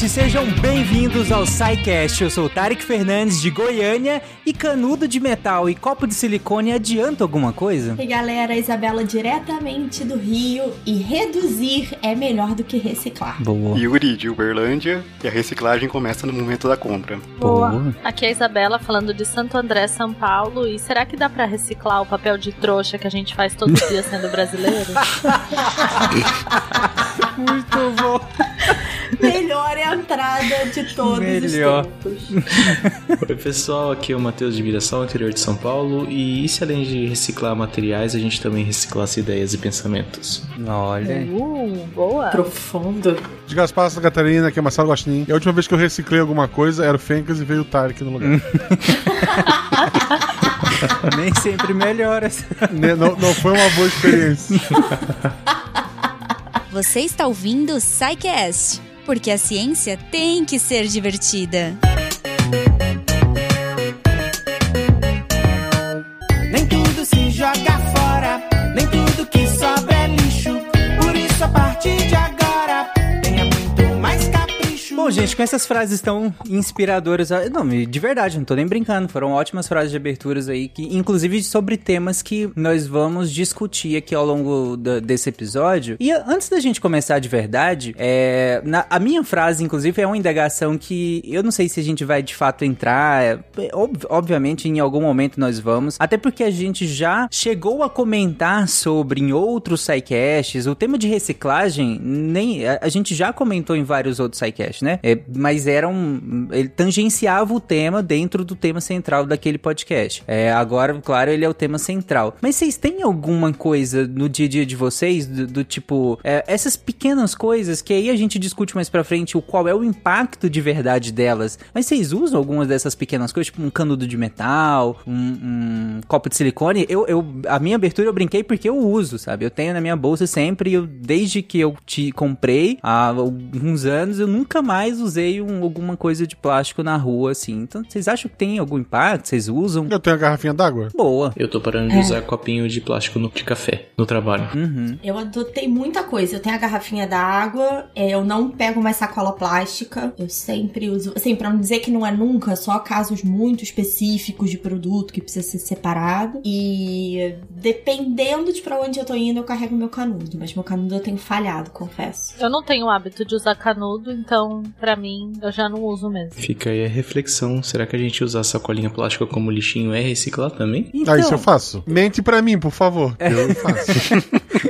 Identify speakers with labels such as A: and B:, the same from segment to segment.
A: gente, sejam bem-vindos ao SciCast. Eu sou o Tarek Fernandes de Goiânia e canudo de metal e copo de silicone adianta alguma coisa?
B: E galera, Isabela diretamente do Rio e reduzir é melhor do que reciclar.
C: Boa. Yuri de Uberlândia e a reciclagem começa no momento da compra.
D: Boa. Boa. Aqui é a Isabela falando de Santo André, São Paulo e será que dá para reciclar o papel de trouxa que a gente faz todo dia sendo brasileiro?
A: Muito bom.
B: Melhor entrada de todos Melhor. os tempos.
E: Oi, pessoal. Aqui é o Matheus de Mirassol, interior de São Paulo. E, e se além de reciclar materiais, a gente também reciclasse ideias e pensamentos?
A: Olha.
D: Uh, boa.
B: Profundo.
F: De Gaspar Santa Catarina, aqui é Marcelo Gostin. E a última vez que eu reciclei alguma coisa era o Fencas e veio o Tarek no lugar.
A: Nem sempre melhora.
F: Não, não foi uma boa experiência.
G: Você está ouvindo o Psycast, porque a ciência tem que ser divertida.
H: Nem tudo se joga fora, nem tudo que sobra é lixo. Por isso, a partir de
A: Gente, com essas frases tão inspiradoras. Ah, não, de verdade, não tô nem brincando. Foram ótimas frases de aberturas aí, que, inclusive sobre temas que nós vamos discutir aqui ao longo da, desse episódio. E antes da gente começar de verdade, é, na, a minha frase, inclusive, é uma indagação que eu não sei se a gente vai de fato entrar. É, ob, obviamente, em algum momento nós vamos. Até porque a gente já chegou a comentar sobre em outros sidecasts. O tema de reciclagem, nem a, a gente já comentou em vários outros sidecasts, né? É, mas era um. Ele tangenciava o tema dentro do tema central daquele podcast. É, agora, claro, ele é o tema central. Mas vocês têm alguma coisa no dia a dia de vocês, do, do tipo, é, essas pequenas coisas que aí a gente discute mais pra frente o qual é o impacto de verdade delas. Mas vocês usam algumas dessas pequenas coisas, tipo um canudo de metal, um, um copo de silicone? Eu, eu, a minha abertura eu brinquei porque eu uso, sabe? Eu tenho na minha bolsa sempre, eu, desde que eu te comprei há alguns anos, eu nunca mais jamais usei um, alguma coisa de plástico na rua, assim. Então, vocês acham que tem algum impacto? Vocês usam?
F: Eu tenho a garrafinha d'água.
A: Boa.
E: Eu tô parando de é. usar copinho de plástico no, de café no trabalho.
A: Uhum.
B: Eu adotei muita coisa. Eu tenho a garrafinha d'água, é, eu não pego mais sacola plástica. Eu sempre uso. Assim, pra não dizer que não é nunca, só casos muito específicos de produto que precisa ser separado. E dependendo de pra onde eu tô indo, eu carrego meu canudo. Mas meu canudo eu tenho falhado, confesso.
D: Eu não tenho o hábito de usar canudo, então para mim, eu já não uso mesmo.
E: Fica aí a reflexão. Será que a gente usar sacolinha plástica como lixinho é reciclar também?
F: Então... Ah, isso eu faço. Mente para mim, por favor. Eu faço.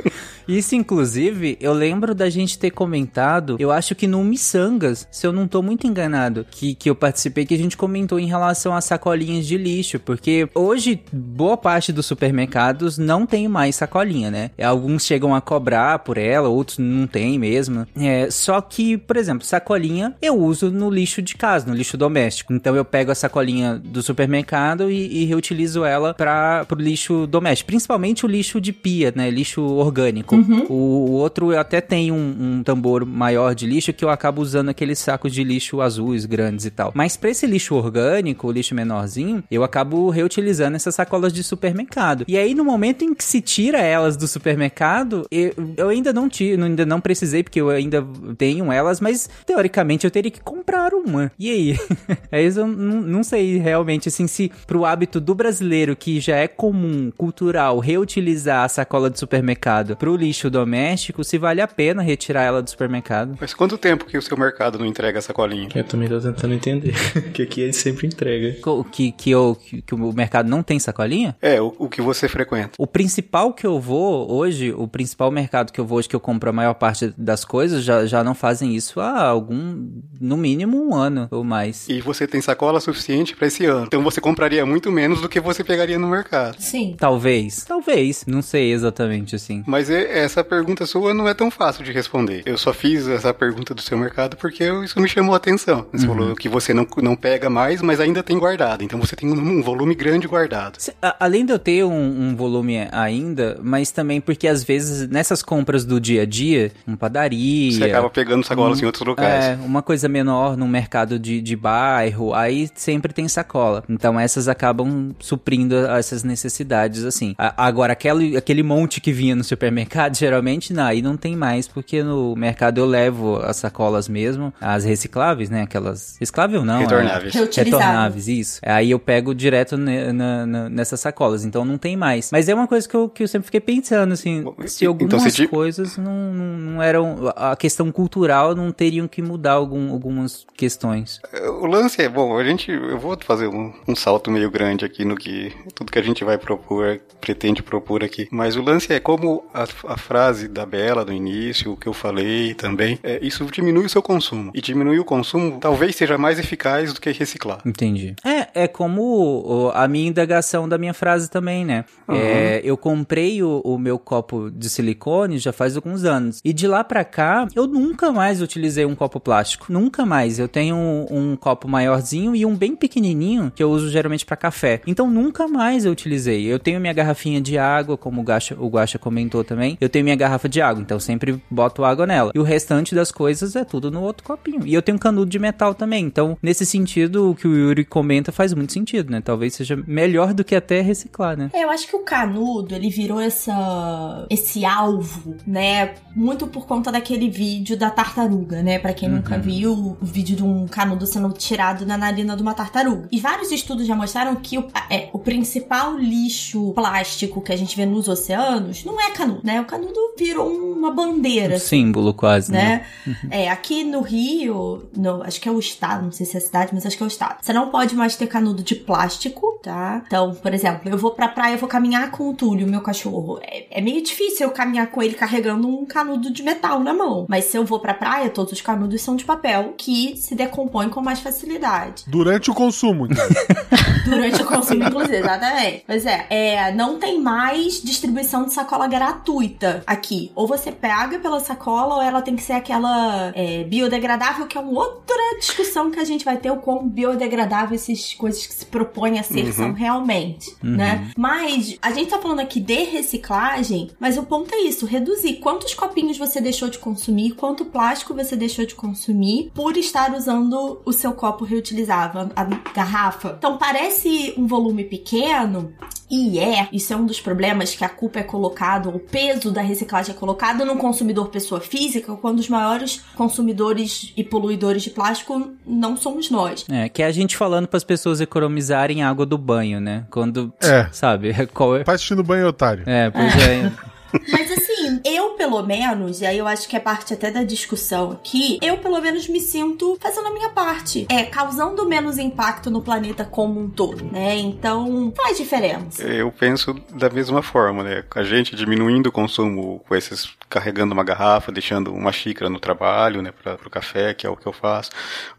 A: Isso, inclusive, eu lembro da gente ter comentado, eu acho que no Missangas, se eu não tô muito enganado, que, que eu participei, que a gente comentou em relação às sacolinhas de lixo, porque hoje boa parte dos supermercados não tem mais sacolinha, né? Alguns chegam a cobrar por ela, outros não tem mesmo. É, só que, por exemplo, sacolinha eu uso no lixo de casa, no lixo doméstico. Então eu pego a sacolinha do supermercado e, e reutilizo ela para pro lixo doméstico, principalmente o lixo de pia, né? Lixo orgânico. Uhum. O, o, outro eu até tenho um, um, tambor maior de lixo que eu acabo usando aqueles sacos de lixo azuis grandes e tal. Mas para esse lixo orgânico, o lixo menorzinho, eu acabo reutilizando essas sacolas de supermercado. E aí no momento em que se tira elas do supermercado, eu, eu ainda não tiro, ainda não precisei porque eu ainda tenho elas, mas teoricamente eu teria que comprar uma. E aí? é isso eu não, não sei realmente assim se pro hábito do brasileiro que já é comum, cultural, reutilizar a sacola de supermercado pro lixo doméstico, se vale a pena retirar ela do supermercado.
C: Mas quanto tempo que o seu mercado não entrega essa colinha?
E: Eu também tô tentando entender. que aqui ele sempre entrega.
A: Que, que, eu, que, que, o mercado não tem sacolinha?
C: É, o, o, que você frequenta.
A: O principal que eu vou hoje, o principal mercado que eu vou hoje, que eu compro a maior parte das coisas, já, já não fazem isso há algum, no mínimo um ano ou mais.
C: E você tem sacola suficiente para esse ano. Então você compraria muito menos do que você pegaria no mercado.
B: Sim.
A: Talvez. Talvez. Não sei exatamente assim.
C: Mas é, essa pergunta sua não é tão fácil de responder. Eu só fiz essa pergunta do seu mercado porque isso me chamou a atenção. Você uhum. falou que você não, não pega mais, mas ainda tem guardado. Então você tem um, um volume grande guardado.
A: além de eu ter um, um, volume ainda, mas também porque às vezes nessas compras do dia a dia, uma padaria.
C: Você acaba pegando sacolas um, em outros locais.
A: É, uma coisa menor no mercado de, de bairro, aí sempre tem sacola. Então essas acabam suprindo essas necessidades, assim. Agora, aquele, aquele monte que vinha no supermercado mercado, geralmente, não, aí não tem mais, porque no mercado eu levo as sacolas mesmo, as recicláveis, né? Aquelas. Reciclável não.
C: Retornáveis.
A: É, retornáveis, isso. Aí eu pego direto ne- na- na- nessas sacolas, então não tem mais. Mas é uma coisa que eu, que eu sempre fiquei pensando, assim,
C: Bom,
A: se
C: então
A: algumas
C: você di-
A: coisas não, não, não eram. A questão cultural não teriam que mudar algum, algumas questões.
C: O lance é, bom, a gente, eu vou fazer um, um salto meio grande aqui no que, tudo que a gente vai propor, pretende propor aqui. Mas o lance é como a, a frase da Bela no início, o que eu falei também, é, isso diminui o seu consumo. E diminuir o consumo talvez seja mais eficaz do que reciclar.
A: Entendi. É, é como o- a minha indagação da minha frase também, né? É, eu comprei o, o meu copo de silicone já faz alguns anos. E de lá pra cá, eu nunca mais utilizei um copo plástico. Nunca mais. Eu tenho um, um copo maiorzinho e um bem pequenininho que eu uso geralmente pra café. Então nunca mais eu utilizei. Eu tenho minha garrafinha de água, como o Guaxa, o Guaxa comentou também. Eu tenho minha garrafa de água, então eu sempre boto água nela. E o restante das coisas é tudo no outro copinho. E eu tenho um canudo de metal também. Então, nesse sentido, o que o Yuri comenta faz muito sentido, né? Talvez seja melhor do que até reciclar, né?
B: É, eu acho que o canudo, ele virou essa esse alvo, né? Muito por conta daquele vídeo da tartaruga, né? Pra quem nunca viu, o vídeo de um canudo sendo tirado na narina de uma tartaruga. E vários estudos já mostraram que o, é, o principal lixo plástico que a gente vê nos oceanos não é canudo, né? Canudo virou uma bandeira.
A: Um símbolo quase, né?
B: né? É, aqui no Rio, no, acho que é o estado, não sei se é a cidade, mas acho que é o estado. Você não pode mais ter canudo de plástico, tá? Então, por exemplo, eu vou pra praia, eu vou caminhar com o Túlio, meu cachorro. É, é meio difícil eu caminhar com ele carregando um canudo de metal na mão. Mas se eu vou pra praia, todos os canudos são de papel que se decompõem com mais facilidade.
F: Durante o consumo, então.
B: Durante o consumo, inclusive, exatamente. Pois é, é, não tem mais distribuição de sacola gratuita aqui. Ou você pega pela sacola, ou ela tem que ser aquela é, biodegradável, que é uma outra discussão que a gente vai ter, o quão biodegradável essas coisas que se propõem a ser são realmente, né? Mas a gente tá falando aqui de reciclagem, mas o ponto é isso, reduzir. Quantos copinhos você deixou de consumir, quanto plástico você deixou de consumir por estar usando o seu copo reutilizável, a garrafa. Então parece um volume pequeno, e é, isso é um dos problemas que a culpa é colocado, o peso da reciclagem é colocado no consumidor pessoa física, quando os maiores consumidores e poluidores de plástico não somos nós.
A: É, que é a gente falando para as pessoas economizarem água do banho, né? Quando,
F: É.
A: sabe, qual é...
F: Faz xixi no banho, otário.
A: É, pois é.
B: Mas assim, eu pelo menos, e aí eu acho que é parte até da discussão aqui, eu pelo menos me sinto fazendo a minha parte. É, causando menos impacto no planeta como um todo, né? Então, faz diferença.
C: Eu penso da mesma forma, né? A gente diminuindo o consumo com esses carregando uma garrafa, deixando uma xícara no trabalho, né, para o café, que é o que eu faço,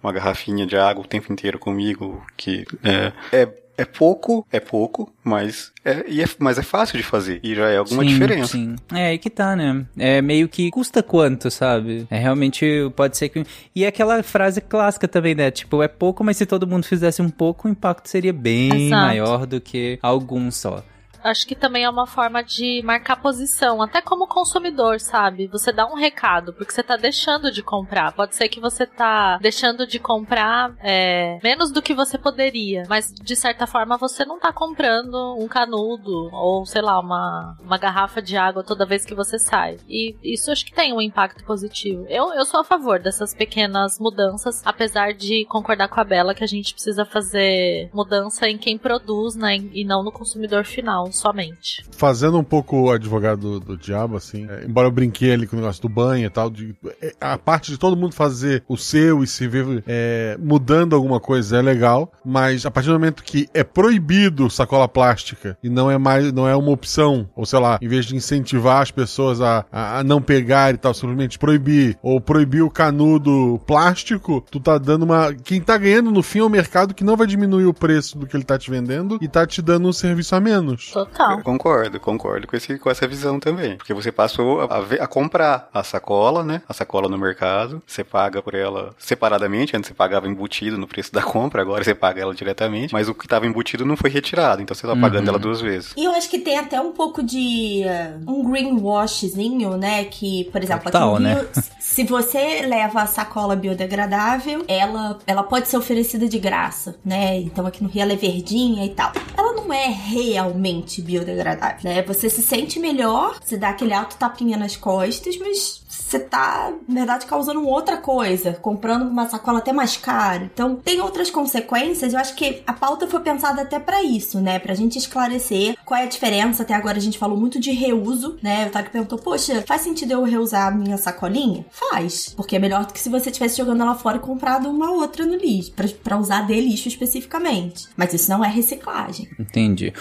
C: uma garrafinha de água o tempo inteiro comigo, que é, é, é pouco, é pouco, mas é, e é, mas é fácil de fazer e já é alguma
A: sim,
C: diferença.
A: Sim. É aí que tá, né? É meio que custa quanto, sabe? É realmente pode ser que. E é aquela frase clássica também, né? Tipo, é pouco, mas se todo mundo fizesse um pouco, o impacto seria bem
D: Exato.
A: maior do que alguns só.
D: Acho que também é uma forma de marcar posição, até como consumidor, sabe? Você dá um recado, porque você tá deixando de comprar. Pode ser que você tá deixando de comprar é, menos do que você poderia, mas de certa forma você não tá comprando um canudo ou, sei lá, uma, uma garrafa de água toda vez que você sai. E isso acho que tem um impacto positivo. Eu, eu sou a favor dessas pequenas mudanças, apesar de concordar com a Bela que a gente precisa fazer mudança em quem produz, né? E não no consumidor final somente.
F: Fazendo um pouco o advogado do, do diabo, assim, é, embora eu brinquei ali com o negócio do banho e tal, de, é, a parte de todo mundo fazer o seu e se ver é, mudando alguma coisa é legal, mas a partir do momento que é proibido sacola plástica e não é mais, não é uma opção, ou sei lá, em vez de incentivar as pessoas a, a, a não pegar e tal, simplesmente proibir, ou proibir o canudo plástico, tu tá dando uma. Quem tá ganhando no fim é o mercado que não vai diminuir o preço do que ele tá te vendendo e tá te dando um serviço a menos.
D: Total.
C: Eu concordo, concordo com, esse, com essa visão também. Porque você passou a, ver- a comprar a sacola, né? A sacola no mercado. Você paga por ela separadamente. Antes você pagava embutido no preço da compra, agora você paga ela diretamente. Mas o que estava embutido não foi retirado, então você tá pagando ela duas vezes.
B: E eu acho que tem até um pouco de uh, um greenwashzinho, né? Que, por exemplo,
A: Total,
B: aqui no
A: né?
B: Rio, Se você leva a sacola biodegradável, ela, ela pode ser oferecida de graça, né? Então aqui no Rio ela é verdinha e tal. Ela não é realmente biodegradável, né? Você se sente melhor, você dá aquele alto tapinha nas costas, mas você tá, na verdade, causando outra coisa, comprando uma sacola até mais cara. Então, tem outras consequências. Eu acho que a pauta foi pensada até para isso, né? Pra gente esclarecer qual é a diferença. Até agora a gente falou muito de reuso, né? O Tag perguntou: Poxa, faz sentido eu reusar a minha sacolinha? Faz. Porque é melhor do que se você estivesse jogando ela fora e comprado uma outra no lixo, pra usar de lixo especificamente. Mas isso não é reciclagem.
A: Entendi.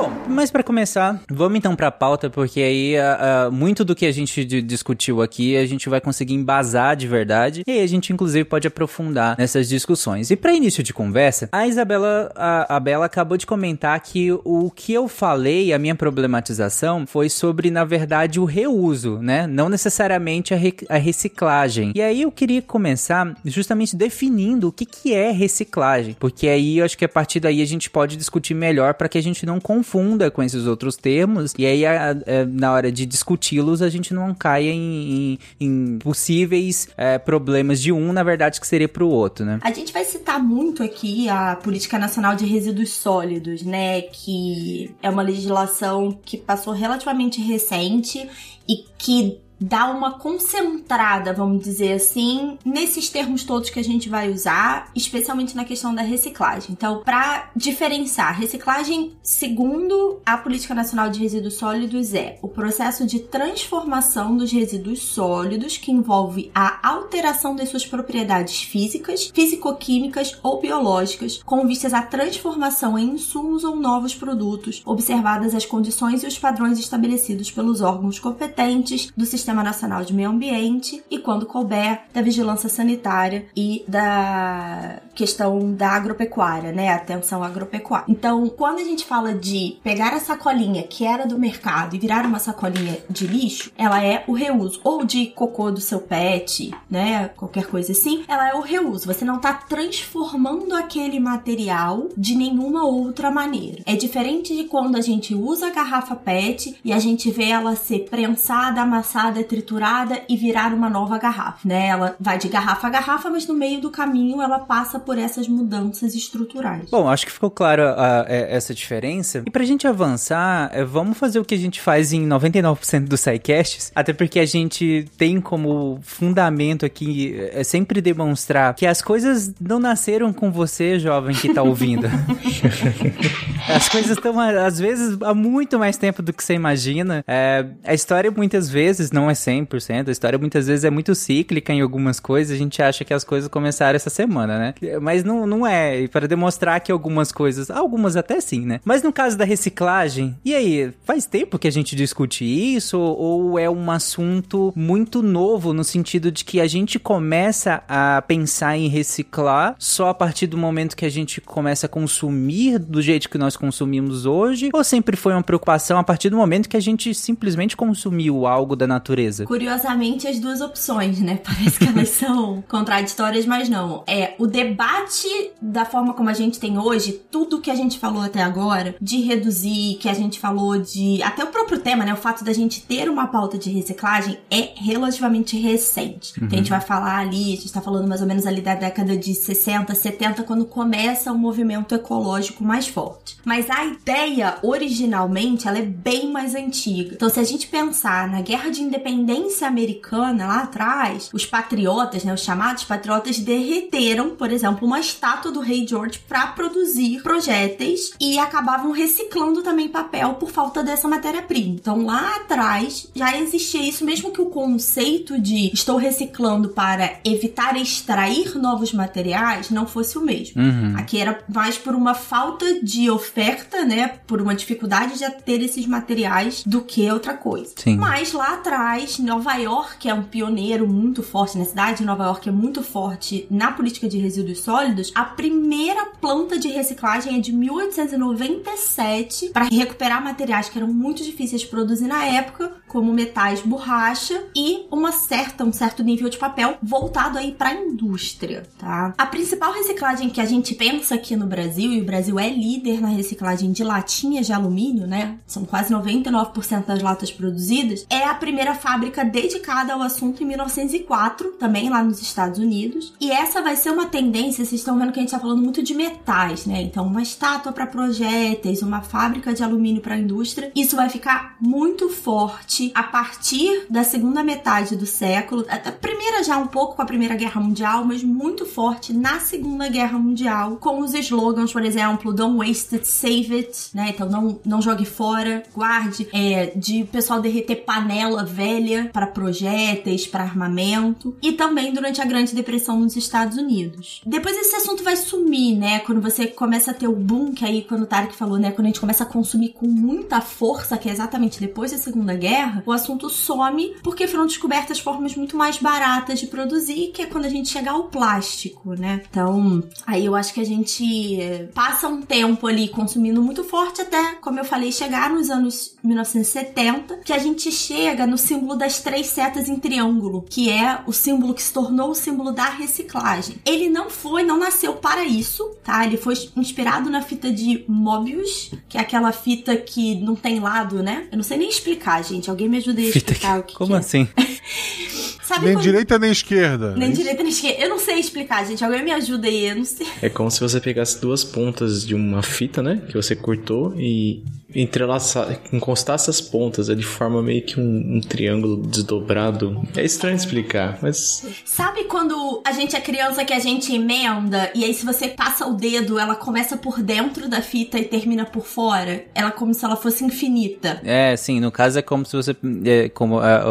A: Bom, mas para começar, vamos então para a pauta, porque aí uh, uh, muito do que a gente discutiu aqui a gente vai conseguir embasar de verdade e aí a gente inclusive pode aprofundar nessas discussões. E para início de conversa, a Isabela, a, a Bela acabou de comentar que o que eu falei, a minha problematização, foi sobre na verdade o reuso, né? Não necessariamente a, re, a reciclagem. E aí eu queria começar justamente definindo o que, que é reciclagem, porque aí eu acho que a partir daí a gente pode discutir melhor para que a gente não confunda com esses outros termos e aí a, a, na hora de discuti-los a gente não caia em, em, em possíveis é, problemas de um, na verdade, que seria para o outro, né?
B: A gente vai citar muito aqui a Política Nacional de Resíduos Sólidos, né? Que é uma legislação que passou relativamente recente e que dá uma concentrada, vamos dizer assim, nesses termos todos que a gente vai usar, especialmente na questão da reciclagem. Então, para diferenciar, reciclagem, segundo a Política Nacional de Resíduos Sólidos, é o processo de transformação dos resíduos sólidos que envolve a alteração das suas propriedades físicas, físico-químicas ou biológicas, com vistas à transformação em insumos ou novos produtos, observadas as condições e os padrões estabelecidos pelos órgãos competentes do sistema Sistema Nacional de Meio Ambiente e, quando couber, da vigilância sanitária e da questão da agropecuária, né? Atenção agropecuária. Então, quando a gente fala de pegar a sacolinha que era do mercado e virar uma sacolinha de lixo, ela é o reuso. Ou de cocô do seu pet, né? Qualquer coisa assim, ela é o reuso. Você não tá transformando aquele material de nenhuma outra maneira. É diferente de quando a gente usa a garrafa PET e a gente vê ela ser prensada, amassada é triturada e virar uma nova garrafa, né? Ela vai de garrafa a garrafa, mas no meio do caminho ela passa por essas mudanças estruturais.
A: Bom, acho que ficou claro uh, essa diferença. E pra gente avançar, uh, vamos fazer o que a gente faz em 99% dos sidecasts, até porque a gente tem como fundamento aqui é sempre demonstrar que as coisas não nasceram com você, jovem que tá ouvindo. as coisas estão, às vezes, há muito mais tempo do que você imagina. É, a história, muitas vezes, não é 100%. A história muitas vezes é muito cíclica em algumas coisas. A gente acha que as coisas começaram essa semana, né? Mas não, não é. E para demonstrar que algumas coisas, algumas até sim, né? Mas no caso da reciclagem, e aí? Faz tempo que a gente discute isso? Ou é um assunto muito novo no sentido de que a gente começa a pensar em reciclar só a partir do momento que a gente começa a consumir do jeito que nós consumimos hoje? Ou sempre foi uma preocupação a partir do momento que a gente simplesmente consumiu algo da natureza? Natureza.
B: Curiosamente, as duas opções, né? Parece que elas são contraditórias, mas não. É o debate da forma como a gente tem hoje, tudo que a gente falou até agora, de reduzir, que a gente falou de. Até o próprio tema, né? O fato da gente ter uma pauta de reciclagem é relativamente recente. Uhum. a gente vai falar ali, a gente tá falando mais ou menos ali da década de 60, 70, quando começa o um movimento ecológico mais forte. Mas a ideia, originalmente, ela é bem mais antiga. Então, se a gente pensar na guerra de independência, independência americana lá atrás, os patriotas, né, os chamados patriotas, derreteram, por exemplo, uma estátua do rei George para produzir projéteis e acabavam reciclando também papel por falta dessa matéria-prima. Então lá atrás já existia isso, mesmo que o conceito de estou reciclando para evitar extrair novos materiais não fosse o mesmo. Uhum. Aqui era mais por uma falta de oferta, né, por uma dificuldade de ter esses materiais do que outra coisa. Sim. Mas lá atrás Nova York é um pioneiro muito forte, na cidade de Nova York é muito forte na política de resíduos sólidos. A primeira planta de reciclagem é de 1897 para recuperar materiais que eram muito difíceis de produzir na época, como metais borracha e uma certa, um certo nível de papel voltado aí para a indústria, tá? A principal reciclagem que a gente pensa aqui no Brasil, e o Brasil é líder na reciclagem de latinhas de alumínio, né? São quase 99% das latas produzidas, é a primeira fábrica dedicada ao assunto em 1904, também lá nos Estados Unidos. E essa vai ser uma tendência, vocês estão vendo que a gente tá falando muito de metais, né? Então, uma estátua para projéteis, uma fábrica de alumínio para indústria, isso vai ficar muito forte a partir da segunda metade do século, a primeira já um pouco com a Primeira Guerra Mundial, mas muito forte na Segunda Guerra Mundial, com os slogans, por exemplo, Don't waste it, save it, né? Então não, não jogue fora, guarde, é, de pessoal derreter panela velha para projéteis, para armamento, e também durante a Grande Depressão nos Estados Unidos. Depois esse assunto vai sumir, né? Quando você começa a ter o boom, que aí quando o Tarek falou, né? Quando a gente começa a consumir com muita força, que é exatamente depois da Segunda Guerra, o assunto some porque foram descobertas formas muito mais baratas de produzir, que é quando a gente chegar ao plástico, né? Então, aí eu acho que a gente passa um tempo ali consumindo muito forte até, como eu falei, chegar nos anos 1970, que a gente chega no símbolo das três setas em triângulo, que é o símbolo que se tornou o símbolo da reciclagem. Ele não foi, não nasceu para isso, tá? Ele foi inspirado na fita de Mobius, que é aquela fita que não tem lado, né? Eu não sei nem explicar, gente. Alguém me ajuda a explicar o que
A: Como
B: que é.
A: assim?
B: Sabe
F: Nem
B: quando-
F: direita nem esquerda.
B: Nem
F: É
B: direita nem esquerda. Eu não sei explicar, gente. Alguém me ajuda aí. Eu não sei.
E: É como se você pegasse duas pontas de uma fita, né? Que você cortou e entrelaçar, encostasse as pontas. Ele forma meio que um, um triângulo desdobrado. É estranho de explicar, mas
B: Sabe quando a gente é criança que a gente emenda e aí se você passa o dedo, ela começa por dentro da fita e termina por fora? Ela é como se ela fosse infinita.
A: É, sim, no caso é como se você, é, como a,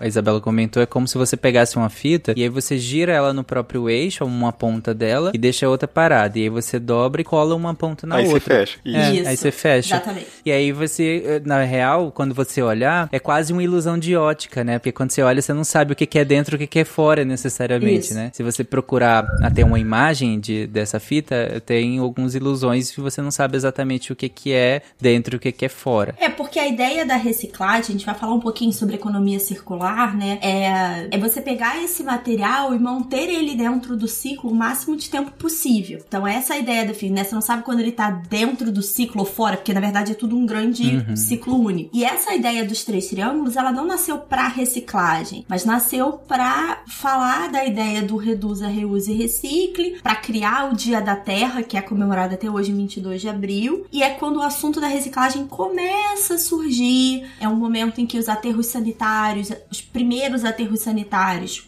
A: a Isabela comentou, é como se você pegasse uma fita e aí você gira ela no próprio eixo, uma ponta dela, e deixa a outra parada. E aí você dobra e cola uma ponta na
C: Aí você
A: outra.
C: fecha. Isso.
A: É,
B: Isso,
A: aí você fecha.
B: exatamente.
A: E aí você, eh, na real, quando você olhar, é quase uma ilusão de ótica, né? Porque quando você olha, você não sabe o que que é dentro e o que que é fora, necessariamente,
B: Isso.
A: né? Se você procurar até uma imagem de, dessa fita, tem algumas ilusões e você não sabe exatamente o que que é dentro e o que que é fora.
B: É, porque a ideia da reciclagem, a gente vai falar um pouquinho sobre economia circular, né? É, é você pegar esse material e manter ele dentro do ciclo o máximo de tempo possível. Então, essa é a ideia do fim, né? Você não sabe quando ele tá dentro do ciclo ou fora, porque na verdade é tudo um grande ciclo único. E essa ideia dos três triângulos, ela não nasceu pra reciclagem, mas nasceu pra falar da ideia do reduza, reuse e recicle, pra criar o Dia da Terra, que é comemorado até hoje, 22 de abril. E é quando o assunto da reciclagem começa a surgir. É um momento em que os aterros sanitários, os primeiros aterros sanitários,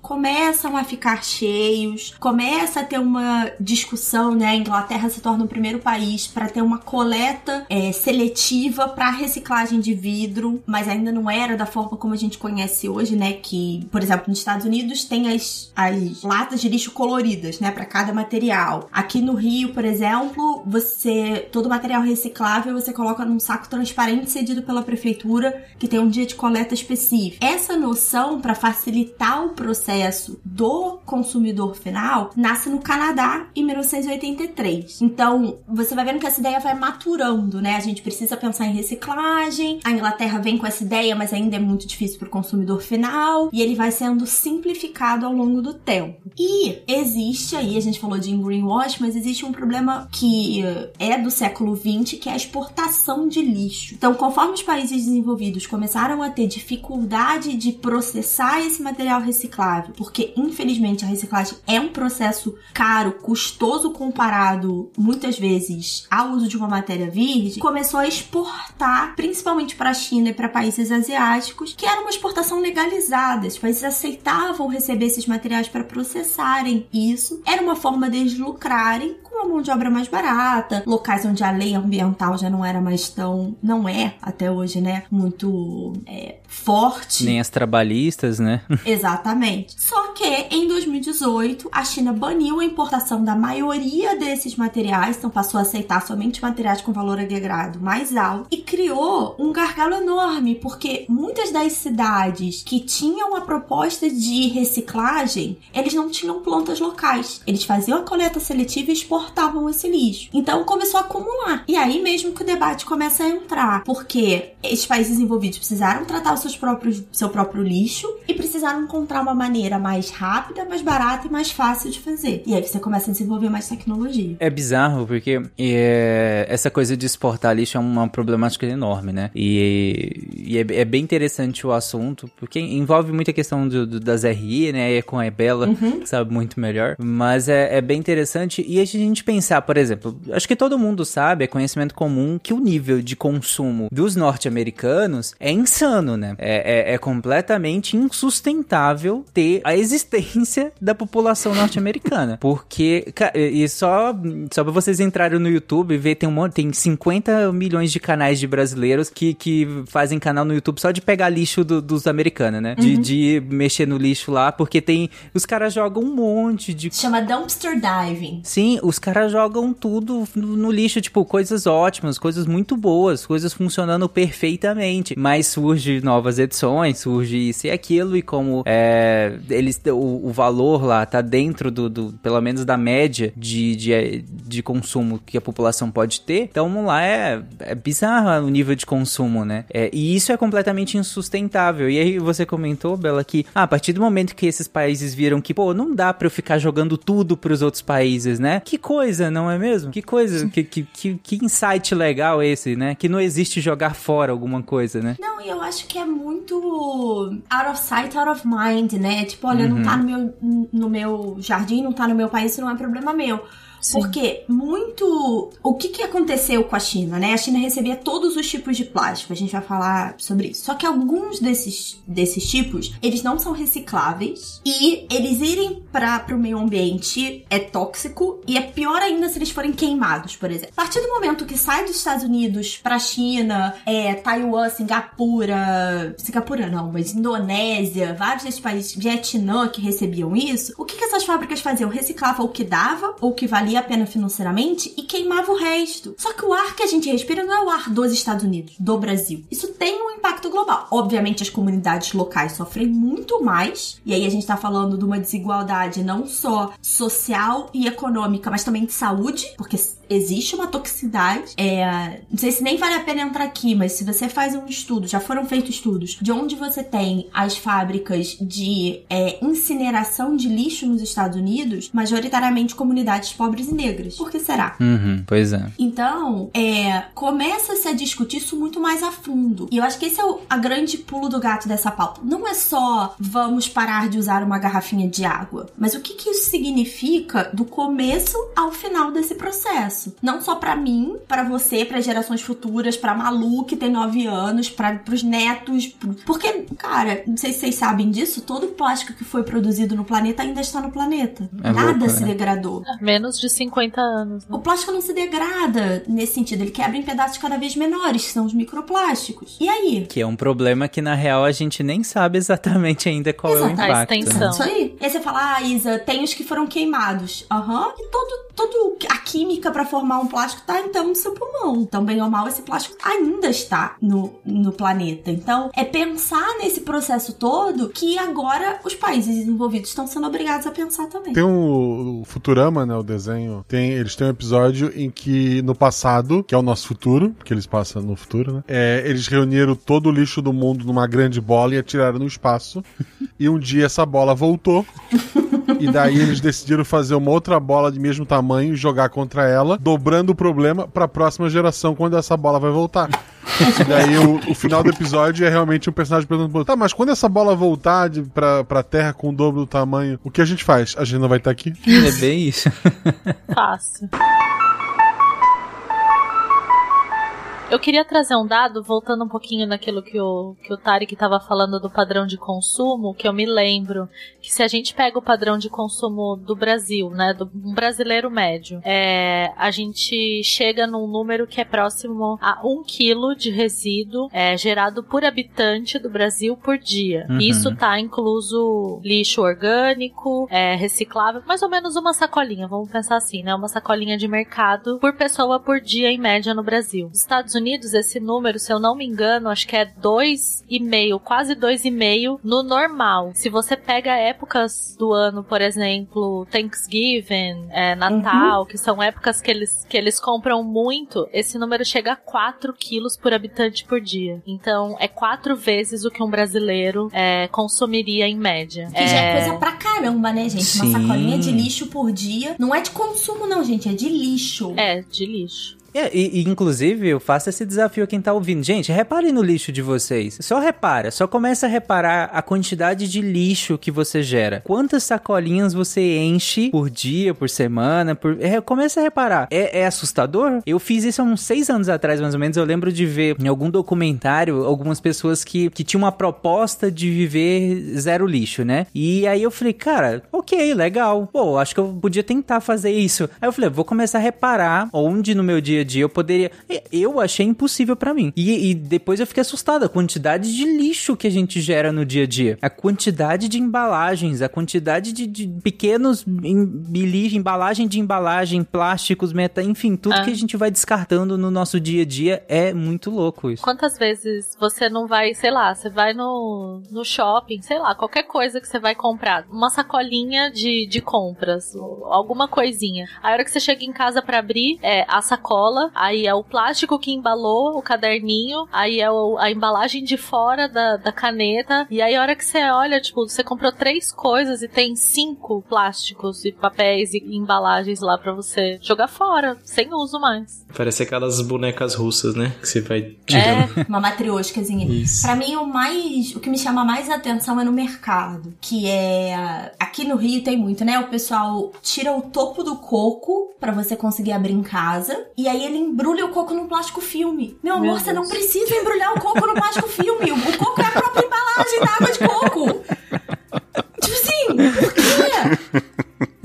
B: começam a ficar cheios, começa a ter uma discussão, né? A Inglaterra se torna o primeiro país para ter uma coleta é, seletiva para reciclagem de vidro, mas ainda não era da forma como a gente conhece hoje, né? Que, por exemplo, nos Estados Unidos tem as, as latas de lixo coloridas, né? Para cada material. Aqui no Rio, por exemplo, você todo material reciclável você coloca num saco transparente cedido pela prefeitura que tem um dia de coleta específico. Essa noção para facilitar o processo do consumidor final nasce no Canadá em 1983. Então, você vai vendo que essa ideia vai maturando, né? A gente precisa pensar em reciclagem. A Inglaterra vem com essa ideia, mas ainda é muito difícil para o consumidor final, e ele vai sendo simplificado ao longo do tempo. E existe aí, a gente falou de greenwash, mas existe um problema que eh, é do século 20, que é a exportação de lixo. Então, conforme os países desenvolvidos começaram a ter dificuldade de processar esse material reciclável, porque infelizmente a reciclagem é um processo caro, custoso comparado muitas vezes ao uso de uma matéria virgem, começou a exportar, principalmente para a China e para países asiáticos, que era uma exportação legalizada. Os países aceitavam receber esses materiais para processarem isso. Era uma forma deles lucrarem com uma mão de obra mais barata, locais onde a lei ambiental já não era mais tão, não é até hoje, né, muito é, forte.
A: Nem as trabalhistas, né?
B: Exatamente. Só que em 2018 a China baniu a importação da maioria desses materiais, então passou a aceitar somente materiais com valor agregado mais alto e criou um gargalo enorme, porque muitas das cidades que tinham a proposta de reciclagem, eles não tinham plantas locais. Eles faziam a coleta seletiva e exportavam esse lixo. Então começou a acumular. E aí mesmo que o debate começa a entrar, porque esses países envolvidos precisaram tratar os seus próprios, seu próprio lixo e precisaram encontrar uma maneira mais rápida, mais barata e mais fácil de fazer. E aí você começa a desenvolver mais tecnologia.
A: É bizarro, porque é, essa coisa de exportar lixo é uma problemática enorme, né? E, e é, é bem interessante o assunto, porque envolve muita questão do, do, das RI, né? Com a Bela,
B: Uhum.
A: sabe muito melhor. Mas é, é bem interessante. E a gente pensar, por exemplo, acho que todo mundo sabe, é conhecimento comum, que o nível de consumo dos norte-americanos é insano, né? É, é, é completamente insustentável ter a existência da população norte-americana. Porque, e só, só pra vocês entrarem no YouTube e ver, tem um monte, tem 50 milhões de canais de brasileiros que, que fazem canal no YouTube só de pegar lixo do- dos americanos, né? De, de mexer no lixo lá, porque tem. Os caras jogam um monte de
B: chama dumpster diving.
A: Sim, os caras jogam tudo no, no lixo, tipo, coisas ótimas, coisas muito boas, coisas funcionando perfeitamente. Mas surge novas edições, surge isso e aquilo, e como é, eles, o, o valor lá tá dentro do, do- pelo menos da média de, de, de consumo que a população pode ter, então lá é, é bizarro o nível de consumo, né? É, e isso é completamente insustentável. E aí você comentou, Bela, que ah, a partir do momento que esses países viram que, pô, não dá pra eu ficar jogando tudo pros outros países, né? Que coisa, não é mesmo? Que coisa, que, que, que, que insight legal esse, né? Que não existe jogar fora alguma coisa, né?
B: Não, e eu acho que é muito out of sight, out of mind, né? Tipo, olha, não tá no meu, no meu jardim, não tá no meu país, isso não é problema meu. Porque muito. O que, que aconteceu com a China, né? A China recebia todos os tipos de plástico, a gente vai falar sobre isso. Só que alguns desses, desses tipos, eles não são recicláveis e eles irem para o meio ambiente é tóxico e é pior ainda se eles forem queimados, por exemplo. A partir do momento que sai dos Estados Unidos pra China, é, Taiwan, Singapura. Singapura não, mas Indonésia, vários desses países, Vietnã que recebiam isso, o que, que essas fábricas faziam? Reciclavam o que dava, ou que valia a pena financeiramente, e queimava o resto. Só que o ar que a gente respira não é o ar dos Estados Unidos, do Brasil. Isso tem um impacto global. Obviamente, as comunidades locais sofrem muito mais, e aí a gente tá falando de uma desigualdade não só social e econômica, mas também de saúde, porque existe uma toxicidade. É, não sei se nem vale a pena entrar aqui, mas se você faz um estudo, já foram feitos estudos, de onde você tem as fábricas de é, incineração de lixo nos Estados Unidos, majoritariamente comunidades pobres e negras. Por que será?
A: Uhum, pois é.
B: Então, é, começa-se a discutir isso muito mais a fundo. E eu acho que esse é o a grande pulo do gato dessa pauta. Não é só vamos parar de usar uma garrafinha de água, mas o que, que isso significa do começo ao final desse processo. Não só pra mim, pra você, para gerações futuras, pra Malu, que tem 9 anos, para pros netos. pro- Porque, cara, não sei se vocês sabem disso, todo o plástico que foi produzido no planeta ainda está no planeta.
A: É
B: Nada
A: louco,
B: se
A: né?
B: degradou.
D: Menos de 50 anos. Né?
B: O plástico não se degrada nesse sentido, ele quebra em pedaços cada vez menores, que são os microplásticos. E aí?
A: Que é um problema que na real a gente nem sabe exatamente ainda qual é o
B: Exato.
D: A
A: impacto.
D: extensão.
A: né?
B: Isso aí. E aí você fala, ah, Isa, tem os que foram queimados. Aham. E todo, todo a química pra formar um plástico tá então no seu pulmão. Então, bem ou mal, esse plástico ainda está no, no planeta. Então, é pensar nesse processo todo que agora os países desenvolvidos estão sendo obrigados a pensar também.
F: Tem o, o Futurama, né? O desenho. Tem, eles têm um episódio em que no passado, que é o nosso futuro, porque eles passam no futuro, né? É, eles reuniram todo o lixo do mundo numa grande bola e atiraram no espaço. e um dia essa bola voltou. E daí eles decidiram fazer uma outra bola de mesmo tamanho e jogar contra ela, dobrando o problema pra próxima geração quando essa bola vai voltar. E daí o, o final do episódio é realmente um personagem perguntando tá, mas quando essa bola voltar de, pra, pra Terra com o dobro do tamanho, o que a gente faz? A gente não vai estar aqui?
A: É bem isso.
D: Fácil. Eu queria trazer um dado, voltando um pouquinho naquilo que o, que o Tarek estava falando do padrão de consumo, que eu me lembro que se a gente pega o padrão de consumo do Brasil, né, do um brasileiro médio, é, a gente chega num número que é próximo a um quilo de resíduo é, gerado por habitante do Brasil por dia.
A: Uhum.
D: Isso tá incluso lixo orgânico, é, reciclável, mais ou menos uma sacolinha, vamos pensar assim, né, uma sacolinha de mercado por pessoa por dia em média no Brasil. Estados Unidos, esse número, se eu não me engano, acho que é 2,5, quase 2,5 no normal. Se você pega épocas do ano, por exemplo, Thanksgiving, é, Natal, que são épocas que eles, que eles compram muito, esse número chega a 4 quilos por habitante por dia. Então, é quatro vezes o que um brasileiro é, consumiria em média.
B: Que já é coisa pra caramba, né, gente? Uma
A: Sim.
B: sacolinha de lixo por dia. Não é de consumo, não, gente. É de lixo.
D: É, de lixo.
A: É, e, e, inclusive, eu faço esse desafio a quem tá ouvindo. Gente, reparem no lixo de vocês. Só repara, só começa a reparar a quantidade de lixo que você gera. Quantas sacolinhas você enche por dia, por semana, por... É, começa a reparar. É, é assustador? Eu fiz isso há uns seis anos atrás, mais ou menos. Eu lembro de ver em algum documentário algumas pessoas que, que tinham uma proposta de viver zero lixo, né? E aí eu falei, cara, ok, legal. Pô, acho que eu podia tentar fazer isso. Aí eu falei, vou começar a reparar onde no meu dia a dia eu poderia. Eu achei impossível para mim. E, e, depois eu fiquei assustado. A quantidade de lixo que a gente gera no dia a dia. A quantidade de embalagens, a quantidade de, de pequenos em, embalagem de embalagem, plásticos, meta, enfim, tudo
D: Ah.
A: que a gente vai descartando no nosso dia a dia é muito louco isso.
D: Quantas vezes você não vai, sei lá, você vai no, no shopping, sei lá, qualquer coisa que você vai comprar, uma sacolinha de, de compras, alguma coisinha. A hora que você chega em casa pra abrir, é a sacola, aí é o plástico que embalou o caderninho, aí é o- a embalagem de fora da, da caneta, e aí a hora que você olha, tipo, você comprou três coisas e tem cinco plásticos e papéis e embalagens lá pra você jogar fora, sem uso mais.
E: Parece aquelas bonecas russas, né? Que você vai tirando.
D: É,
B: Uma matrioscazinha.
E: Isso.
B: Pra mim, o mais. O que me chama mais atenção é no mercado. Que é. Aqui no Rio tem muito, né? O pessoal tira o topo do coco pra você conseguir abrir em casa. E aí ele embrulha o coco num plástico filme. Meu amor,
D: Meu
B: você
D: Deus.
B: não precisa embrulhar o coco no plástico filme. O coco é a própria embalagem da água de coco. Tipo assim, por quê?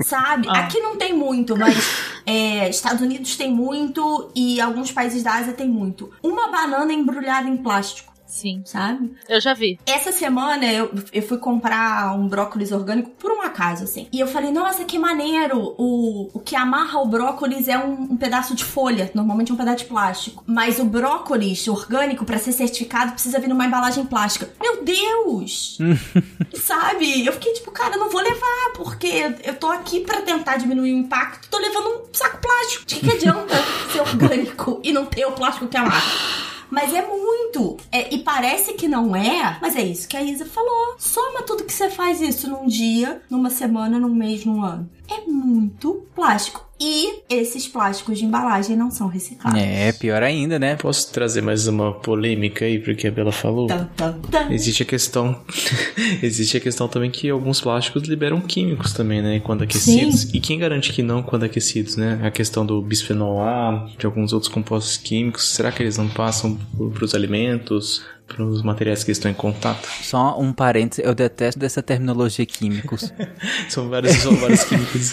B: Sabe?
D: Ah.
B: Aqui não tem muito, mas é, Estados Unidos tem muito e alguns países da Ásia tem muito. Uma banana embrulhada em plástico,
D: sim.
B: sabe?
D: Eu já vi.
B: Essa semana eu, eu fui comprar um brócolis orgânico por um acaso, assim. E eu falei, nossa, que maneiro! O, o que amarra o brócolis é um, um pedaço de folha, normalmente é um pedaço de plástico. Mas o brócolis orgânico, pra ser certificado, precisa vir numa embalagem plástica. Meu Deus! Sabe? Eu fiquei tipo, cara, eu não vou levar, porque eu tô aqui pra tentar diminuir o impacto, tô levando um saco plástico. De que, que adianta ser orgânico e não ter o plástico que amarra? Mas é muito. É, e parece que não é, mas é isso que a Isa falou. Soma tudo que você faz isso num dia, numa semana, num mês, num ano. É muito plástico. E esses plásticos de embalagem não são recicláveis.
A: É, pior ainda, né?
E: Posso trazer mais uma polêmica aí, porque a Bela falou?
B: Tan, tan, tan.
E: Existe a questão. Existe a questão também que alguns plásticos liberam químicos também, né? Quando aquecidos. E quem garante que não quando aquecidos, né? A questão do bisfenol A, de alguns outros compostos químicos, será que eles não passam para os alimentos, os materiais que estão em contato?
A: Só um parênteses, eu detesto dessa terminologia químicos.
E: São vários, são vários químicos.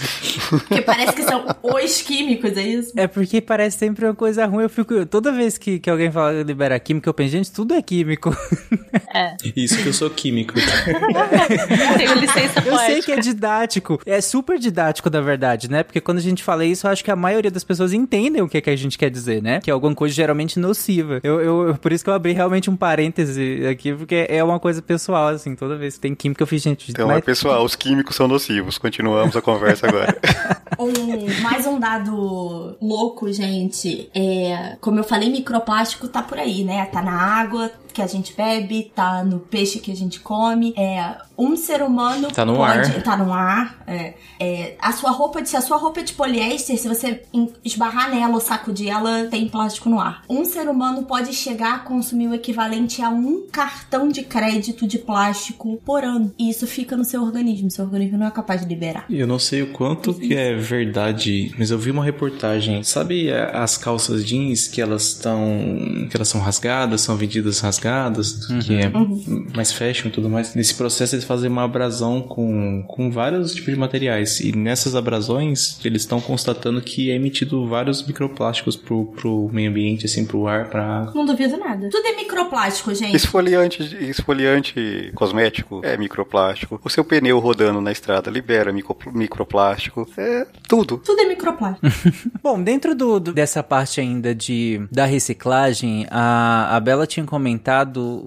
B: Porque parece que são os químicos, é isso?
A: É porque parece sempre uma coisa ruim. Eu fico. Toda vez que, que alguém fala liberar química, eu penso, gente, tudo é químico.
E: Isso que eu sou químico.
D: Tenho licença
A: Eu sei que é didático. É super didático, na verdade, né? Porque quando a gente fala isso, eu acho que a maioria das pessoas entendem o que, é que a gente quer dizer, né? Que é alguma coisa geralmente nociva. Eu, eu, por isso que eu abri realmente um parêntese aqui, porque é uma coisa pessoal, assim. Toda vez que tem química, eu fiz, gente.
C: Então,
A: mas-
C: é pessoal, os químicos são nocivos. Continuamos a conversa agora.
B: Um, mais um dado louco, gente. É, como eu falei, microplástico tá por aí, né? Tá na água que a gente bebe, tá no peixe que a gente come. É, um ser humano
E: Tá no
B: pode,
E: ar.
B: Tá no ar. É, é, a sua roupa, se a sua roupa é de poliéster, se você esbarrar nela ou sacudir ela, tem plástico no ar. Um ser humano pode chegar a consumir o equivalente a um cartão de crédito de plástico por ano. E isso fica no seu organismo. Seu organismo não é capaz de liberar.
E: Eu não sei o quanto que é verdade, mas eu vi uma reportagem. Sabe a- as calças jeans que elas estão. que elas são rasgadas, são vendidas rasgadas rasgadas, que é mais fashion e tudo mais. Nesse processo eles fazem uma abrasão com, com vários tipos de materiais. E nessas abrasões, eles estão constatando que é emitido vários microplásticos pro, pro meio ambiente, assim, pro ar, pra água.
B: Não duvido nada. Tudo é microplástico, gente.
C: Esfoliante, esfoliante cosmético é microplástico. O seu pneu rodando na estrada libera micro, microplástico. É tudo.
B: Tudo é microplástico.
A: Bom, dentro do, do- dessa parte ainda de da reciclagem, a, a Bela tinha comentado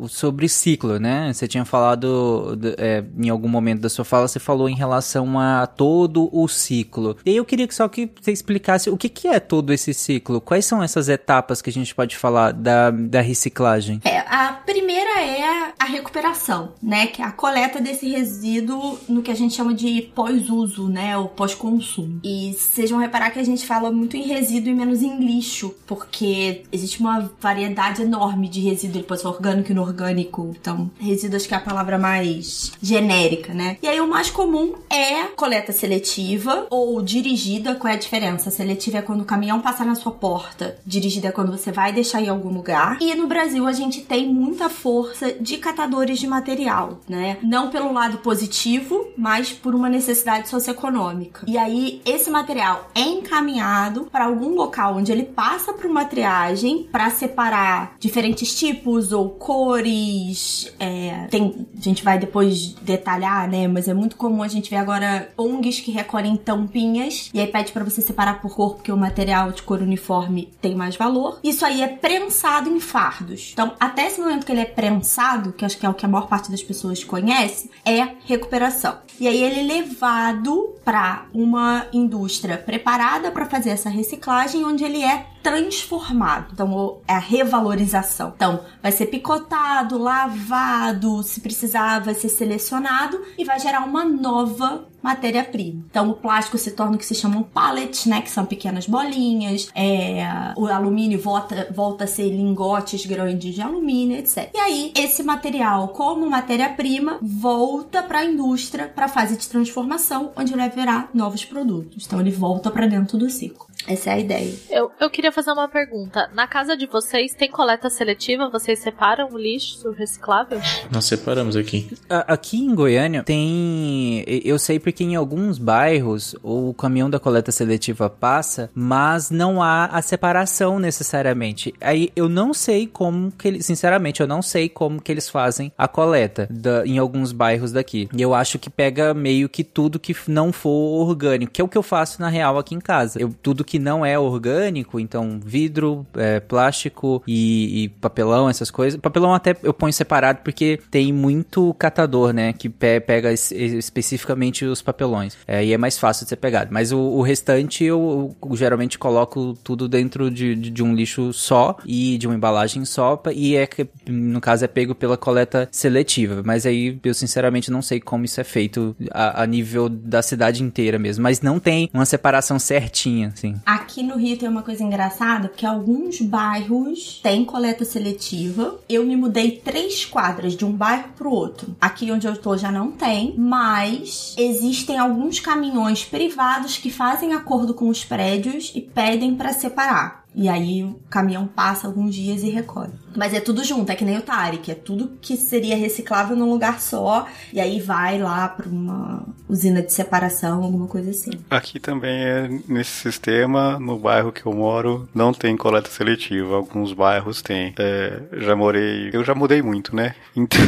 A: sobre ciclo, né? Você tinha falado é, em algum momento da sua fala, você falou em relação a todo o ciclo. E eu queria que só que você explicasse o que, que é todo esse ciclo, quais são essas etapas que a gente pode falar da, da reciclagem.
B: É, a primeira é a recuperação, né? Que é a coleta desse resíduo no que a gente chama de pós-uso, né? Ou pós-consumo. E vocês vão reparar que a gente fala muito em resíduo e menos em lixo, porque existe uma variedade enorme de resíduo, ser orgânico e inorgânico. Então, resíduo acho que é a palavra mais genérica, né? E aí o mais comum é coleta seletiva ou dirigida. Qual é a diferença? Seletiva é quando o caminhão passa na sua porta, dirigida é quando você vai deixar em algum lugar. E no Brasil a gente tem muita força de catadores de material, né? Não pelo lado positivo, mas por uma necessidade socioeconômica. E aí esse material é encaminhado para algum local onde ele passa por uma triagem para separar diferentes tipos ou cores. é, tem, a gente vai depois detalhar, né? Mas é muito comum a gente ver agora ONGs que recolhem tampinhas e aí pede para você separar por cor porque o material de cor uniforme tem mais valor. Isso aí é prensado em fardos. Então, até esse momento que ele é prensado, que acho que é o que a maior parte das pessoas conhece, é recuperação. E aí ele é levado para uma indústria preparada para fazer essa reciclagem, onde ele é transformado. Então, é a revalorização. Então, vai ser picotado, lavado, se precisar, vai ser selecionado e vai gerar uma nova matéria-prima. Então, o plástico se torna o que se chamam pallets, né? Que são pequenas bolinhas. É, o alumínio volta, volta a ser lingotes grandes de alumínio, etc. E aí, esse material, como matéria-prima, volta para a indústria, para a fase de transformação, onde ele vai virar novos produtos. Então, ele volta para dentro do ciclo. Essa é a ideia.
D: Eu, eu queria fazer uma pergunta. Na casa de vocês tem coleta seletiva? Vocês separam o lixo reciclável?
E: Nós separamos aqui.
A: A- Aqui em Goiânia tem. Eu sei porque em alguns bairros o caminhão da coleta seletiva passa, mas não há a separação necessariamente. Aí eu não sei como que eles. Sinceramente, eu não sei como que eles fazem a coleta da- em alguns bairros daqui. E eu acho que pega meio que tudo que não for orgânico, que é o que eu faço na real aqui em casa. Eu, tudo que não é orgânico, então vidro, é, plástico e, e papelão, essas coisas. Papelão até eu ponho separado porque tem muito catador, né? Que pe- pega es- especificamente os papelões. É, e é mais fácil de ser pegado. Mas o, o restante eu, eu geralmente coloco tudo dentro de, de, de um lixo só e de uma embalagem só. E é que, no caso, é pego pela coleta seletiva. Mas aí eu sinceramente não sei como isso é feito a, a nível da cidade inteira mesmo. Mas não tem uma separação certinha, assim.
B: Aqui no Rio tem uma coisa engraçada, porque alguns bairros têm coleta seletiva. Eu me mudei três quadras de um bairro pro outro. Aqui onde eu tô já não tem, mas existem alguns caminhões privados que fazem acordo com os prédios e pedem pra separar. E aí o caminhão passa alguns dias e recolhe. Mas é tudo junto, é que nem o Tarek, é tudo que seria reciclável num lugar só, e aí vai lá pra uma usina de separação, alguma coisa assim.
C: Aqui também é nesse sistema, no bairro que eu moro, não tem coleta seletiva. Alguns bairros tem. É, já morei. Eu já mudei muito, né? Então.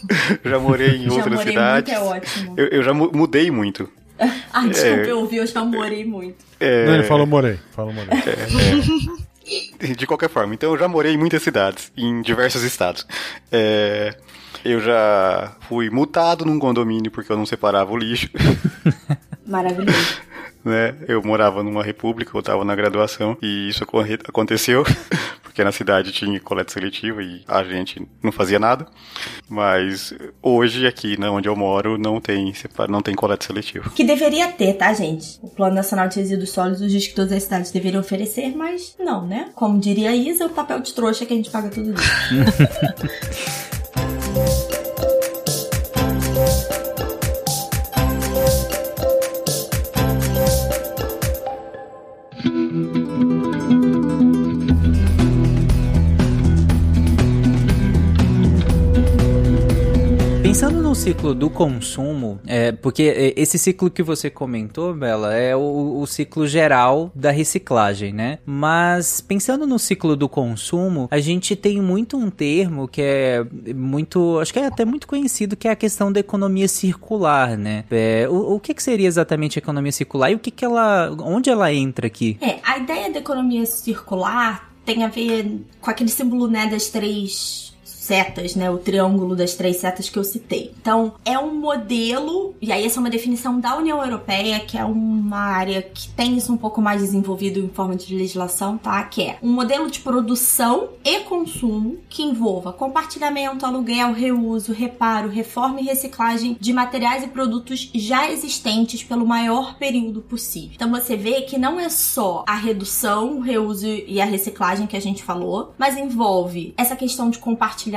C: já morei em outras cidades.
B: muito, é ótimo.
C: Eu, eu já mu- mudei muito.
B: Ah, desculpa,
C: É.
B: eu ouvi, eu já morei muito.
C: É,
F: Não, ele falou morei. Falou morei.
C: De qualquer forma, então eu já morei em muitas cidades, em diversos estados. É, eu já fui multado num condomínio porque eu não separava o lixo.
B: Maravilhoso.
C: né? Eu morava numa república, eu estava na graduação e isso aconteceu porque na cidade tinha coleta seletiva e a gente não fazia nada. Mas hoje aqui, né, onde eu moro, não tem não tem coleta seletiva.
B: Que deveria ter, tá, gente? O Plano Nacional de Resíduos Sólidos diz que todas as cidades deveriam oferecer, mas não, né? Como diria a Isa, o papel de trouxa que a gente paga todo dia.
A: ciclo do consumo, é, porque é, esse ciclo que você comentou, Bela, é o, o ciclo geral da reciclagem, né? Mas pensando no ciclo do consumo, a gente tem muito um termo que é muito, acho que é até muito conhecido, que é a questão da economia circular, né? É, o, o que, que seria exatamente a economia circular e o que, que ela, onde ela entra aqui?
B: É, a ideia da economia circular tem a ver com aquele símbolo, né, das três setas, né? O triângulo das três setas que eu citei. Então, é um modelo, e aí essa é uma definição da União Europeia, que é uma área que tem isso um pouco mais desenvolvido em forma de legislação, tá? Que é um modelo de produção e consumo que envolva compartilhamento, aluguel, reuso, reparo, reforma e reciclagem de materiais e produtos já existentes pelo maior período possível. Então, você vê que não é só a redução, o reuso e a reciclagem que a gente falou, mas envolve essa questão de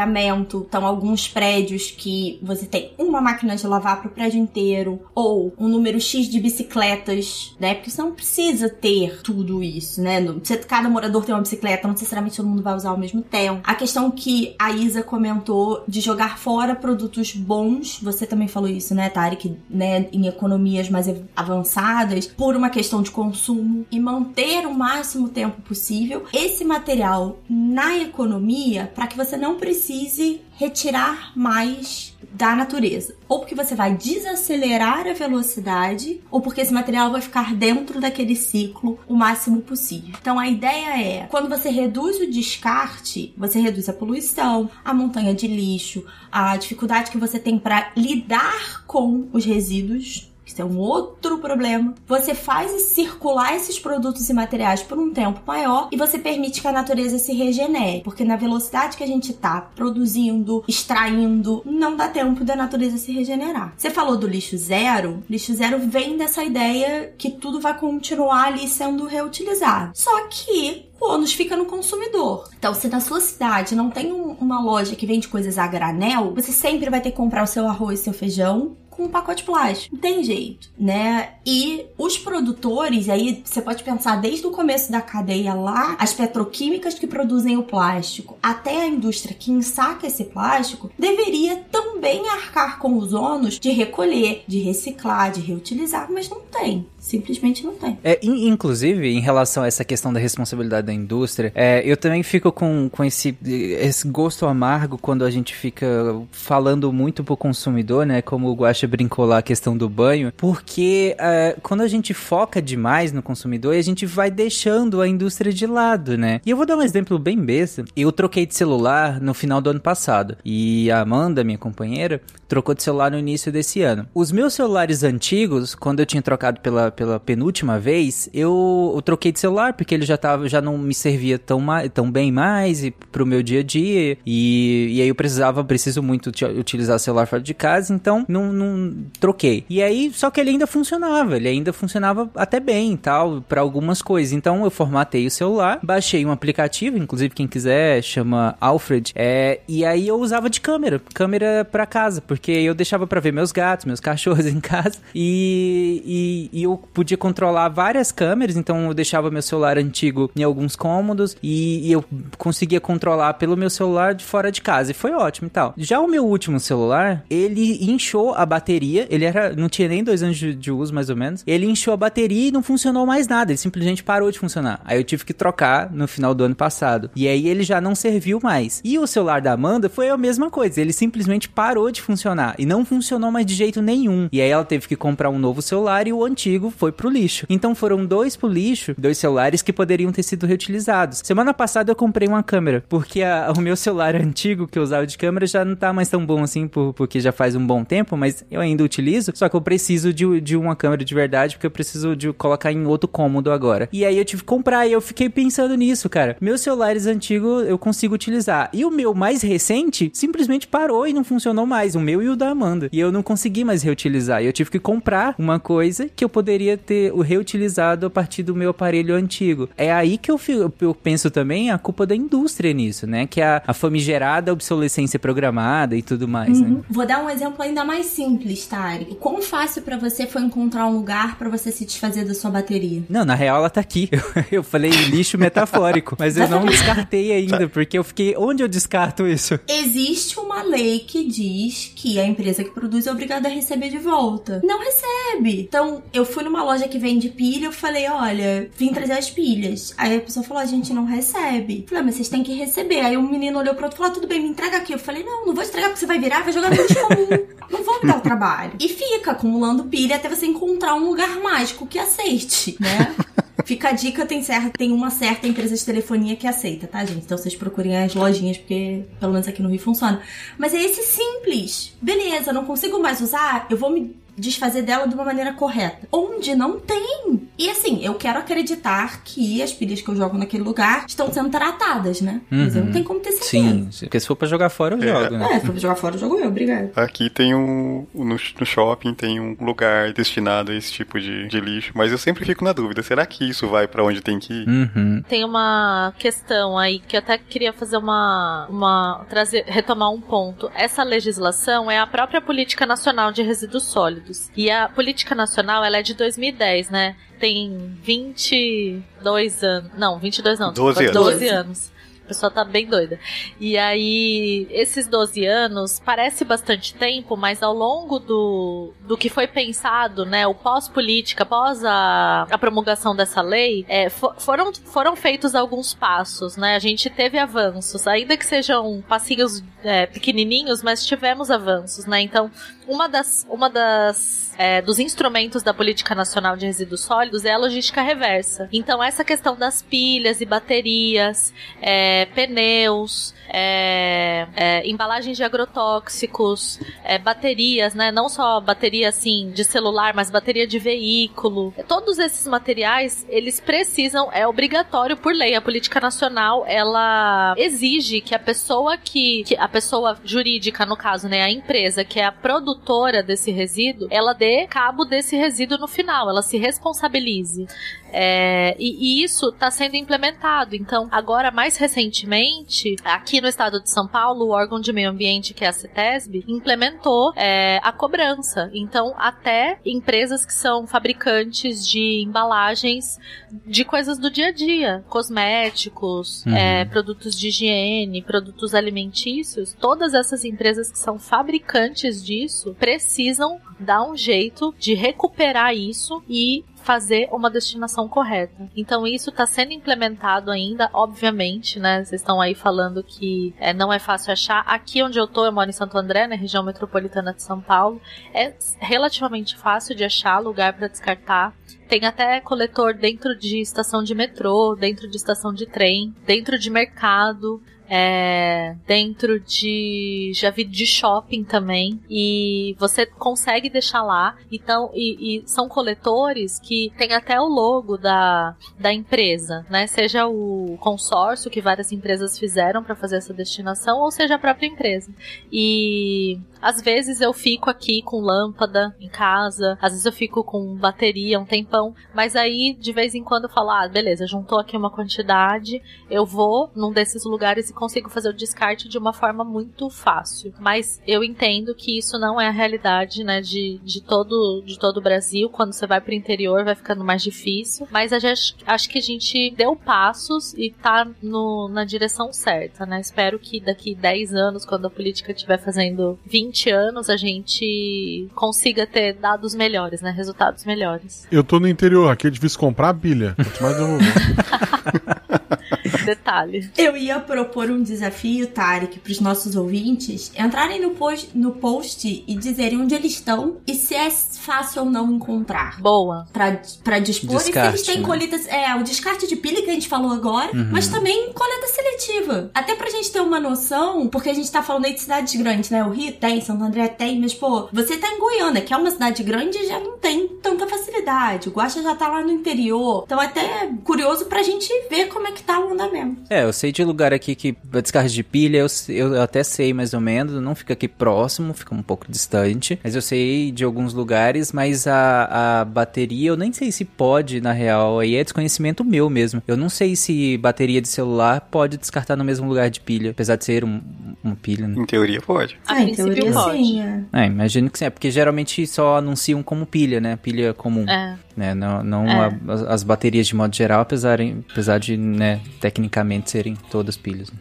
B: compartilhamento então, alguns prédios que você tem uma máquina de lavar para o prédio inteiro, ou um número X de bicicletas, né? Porque você não precisa ter tudo isso, né? Cada morador tem uma bicicleta, não necessariamente todo mundo vai usar ao mesmo tempo. A questão que a Isa comentou de jogar fora produtos bons, você também falou isso, né, Tarek? Né, em economias mais avançadas, por uma questão de consumo e manter o máximo tempo possível esse material na economia para que você não precise precise retirar mais da natureza. Ou porque você vai desacelerar a velocidade, ou porque esse material vai ficar dentro daquele ciclo o máximo possível. Então a ideia é, quando você reduz o descarte, você reduz a poluição, a montanha de lixo, a dificuldade que você tem para lidar com os resíduos isso é um outro problema. Você faz circular esses produtos e materiais por um tempo maior e você permite que a natureza se regenere, porque na velocidade que a gente tá produzindo, extraindo, não dá tempo da natureza se regenerar. Você falou do lixo zero, lixo zero vem dessa ideia que tudo vai continuar ali sendo reutilizado. Só que o ônus fica no consumidor. Então, se na sua cidade não tem um, uma loja que vende coisas a granel, você sempre vai ter que comprar o seu arroz, seu feijão com um pacote plástico. Não tem jeito, né? E os produtores, aí você pode pensar desde o começo da cadeia lá, as petroquímicas que produzem o plástico, até a indústria que ensaca esse plástico, deveria também arcar com os ônus de recolher, de reciclar, de reutilizar, mas não tem. Simplesmente não tem.
A: É, inclusive, em relação a essa questão da responsabilidade da indústria, é, eu também fico com, com esse, esse gosto amargo quando a gente fica falando muito pro consumidor, né? Como o Guaxa brincou lá a questão do banho, porque é, quando a gente foca demais no consumidor, a gente vai deixando a indústria de lado, né? E eu vou dar um exemplo bem besta. Eu troquei de celular no final do ano passado. E a Amanda, minha companheira, trocou de celular no início desse ano. Os meus celulares antigos, quando eu tinha trocado pela pela penúltima vez, eu, eu, troquei de celular porque ele já tava, já não me servia tão, tão bem mais e pro meu dia a dia. E, e aí eu precisava, preciso muito utilizar celular fora de casa, então não, não troquei. E aí, só que ele ainda funcionava, ele ainda funcionava até bem tal, para algumas coisas. Então eu formatei o celular, baixei um aplicativo, inclusive quem quiser chama Alfred, é, e aí eu usava de câmera, câmera para casa, porque eu deixava para ver meus gatos, meus cachorros em casa e, e, e eu podia controlar várias câmeras, então eu deixava meu celular antigo em alguns cômodos e, e, eu conseguia controlar pelo meu celular de fora de casa e foi ótimo e tal. Já o meu último celular, ele inchou a bateria, ele era não tinha nem dois anos de, de uso mais ou menos, ele inchou a bateria e não funcionou mais nada, ele simplesmente parou de funcionar. Aí eu tive que trocar no final do ano passado e aí ele já não serviu mais. E o celular da Amanda foi a mesma coisa, ele simplesmente parou de funcionar e não funcionou mais de jeito nenhum. E aí ela teve que comprar um novo celular e o antigo foi pro lixo. Então foram dois pro lixo, dois celulares que poderiam ter sido reutilizados. Semana passada eu comprei uma câmera, porque a, o meu celular antigo que eu usava de câmera já não tá mais tão bom assim, por, porque já faz um bom tempo, mas eu ainda utilizo, só que eu preciso de, de uma câmera de verdade, porque eu preciso de colocar em outro cômodo agora. E aí eu tive que comprar, e eu fiquei pensando nisso, cara. Meus celulares antigos eu consigo utilizar. E o meu mais recente simplesmente parou e não funcionou mais, o meu e o da Amanda. E eu não consegui mais reutilizar. E eu tive que comprar uma coisa que eu poderia poderia ter o reutilizado a partir do meu aparelho antigo. É aí que eu, fico, eu penso também a culpa da indústria nisso, né? Que é a, a famigerada obsolescência programada e tudo mais, né?
B: Uhum. Vou dar um exemplo ainda mais simples, Tarek. Quão fácil pra você foi encontrar um lugar pra você se desfazer da sua bateria?
A: Não, na real ela tá aqui. Eu, eu falei lixo metafórico, mas eu não descartei ainda, porque eu fiquei. Onde eu descarto isso?
B: Existe uma lei que diz que a empresa que produz é obrigada a receber de volta. Não recebe. Então, eu fui numa loja que vende pilha, eu falei, olha, vim trazer as pilhas. Aí a pessoa falou, a gente não recebe. Eu falei, ah, mas vocês têm que receber. Aí o menino olhou pro outro e falou, ah, tudo bem, me entrega aqui. Eu falei, não, não vou entregar porque você vai virar, vai jogar no comum. Não vou me dar o trabalho. E fica acumulando pilha até você encontrar um lugar mágico que aceite, né? Fica a dica, tem, certa, tem uma certa empresa de telefonia que aceita, tá, gente? Então vocês procurem as lojinhas, porque pelo menos aqui no Rio funciona. Mas é esse simples. Beleza, não consigo mais usar, eu vou me desfazer dela de uma maneira correta. Onde não tem. E assim, eu quero acreditar que as pilhas que eu jogo naquele lugar estão sendo tratadas, né? Mas eu não tenho como ter certeza.
A: Sim, porque se for pra jogar fora, eu jogo, né?
B: É, se for pra jogar fora, eu jogo eu, obrigado.
C: Aqui tem um. No, no shopping tem um lugar destinado a esse tipo de, de lixo. Mas eu sempre fico na dúvida: será que isso vai pra onde tem que ir?
A: Uhum.
D: Tem uma questão aí que eu até queria fazer uma. uma trazer, retomar um ponto. Essa legislação é a própria Política Nacional de Resíduos Sólidos. E a Política Nacional, ela é de 2010, né? Tem 22 anos. Não, 22 não.
C: 12
D: desculpa,
C: anos.
D: 12 anos. A pessoa tá bem doida. E aí, esses 12 anos parece bastante tempo, mas ao longo do, do que foi pensado, né, o pós-política, após a, a promulgação dessa lei, é, fo- foram, foram feitos alguns passos, né? A gente teve avanços, ainda que sejam passinhos é, pequenininhos, mas tivemos avanços, né? Então, uma das, uma das é, dos instrumentos da política nacional de resíduos sólidos é a logística reversa. Então, essa questão das pilhas e baterias, é, pneus, é, é, embalagens de agrotóxicos, é, baterias, né? Não só bateria assim de celular, mas bateria de veículo. Todos esses materiais, eles precisam, é obrigatório por lei. A política nacional, ela exige que a pessoa que, que a pessoa jurídica, no caso, né, a empresa que é a produtora desse resíduo, ela dê cabo desse resíduo no final, ela se responsabilize. É, e, e isso está sendo implementado. Então, agora, mais recentemente, aqui no estado de São Paulo, o órgão de meio ambiente, que é a CETESB, implementou é, a cobrança. Então, até empresas que são fabricantes de embalagens de coisas do dia a dia, cosméticos,
A: Uhum.
D: é, produtos de higiene, produtos alimentícios, todas essas empresas que são fabricantes disso precisam dar um jeito de recuperar isso e fazer uma destinação correta. Então isso está sendo implementado ainda, obviamente, né? Vocês estão aí falando que é, não é fácil achar. Aqui onde eu tô, eu moro em Santo André, na região metropolitana de São Paulo, é relativamente fácil de achar lugar para descartar. Tem até coletor dentro de estação de metrô, dentro de estação de trem, dentro de mercado. É, dentro de já vi de shopping também e você consegue deixar lá. Então e, e são coletores que tem até o logo da, da empresa né? Seja o consórcio que várias empresas fizeram para fazer essa destinação ou seja a própria empresa. E às vezes eu fico aqui com lâmpada em casa, às vezes eu fico com bateria um tempão, mas aí de vez em quando eu falo, ah, beleza, juntou aqui uma quantidade, eu vou num desses lugares e consigo fazer o descarte de uma forma muito fácil. Mas eu entendo que isso não é a realidade, né, de, de todo de todo o Brasil. Quando você vai pro interior vai ficando mais difícil, mas a gente, acho que a gente deu passos e tá no, na direção certa, né? Espero que daqui 10 anos, quando a política estiver fazendo 20 anos, a gente consiga ter dados melhores, né? Resultados melhores.
F: Eu tô no interior, aqui é difícil comprar pilha. Quanto mais eu vou
D: Detalhe.
B: Eu ia propor um desafio, Tarek, pros nossos ouvintes entrarem no post, no post e dizerem onde eles estão e se é fácil ou não encontrar.
D: Boa.
B: Pra, pra dispor
A: Descarte,
B: e se eles têm
A: né?
B: colheita. É, o descarte de pilha que a gente falou agora, mas também coleta seletiva. Até pra gente ter uma noção, porque a gente tá falando aí de cidades grandes, né? O Rio tem, Santo André tem, mas, pô, você tá em Goiânia, que é uma cidade grande e já não tem tanta facilidade. O Guaxa já tá lá no interior. Então, é até curioso pra gente ver como é que tá o mesmo.
A: É, eu sei de lugar aqui que a descarga de pilha, eu, eu até sei mais ou menos, não fica aqui próximo, fica um pouco distante, mas eu sei de alguns lugares, mas a, a bateria, eu nem sei se pode, na real, aí é desconhecimento meu mesmo. Eu não sei se bateria de celular pode descartar no mesmo lugar de pilha, apesar de ser um, uma pilha, né?
C: Em teoria pode.
B: Ah, em teoria
D: pode.
B: sim, é.
A: É, imagino que sim, é porque geralmente só anunciam como pilha, né? Pilha comum.
D: É.
A: né? Não, não
D: É.
A: a- as, as baterias de modo geral, apesar, apesar de, né, tecnicamente serem todas pilhas. né?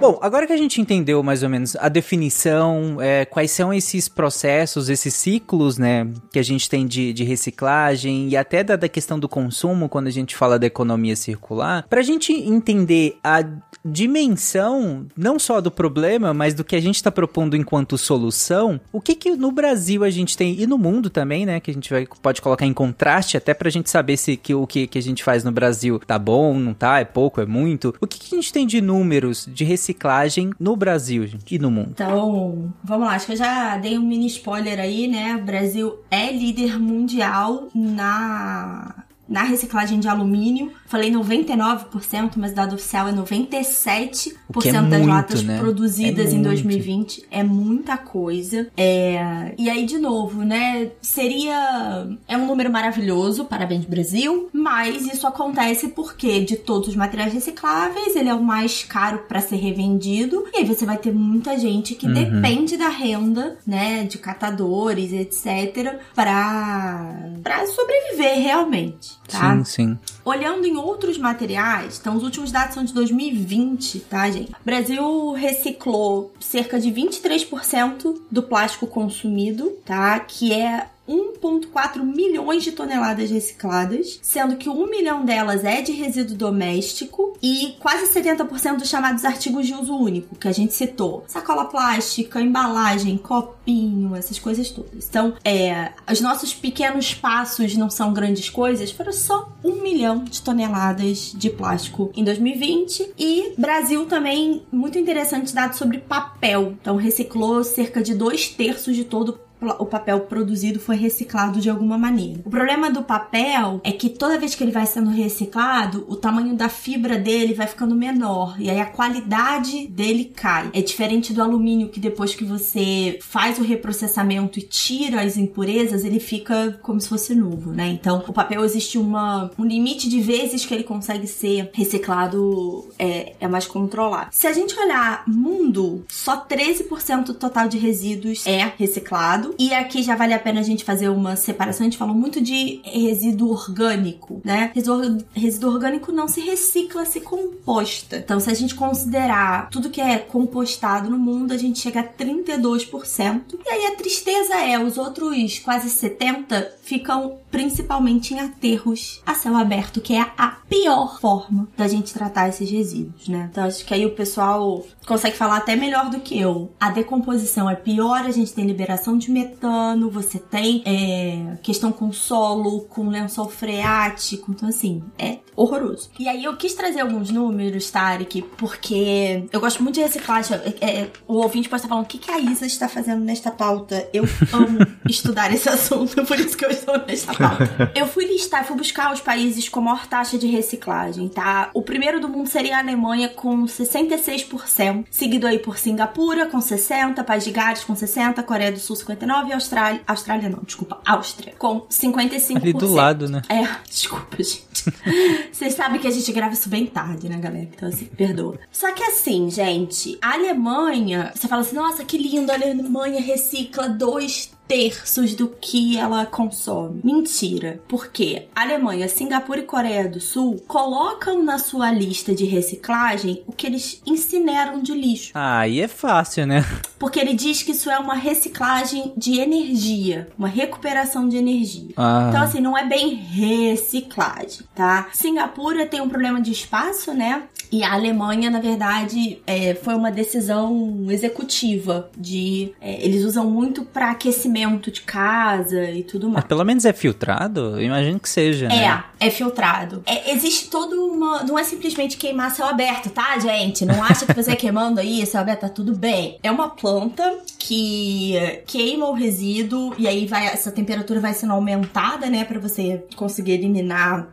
A: Bom, agora que a gente entendeu mais ou menos a definição, é, quais são esses processos, esses ciclos, né, que a gente tem de, de reciclagem e até da, da questão do consumo quando a gente fala da economia circular, pra gente entender a dimensão não só do problema, mas do que a gente está propondo enquanto solução, o que que no Brasil a gente tem e no mundo também, né, que a gente vai, pode colocar em contraste até pra gente saber se que, o que, que a gente faz no Brasil tá bom, não tá, é pouco, é muito. O que, que a gente tem de números de reciclagem no Brasil, gente, e no mundo?
B: Então, vamos lá, acho que eu já dei um mini spoiler aí, né? O Brasil é líder mundial na, na reciclagem de alumínio. Falei 99%, mas o dado oficial é 97%
A: O que é
B: das
A: muito,
B: latas
A: né?
B: produzidas
A: É
B: em
A: muito.
B: 2020. É muita coisa. É... E aí, de novo, né? Seria. É um número maravilhoso, parabéns, Brasil. Mas isso acontece porque de todos os materiais recicláveis, ele é o mais caro para ser revendido. E aí você vai ter muita gente que
A: Uhum.
B: depende da renda, né? De catadores, etc. para para sobreviver realmente. Tá?
A: Sim, sim.
B: Olhando em outros materiais, então os últimos dados são de 2020, tá, gente? O Brasil reciclou cerca de 23% do plástico consumido, tá? Que é 1,4 milhões de toneladas recicladas, sendo que 1 milhão delas é de resíduo doméstico e quase 70% dos chamados artigos de uso único, que a gente citou. Sacola plástica, embalagem, copinho, essas coisas todas. Então, é, os nossos pequenos passos não são grandes coisas, foram só 1 milhão de toneladas de plástico em 2020. E Brasil também, muito interessante dado sobre papel. Então, reciclou cerca de dois terços de todo o papel produzido foi reciclado de alguma maneira. O problema do papel é que toda vez que ele vai sendo reciclado, o tamanho da fibra dele vai ficando menor e aí a qualidade dele cai. É diferente do alumínio que depois que você faz o reprocessamento e tira as impurezas, ele fica como se fosse novo, né? Então, o papel existe uma, um limite de vezes que ele consegue ser reciclado é, é mais controlado. Se a gente olhar mundo, só 13% do total de resíduos é reciclado. E aqui já vale a pena a gente fazer uma separação. A gente falou muito de resíduo orgânico, né? Resíduo, resíduo orgânico não se recicla, se composta. Então, se a gente considerar tudo que é compostado no mundo, a gente chega a 32%. E aí a tristeza é, os outros quase 70% ficam principalmente em aterros a céu aberto, que é a pior forma da gente tratar esses resíduos, né? Então acho que aí o pessoal consegue falar até melhor do que eu. A decomposição é pior, a gente tem liberação de metano, você tem é, questão com solo, com lençol freático, então assim, é horroroso. E aí eu quis trazer alguns números, Tarek, porque eu gosto muito de reciclagem. É, é, o ouvinte pode estar falando, o que, que a Isa está fazendo nesta pauta? Eu amo estudar esse assunto, por isso que eu estou nesta pauta. Eu fui listar, fui buscar os países com maior taxa de reciclagem, tá? O primeiro do mundo seria a Alemanha com 66%, seguido aí por Singapura com 60%, País de Gales com 60%, Coreia do Sul 59% e Austrália... Austrália não, desculpa, Áustria com 55%.
A: Ali do lado, né?
B: É, desculpa, gente. Vocês sabem que a gente grava isso bem tarde, né, galera? Então, assim, perdoa. Só que assim, gente, a Alemanha, você fala assim, nossa, que lindo, a Alemanha recicla dois terços do que ela consome. Mentira. Por quê? Alemanha, Singapura e Coreia do Sul colocam na sua lista de reciclagem o que eles incineram de lixo.
A: Ah, aí é fácil, né?
B: Porque ele diz que isso é uma reciclagem de energia, uma recuperação de energia.
A: Ah.
B: Então, assim, não é bem reciclagem, tá? Singapura tem um problema de espaço, né? E a Alemanha, na verdade, é, foi uma decisão executiva de. é, eles usam muito para aquecimento de casa e tudo mais.
A: Mas pelo menos é filtrado? Eu imagino que seja, né?
B: É, é filtrado. É, existe toda uma. Não é simplesmente queimar céu aberto, tá, gente? Não acha que você queimando aí, céu aberto, tá tudo bem. É uma planta que queima o resíduo e aí vai essa temperatura vai sendo aumentada, né, para você conseguir eliminar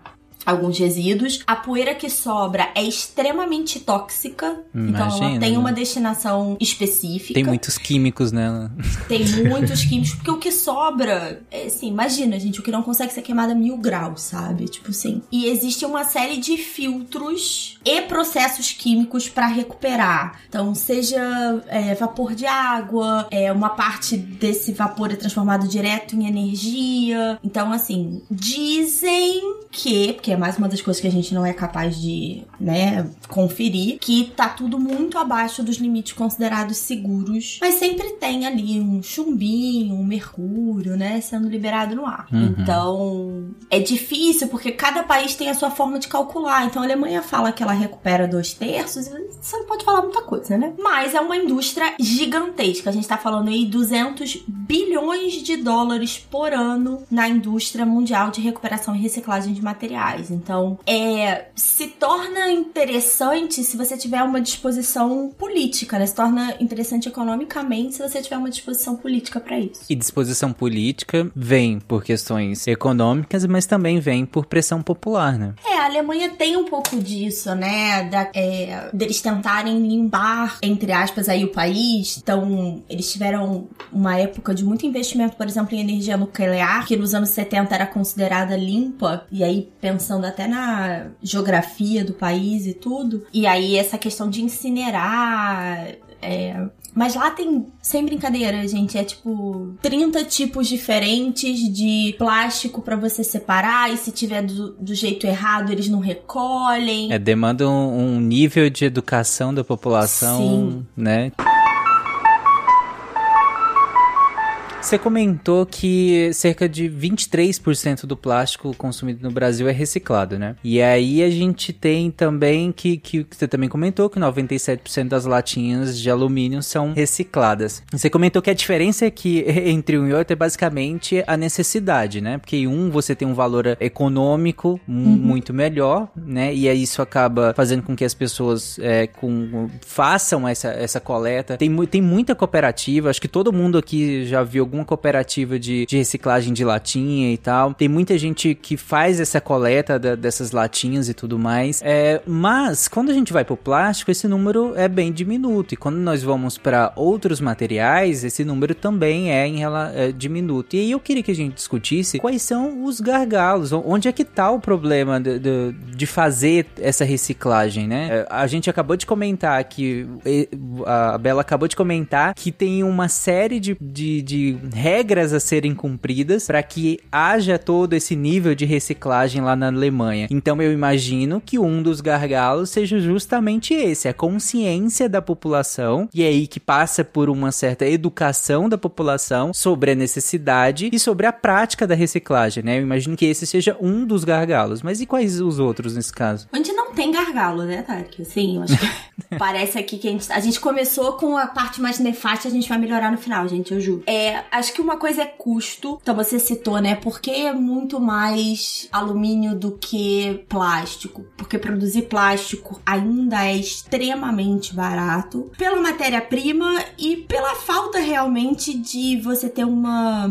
B: alguns resíduos. A poeira que sobra é extremamente tóxica, então ela
A: Imagina,
B: tem
A: né?
B: uma destinação específica.
A: Tem muitos químicos nela.
B: Tem muitos químicos, porque o que sobra, é assim, imagina, gente, o que não consegue ser queimado a mil graus, sabe? Tipo assim. E existe uma série de filtros e processos químicos pra recuperar. Então, seja é, vapor de água, é, uma parte desse vapor é transformado direto em energia. Então, assim, dizem que, porque é mais uma das coisas que a gente não é capaz de, né, conferir, que tá tudo muito abaixo dos limites considerados seguros, mas sempre tem ali um chumbinho, um mercúrio, né, sendo liberado no ar.
A: Uhum.
B: Então, é difícil porque cada país tem a sua forma de calcular. Então, a Alemanha fala que ela recupera dois terços, e você não pode falar muita coisa, né? Mas é uma indústria gigantesca. A gente tá falando aí 200 bilhões de dólares por ano na indústria mundial de recuperação e reciclagem de materiais. Então, é se torna interessante se você tiver uma disposição política, né? Se torna interessante economicamente se você tiver uma disposição política pra isso.
A: E disposição política vem por questões econômicas, mas também vem por pressão popular, né?
B: É, a Alemanha tem um pouco disso, né? Da, é, deles tentarem limpar, entre aspas, aí o país. Então, eles tiveram uma época de muito investimento, por exemplo, em energia nuclear, que nos anos 70 era considerada limpa. E aí, pensando até na geografia do país e tudo. E aí, essa questão de incinerar. É, mas lá tem, sem brincadeira, gente, é tipo 30 tipos diferentes de plástico pra você separar. E se tiver do, do jeito errado, eles não recolhem.
A: É, demanda um, um nível de educação da população,
B: Sim.
A: né? Você comentou que cerca de 23% do plástico consumido no Brasil é reciclado, né? E aí a gente tem também que, que você também comentou que 97% das latinhas de alumínio são recicladas. Você comentou que a diferença é que entre um e outro é basicamente a necessidade, né? Porque um você tem um valor econômico mu- muito melhor, né? E aí isso acaba fazendo com que as pessoas é, com, façam essa, essa coleta. Tem, tem muita cooperativa, acho que todo mundo aqui já viu alguma cooperativa de, de reciclagem de latinha e tal. Tem muita gente que faz essa coleta da- dessas latinhas e tudo mais. É, mas quando a gente vai pro plástico, esse número é bem diminuto. E quando nós vamos para outros materiais, esse número também é, em é diminuto. E aí eu queria que a gente discutisse quais são os gargalos, onde é que tá o problema de, de, de fazer essa reciclagem, né? É, A gente acabou de comentar que a Bela acabou de comentar que tem uma série de, de, de regras a serem cumpridas para que haja todo esse nível de reciclagem lá na Alemanha. Então eu imagino que um dos gargalos seja justamente esse, a consciência da população e é aí que passa por uma certa educação da população sobre a necessidade e sobre a prática da reciclagem, né? Eu imagino que esse seja um dos gargalos. Mas e quais os outros nesse caso?
B: Onde não tem gargalo, né, Tarek? Assim, eu acho que parece aqui que a gente, a gente começou com a parte mais nefasta, a gente vai melhorar no final, gente, eu juro. É, acho que uma coisa é custo. Então você citou, né? Porque é muito mais alumínio do que plástico. Porque produzir plástico ainda é extremamente barato. Pela matéria-prima e pela falta realmente de você ter uma,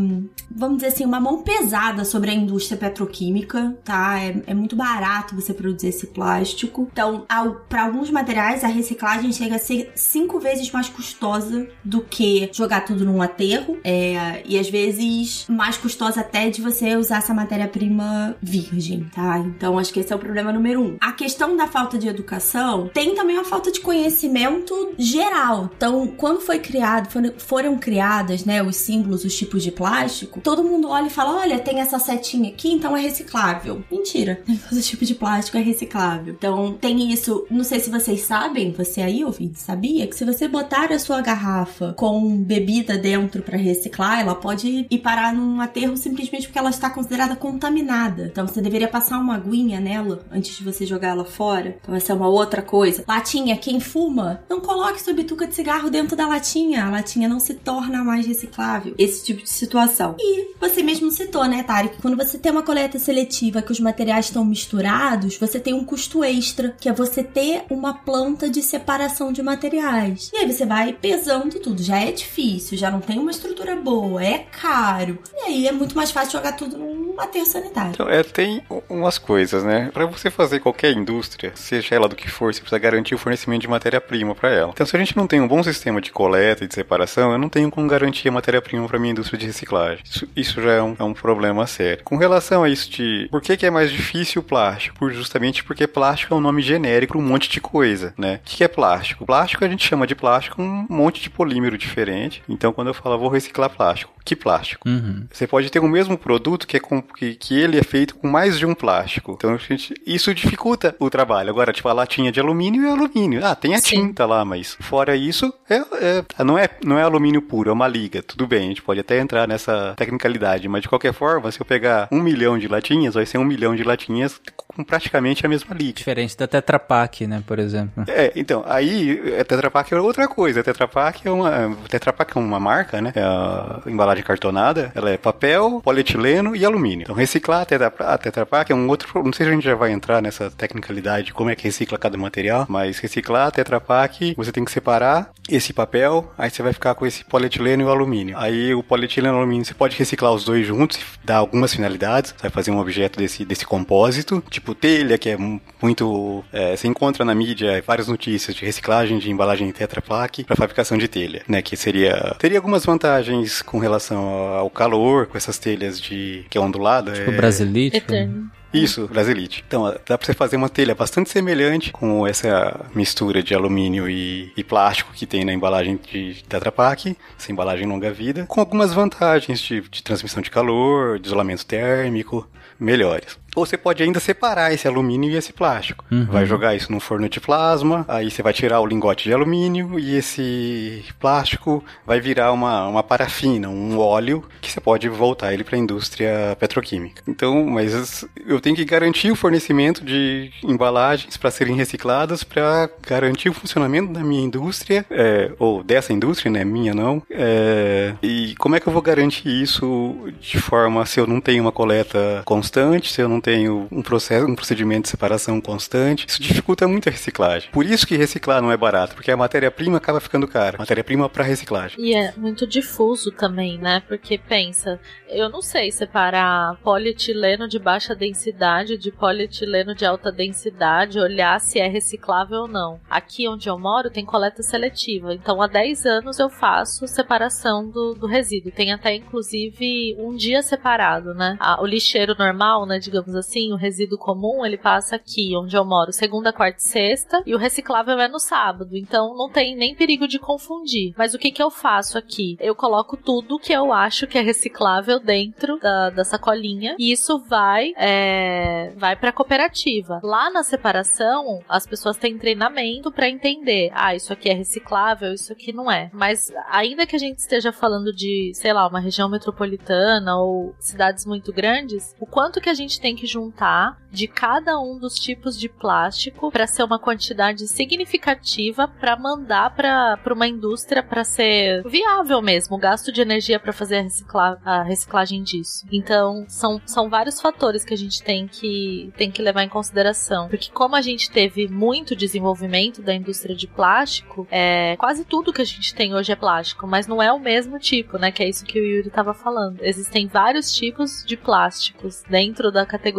B: vamos dizer assim, uma mão pesada sobre a indústria petroquímica, tá? É, é muito barato você produzir esse plástico. Então, para alguns materiais, a reciclagem chega a ser cinco vezes mais custosa do que jogar tudo num aterro. É, e às vezes mais custosa até de você usar essa matéria-prima virgem, tá? Então, acho que esse é o problema número um. A questão da falta de educação tem também a falta de conhecimento geral. Então, quando foi criado, foram, foram criadas, né, os símbolos, os tipos de plástico, todo mundo olha e fala: olha, tem essa setinha aqui, então é reciclável. Mentira. Todo tipo de plástico é reciclável. Então tem isso. Não sei se vocês sabem, você aí, ouvinte, sabia que se você botar a sua garrafa com bebida dentro para reciclar, ela pode ir parar num aterro simplesmente porque ela está considerada contaminada. Então você deveria passar uma aguinha nela antes de você jogar ela fora. Então essa é uma outra coisa. Latinha, quem fuma, não coloque sua bituca de cigarro dentro da latinha. A latinha não se torna mais reciclável. Esse tipo de situação. E você mesmo citou, né, que quando você tem uma coleta seletiva que os materiais estão misturados, você tem um custo extra, que é você ter uma planta de separação de materiais. E aí você vai pesando tudo. Já é difícil, já não tem uma estrutura boa, é caro. E aí é muito mais fácil jogar tudo num aterro sanitário.
C: Então, é, tem umas coisas, né? Pra você fazer qualquer indústria, seja ela do que for, você precisa garantir o fornecimento de matéria-prima pra ela. Então, se a gente não tem um bom sistema de coleta e de separação, eu não tenho como garantir a matéria-prima pra minha indústria de reciclagem. Isso, isso já é um, é um problema sério. Com relação a isso de por que, que é mais difícil o plástico? Por, justamente porque plástico é um nome genérico pra um monte de coisa, né? O que, que é plástico? Plástico a gente chama de plástico um monte de polímero diferente. Então, quando eu falo vou reciclar plástico, que plástico?
A: Uhum.
C: Você pode ter o mesmo produto que, é com, que, que ele é feito com mais de um plástico. Então, gente, isso dificulta o trabalho. Agora, tipo, a latinha de alumínio é alumínio. Ah, tem a
D: Sim.
C: tinta lá, mas fora isso, é, é- não, é, não é alumínio puro, é uma liga. Tudo bem, a gente pode até entrar nessa tecnicalidade, mas de qualquer forma, se eu pegar um milhão de latinhas, vai ser um milhão de latinhas com praticamente a mesma liga.
A: Diferente da Tetra Pak, né, por exemplo.
C: É, então, aí a Tetra Pak é outra coisa. A Tetra Pak é uma, Tetra Pak é uma marca, né? É a embalagem cartonada. Ela é papel, polietileno e alumínio. Então, reciclar a Tetra, a Tetra Pak é um outro. Não sei se a gente já vai entrar nessa tecnicalidade de como é que recicla cada material, mas reciclar a Tetra Pak, você tem que separar esse papel, aí você vai ficar com esse polietileno e o alumínio. Aí o polietileno e o alumínio você pode reciclar os dois juntos dar algumas finalidades. Você vai fazer um objeto desse, desse compósito, tipo telha, que é mu- muito. é, você encontra na mídia várias notícias de reciclagem de embalagem Tetra Pak para fabricação de telha, né? Que seria. Teria algumas vantagens com relação ao calor, com essas telhas de. que é ondulada.
A: Tipo
C: é,
A: Brasilite.
D: Eterno.
C: isso, Brasilite. Então, dá pra você fazer uma telha bastante semelhante com essa mistura de alumínio e, e plástico que tem na embalagem de Tetra Pak, essa embalagem longa-vida, com algumas vantagens de, de transmissão de calor, de isolamento térmico, melhores. Ou você pode ainda separar esse alumínio e esse plástico. Vai jogar isso num forno de plasma, aí você vai tirar o lingote de alumínio e esse plástico vai virar uma, uma parafina, um óleo, que você pode voltar ele para a indústria petroquímica. Então, mas eu tenho que garantir o fornecimento de embalagens para serem recicladas para garantir o funcionamento da minha indústria, é, ou dessa indústria, né? Minha não. É, e como é que eu vou garantir isso de forma se eu não tenho uma coleta constante, se eu não tenho um processo, um procedimento de separação constante? Isso dificulta muito a reciclagem. Por isso que reciclar não é barato, porque a matéria-prima acaba ficando cara. Matéria-prima para reciclagem.
D: E é muito difuso também, né? Porque pensa, eu não sei separar polietileno de baixa densidade de polietileno de alta densidade, olhar se é reciclável ou não. Aqui onde eu moro tem coleta seletiva, então há 10 anos eu faço separação do, do resíduo. Tem até inclusive um dia separado, né? O lixeiro normal, né, digamos assim, o resíduo comum, ele passa aqui onde eu moro, segunda, quarta e sexta, e o reciclável é no sábado. Então não tem nem perigo de confundir. Mas o que que eu faço aqui? Eu coloco tudo que eu acho que é reciclável dentro da, da sacolinha e isso vai é, vai para cooperativa. Lá na separação, as pessoas têm treinamento para entender, ah, isso aqui é reciclável, isso aqui não é. Mas ainda que a gente esteja falando de, sei lá, uma região metropolitana ou cidades muito grandes, o quanto que a gente tem que juntar de cada um dos tipos de plástico para ser uma quantidade significativa para mandar para uma indústria para ser viável mesmo, o gasto de energia para fazer a, recicla a reciclagem disso. Então, são, são vários fatores que a gente tem que, tem que levar em consideração. Porque como a gente teve muito desenvolvimento da indústria de plástico, é, quase tudo que a gente tem hoje é plástico, mas não é o mesmo tipo, né? Que é isso que o Yuri estava falando. Existem vários tipos de plásticos dentro da categoria,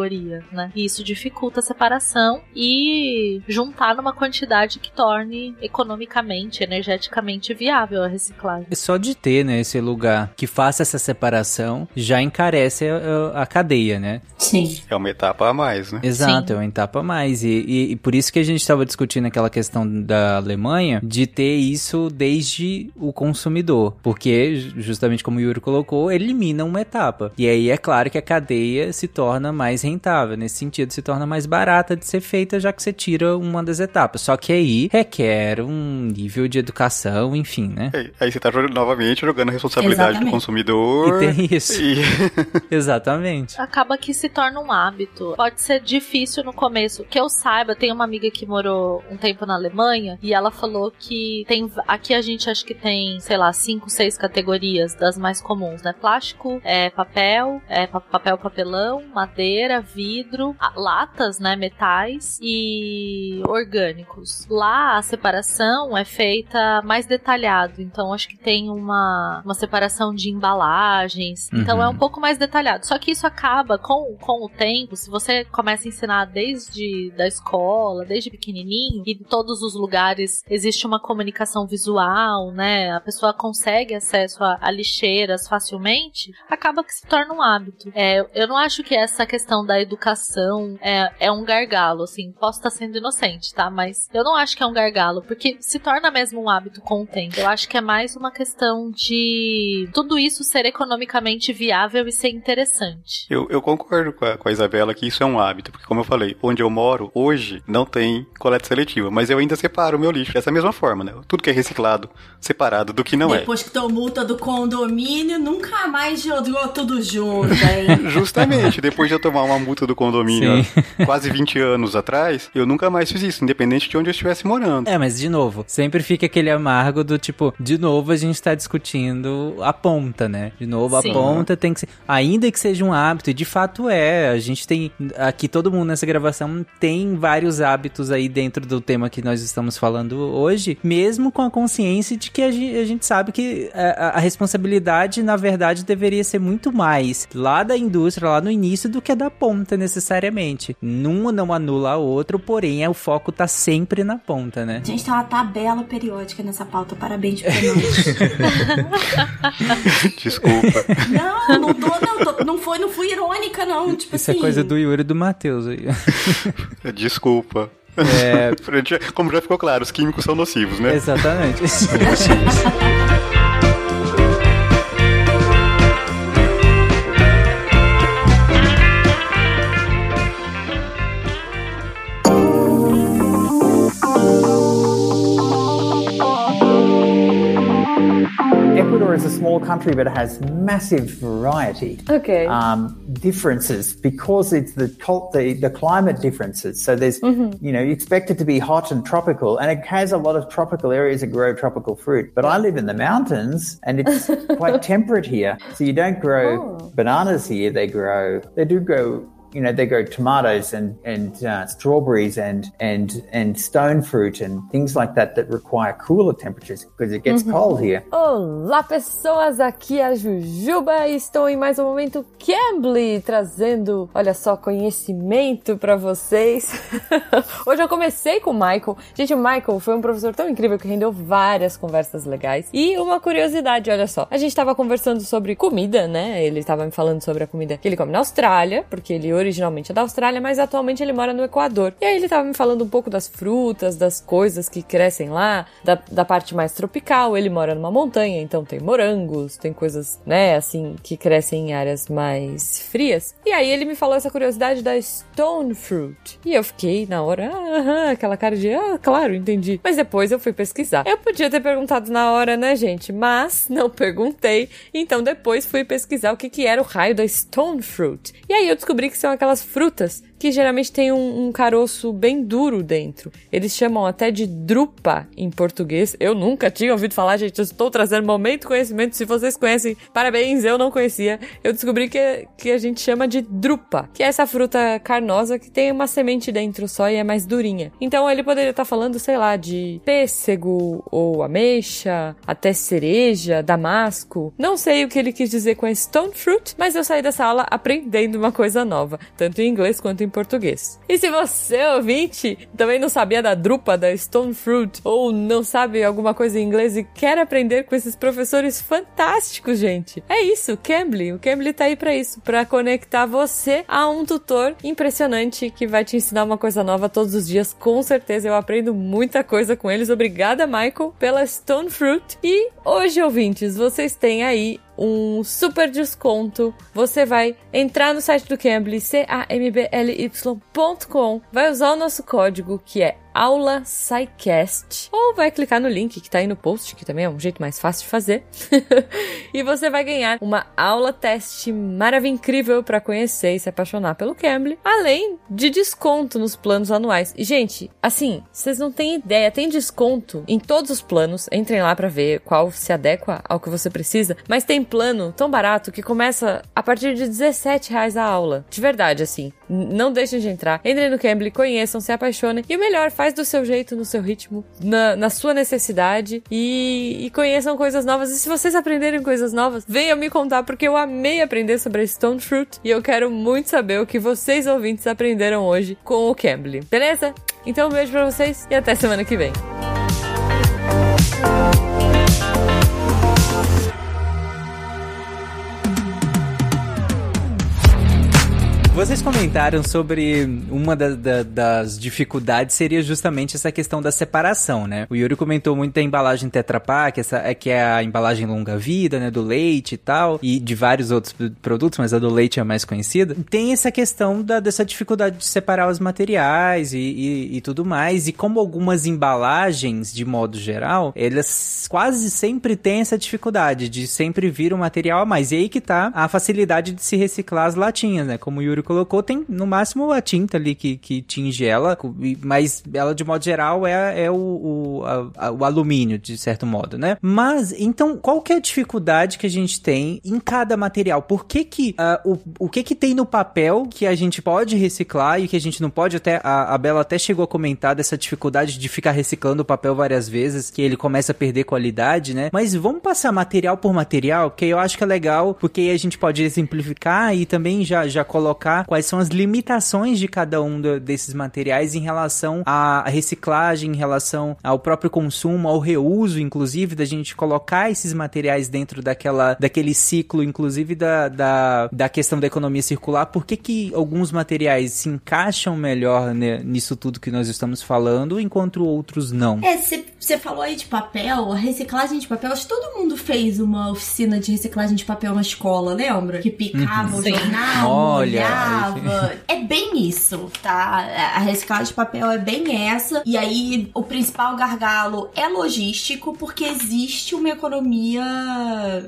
D: né? E isso dificulta a separação e juntar numa quantidade que torne economicamente, energeticamente viável a reciclagem.
A: É Só de ter, né, esse lugar que faça essa separação já encarece a, a cadeia, né?
B: Sim.
C: É uma etapa a mais, né?
A: Exato,
D: Sim.
A: é uma etapa a mais. E, e- e por isso que a gente estava discutindo aquela questão da Alemanha de ter isso desde o consumidor. Porque, ju- justamente como o Yuri colocou, elimina uma etapa. E aí é claro que a cadeia se torna mais mais rentável. Nesse sentido, se torna mais barata de ser feita, já que você tira uma das etapas. Só que aí requer um nível de educação, enfim, né?
C: Aí, aí você tá novamente jogando a responsabilidade do
B: Exatamente.
C: consumidor.
A: E tem isso.
C: E-
A: Exatamente.
D: acaba que se torna um hábito. Pode ser difícil no começo. Que eu saiba, eu tenho uma amiga que morou um tempo na Alemanha e ela falou que tem aqui a gente acho que tem, sei lá, cinco, seis categorias das mais comuns, né? Plástico, é, papel, é, pa- papel, papelão, madeira, vidro, a- latas, né? Metais e orgânicos. Lá a separação é feita mais detalhado, então acho que tem uma, uma separação de embalagens. Então
A: Uhum.
D: é um pouco mais detalhado. Só que isso acaba com, com o tempo, se você começa a ensinar desde da escola, desde pequenininho, e em todos os lugares existe uma comunicação visual, né? A pessoa consegue acesso a, a lixeiras facilmente, acaba que se torna um hábito. É, eu não acho que essa questão da educação é, é um gargalo, assim. Posso estar sendo inocente, tá? Mas eu não acho que é um gargalo, porque se torna mesmo um hábito com o tempo. Eu acho que é mais uma questão de tudo isso ser economicamente viável e ser interessante.
C: Eu, eu concordo com a, com a Isabela que isso é um hábito, porque como eu falei, onde eu moro hoje não tem coleta seletiva, mas eu ainda separo o meu lixo dessa mesma forma, né? Tudo que é reciclado, separado do que não
B: Depois que tomou multa do condomínio, nunca mais jogou tudo junto, hein?
C: é. Justamente, depois de eu tomar uma multa do condomínio há quase 20 anos atrás, eu nunca mais fiz isso, independente de onde eu estivesse morando.
A: É, mas de novo, sempre fica aquele amargo do tipo, de novo a gente tá discutindo a ponta, né? De novo,
D: Sim.
A: a ponta tem que ser. Ainda que seja um hábito, e de fato é. A gente tem. Aqui todo mundo nessa gravação tem vários hábitos aí dentro do tema que nós estamos falando hoje, mesmo com a consciência de que a gente, a gente sabe que a, a responsabilidade, na verdade, deveria ser muito mais lá da indústria, lá no início, do que da ponta, necessariamente. Num não anula a outro, porém, é, o foco tá sempre na ponta, né?
B: Gente, tem uma tabela periódica nessa pauta. Parabéns pra nós.
C: Desculpa.
B: não, não tô, não. tô- não, foi, não fui irônica, não. Tipo
A: Isso
B: assim.
A: é coisa do Yuri e do Matheus aí.
C: Desculpa.
A: É,
C: Como já ficou claro, os químicos são nocivos, né?
A: exatamente.
I: Small country, but it has massive variety.
J: Okay.
I: Um, differences because it's the, the the climate differences. So there's you know you expect it to be hot and tropical, and it has a lot of tropical areas that grow tropical fruit. But I live in the mountains, and it's quite temperate here. So you don't grow bananas here. They grow. They do grow. You know, they grow tomatoes and and uh, strawberries and and and stone fruit and things like that that require cooler temperatures because it gets cold here.
J: Olá, pessoas! Aqui é a Jujuba e estou em mais um momento Cambly, trazendo, olha só, conhecimento pra vocês. Hoje eu comecei com o Michael. Gente, o Michael foi um professor tão incrível que rendeu várias conversas legais. E uma curiosidade, olha só. A gente tava conversando sobre comida, né? Ele tava me falando sobre a comida que ele come na Austrália, porque ele originalmente é da Austrália, mas atualmente ele mora no Equador. E aí ele tava me falando um pouco das frutas, das coisas que crescem lá, da, da parte mais tropical. Ele mora numa montanha, então tem morangos, tem coisas, né, assim, que crescem em áreas mais frias. E aí ele me falou essa curiosidade da stone fruit. E eu fiquei na hora, ah, aquela cara de, ah, claro, entendi. Mas depois eu fui pesquisar. Eu podia ter perguntado na hora, né, gente? Mas não perguntei. Então depois fui pesquisar o que, que era o raio da stone fruit. E aí eu descobri que são aquelas frutas que geralmente tem um, um caroço bem duro dentro. Eles chamam até de drupa em português. Eu nunca tinha ouvido falar, gente. Eu estou trazendo momento conhecimento. Se vocês conhecem, parabéns, eu não conhecia. Eu descobri que, que a gente chama de drupa, que é essa fruta carnosa que tem uma semente dentro só e é mais durinha. Então ele poderia estar falando, sei lá, de pêssego ou ameixa, até cereja, damasco. Não sei o que ele quis dizer com stone fruit, mas eu saí dessa aula aprendendo uma coisa nova, tanto em inglês quanto em português. E se você, ouvinte, também não sabia da drupa, da stone fruit, ou não sabe alguma coisa em inglês e quer aprender com esses professores fantásticos, gente, é isso, Cambly. O Cambly tá aí pra isso, pra conectar você a um tutor impressionante que vai te ensinar uma coisa nova todos os dias. Com certeza eu aprendo muita coisa com eles. Obrigada, Michael, pela Stone Fruit. E hoje, ouvintes, vocês têm aí um super desconto. Você vai entrar no site do Cambly, C-A-M-B-L-Y.com, vai usar o nosso código que é aula SciCast ou vai clicar no link que tá aí no post, que também é um jeito mais fácil de fazer. e você vai ganhar uma aula teste maravilhosa incrível para conhecer e se apaixonar pelo Cambly, além de desconto nos planos anuais. E gente, assim, vocês não têm ideia, tem desconto em todos os planos. Entrem lá para ver qual se adequa ao que você precisa, mas tem plano tão barato que começa a partir de 17 reais a aula. De verdade, assim. Não deixem de entrar. Entrem no Cambly, conheçam, se apaixonem. E o melhor, faz do seu jeito, no seu ritmo, na, na sua necessidade e, e, conheçam coisas novas. E se vocês aprenderem coisas novas, venham me contar, porque eu amei aprender sobre a Stone Fruit e eu quero muito saber o que vocês ouvintes aprenderam hoje com o Cambly. Beleza? Então um beijo pra vocês e até semana que vem.
A: Vocês comentaram sobre uma da, da, das dificuldades seria justamente essa questão da separação, né? O Yuri comentou muito da embalagem Tetra Pak, essa é que é a embalagem longa vida, né, do leite e tal, e de vários outros produtos, mas a do leite é a mais conhecida. Tem essa questão da, dessa dificuldade de separar os materiais e, e, e tudo mais, e como algumas embalagens, de modo geral, elas quase sempre têm essa dificuldade de sempre vir um material a mais. E aí que tá a facilidade de se reciclar as latinhas, né? Como o Yuri colocou, tem no máximo a tinta ali que, que tinge ela, mas ela de modo geral é, é o, o, a, o alumínio, de certo modo, né? Mas, então, qual que é a dificuldade que a gente tem em cada material? Por que que, uh, o, o que que tem no papel que a gente pode reciclar e que a gente não pode? Até, a, a Bela até chegou a comentar dessa dificuldade de ficar reciclando o papel várias vezes, que ele começa a perder qualidade, né? Mas vamos passar material por material, que eu acho que é legal, porque aí a gente pode exemplificar e também já, já colocar quais são as limitações de cada um do, desses materiais em relação à reciclagem, em relação ao próprio consumo, ao reuso, inclusive, da gente colocar esses materiais dentro daquela, daquele ciclo, inclusive da, da, da questão da economia circular. Por que, que alguns materiais se encaixam melhor né, nisso tudo que nós estamos falando, enquanto outros não?
B: É, você falou aí de papel, a reciclagem de papel, acho que todo mundo fez uma oficina de reciclagem de papel na escola, lembra? Que picava uhum. o jornal,
A: Olha,
B: é bem isso, tá? A reciclagem de papel é bem essa. E aí, o principal gargalo é logístico, porque existe uma economia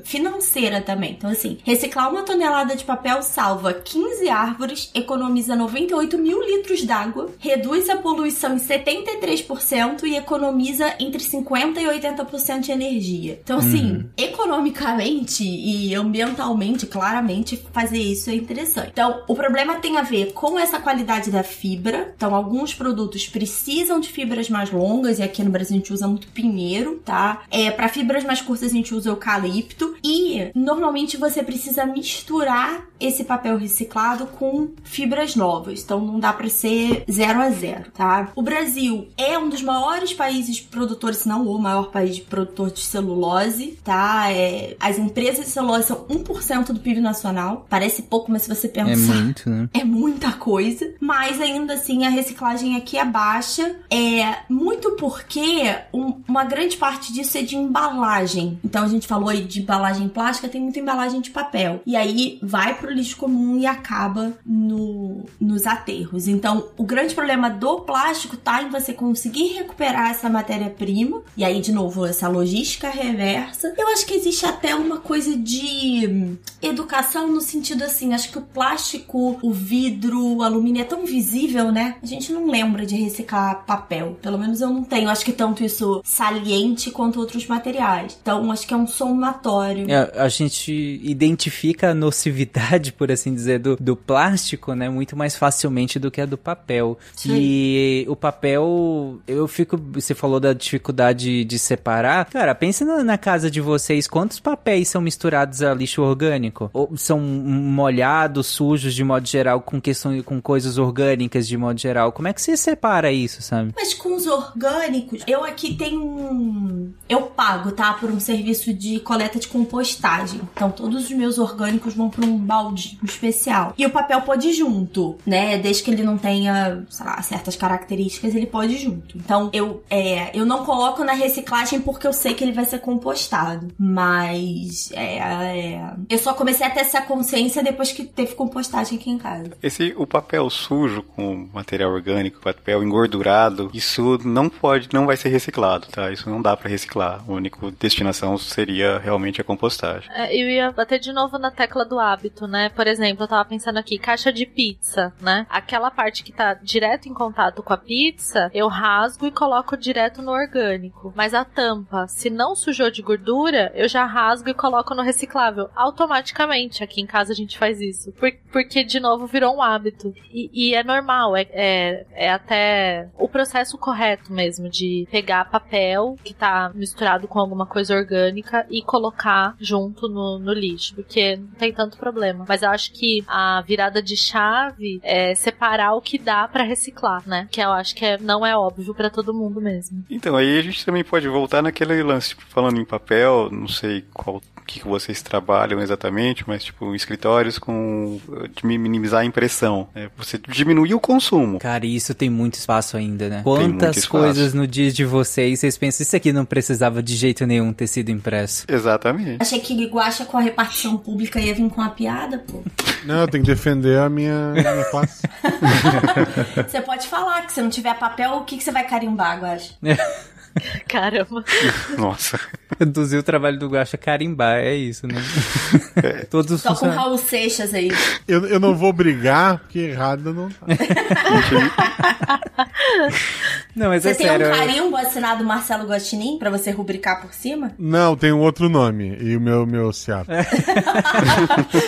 B: financeira também. Então, assim, reciclar uma tonelada de papel salva 15 árvores, economiza 98 mil litros d'água, reduz a poluição em 73% e economiza entre 50% e 80% de energia. Então, assim, hum. economicamente e ambientalmente, claramente, fazer isso é interessante. Então, o problema tem a ver com essa qualidade da fibra. Então, alguns produtos precisam de fibras mais longas, e aqui no Brasil a gente usa muito pinheiro, tá? É, para fibras mais curtas a gente usa eucalipto. E normalmente você precisa misturar esse papel reciclado com fibras novas. Então não dá para ser zero a zero, tá? O Brasil é um dos maiores países produtores, se não o maior país produtor de celulose, tá? É, as empresas de celulose são 1% do PIB nacional. Parece pouco, mas se você pensar.
A: É muito né?
B: É muita coisa, mas ainda assim a reciclagem aqui é baixa. É muito porque um, uma grande parte disso é de embalagem. Então a gente falou aí de embalagem plástica, tem muita embalagem de papel. E aí vai pro lixo comum e acaba no, nos aterros. Então o grande problema do plástico tá em você conseguir recuperar essa matéria-prima. E aí, de novo, essa logística reversa. Eu acho que existe até uma coisa de educação no sentido assim, acho que o plástico o vidro, o alumínio é tão visível, né? A gente não lembra de reciclar papel. Pelo menos eu não tenho, acho que tanto isso saliente quanto outros materiais. Então, acho que é um somatório.
A: É, a gente identifica a nocividade, por assim dizer, do, do plástico, né? Muito mais facilmente do que a do papel. Sim. E o papel, eu fico. Você falou da dificuldade de separar. Cara, pensa na, na casa de vocês, quantos papéis são misturados a lixo orgânico? Ou são molhados, sujos de modo geral, com questão, com coisas orgânicas de modo geral. Como é que você separa isso, sabe?
B: Mas com os orgânicos, eu aqui tenho um. Eu pago, tá? Por um serviço de coleta de compostagem. Então todos os meus orgânicos vão para um balde especial. E o papel pode ir junto, né? Desde que ele não tenha, sei lá, certas características, ele pode ir junto. Então eu, é, eu não coloco na reciclagem porque eu sei que ele vai ser compostado. Mas é, é, eu só comecei a ter essa consciência depois que teve compostagem aqui em casa.
C: Esse o papel sujo com material orgânico, papel engordurado, isso não pode, não vai ser reciclado, tá? Isso não dá para reciclar. A única destinação seria realmente a compostagem.
D: É, eu ia bater de novo na tecla do hábito, né? Por exemplo, eu tava pensando aqui, caixa de pizza, né? Aquela parte que tá direto em contato com a pizza, eu rasgo e coloco direto no orgânico. Mas a tampa, se não sujou de gordura, eu já rasgo e coloco no reciclável. Automaticamente, aqui em casa a gente faz isso. Por, porque, de novo, virou um hábito. E, e é normal, é, é, é até o processo correto mesmo de pegar papel que tá misturado com alguma coisa orgânica e colocar junto no, no lixo, porque não tem tanto problema. Mas eu acho que a virada de chave é separar o que dá para reciclar, né? Que eu acho que é, não é óbvio para todo mundo mesmo.
C: Então, aí a gente também pode voltar naquele lance, tipo, falando em papel, não sei qual que, que vocês trabalham exatamente, mas tipo, escritórios com de minimizar a impressão. Né? Você diminuir o consumo.
A: Cara, isso tem muito espaço ainda, né? Quantas coisas no dia de vocês, vocês pensam, isso aqui não precisava de jeito nenhum ter sido impresso.
C: Exatamente.
B: Achei que guacha com a repartição pública ia vir com uma piada, pô.
F: Não, eu tenho que defender a minha, minha classe.
B: você pode falar que se não tiver papel, o que, que você vai carimbar, guacha?
D: Caramba.
C: Nossa.
A: Reduzir o trabalho do Guaxa carimbar, é isso, né?
B: É. Todos Só com Raul Seixas aí.
F: Eu, eu não vou brigar, porque errado não tá.
A: não, mas
B: você
A: é
B: tem
A: sério.
B: um carimbo assinado Marcelo Gostinin pra você rubricar por cima?
F: Não, tem um outro nome. E o meu, meu Seattle.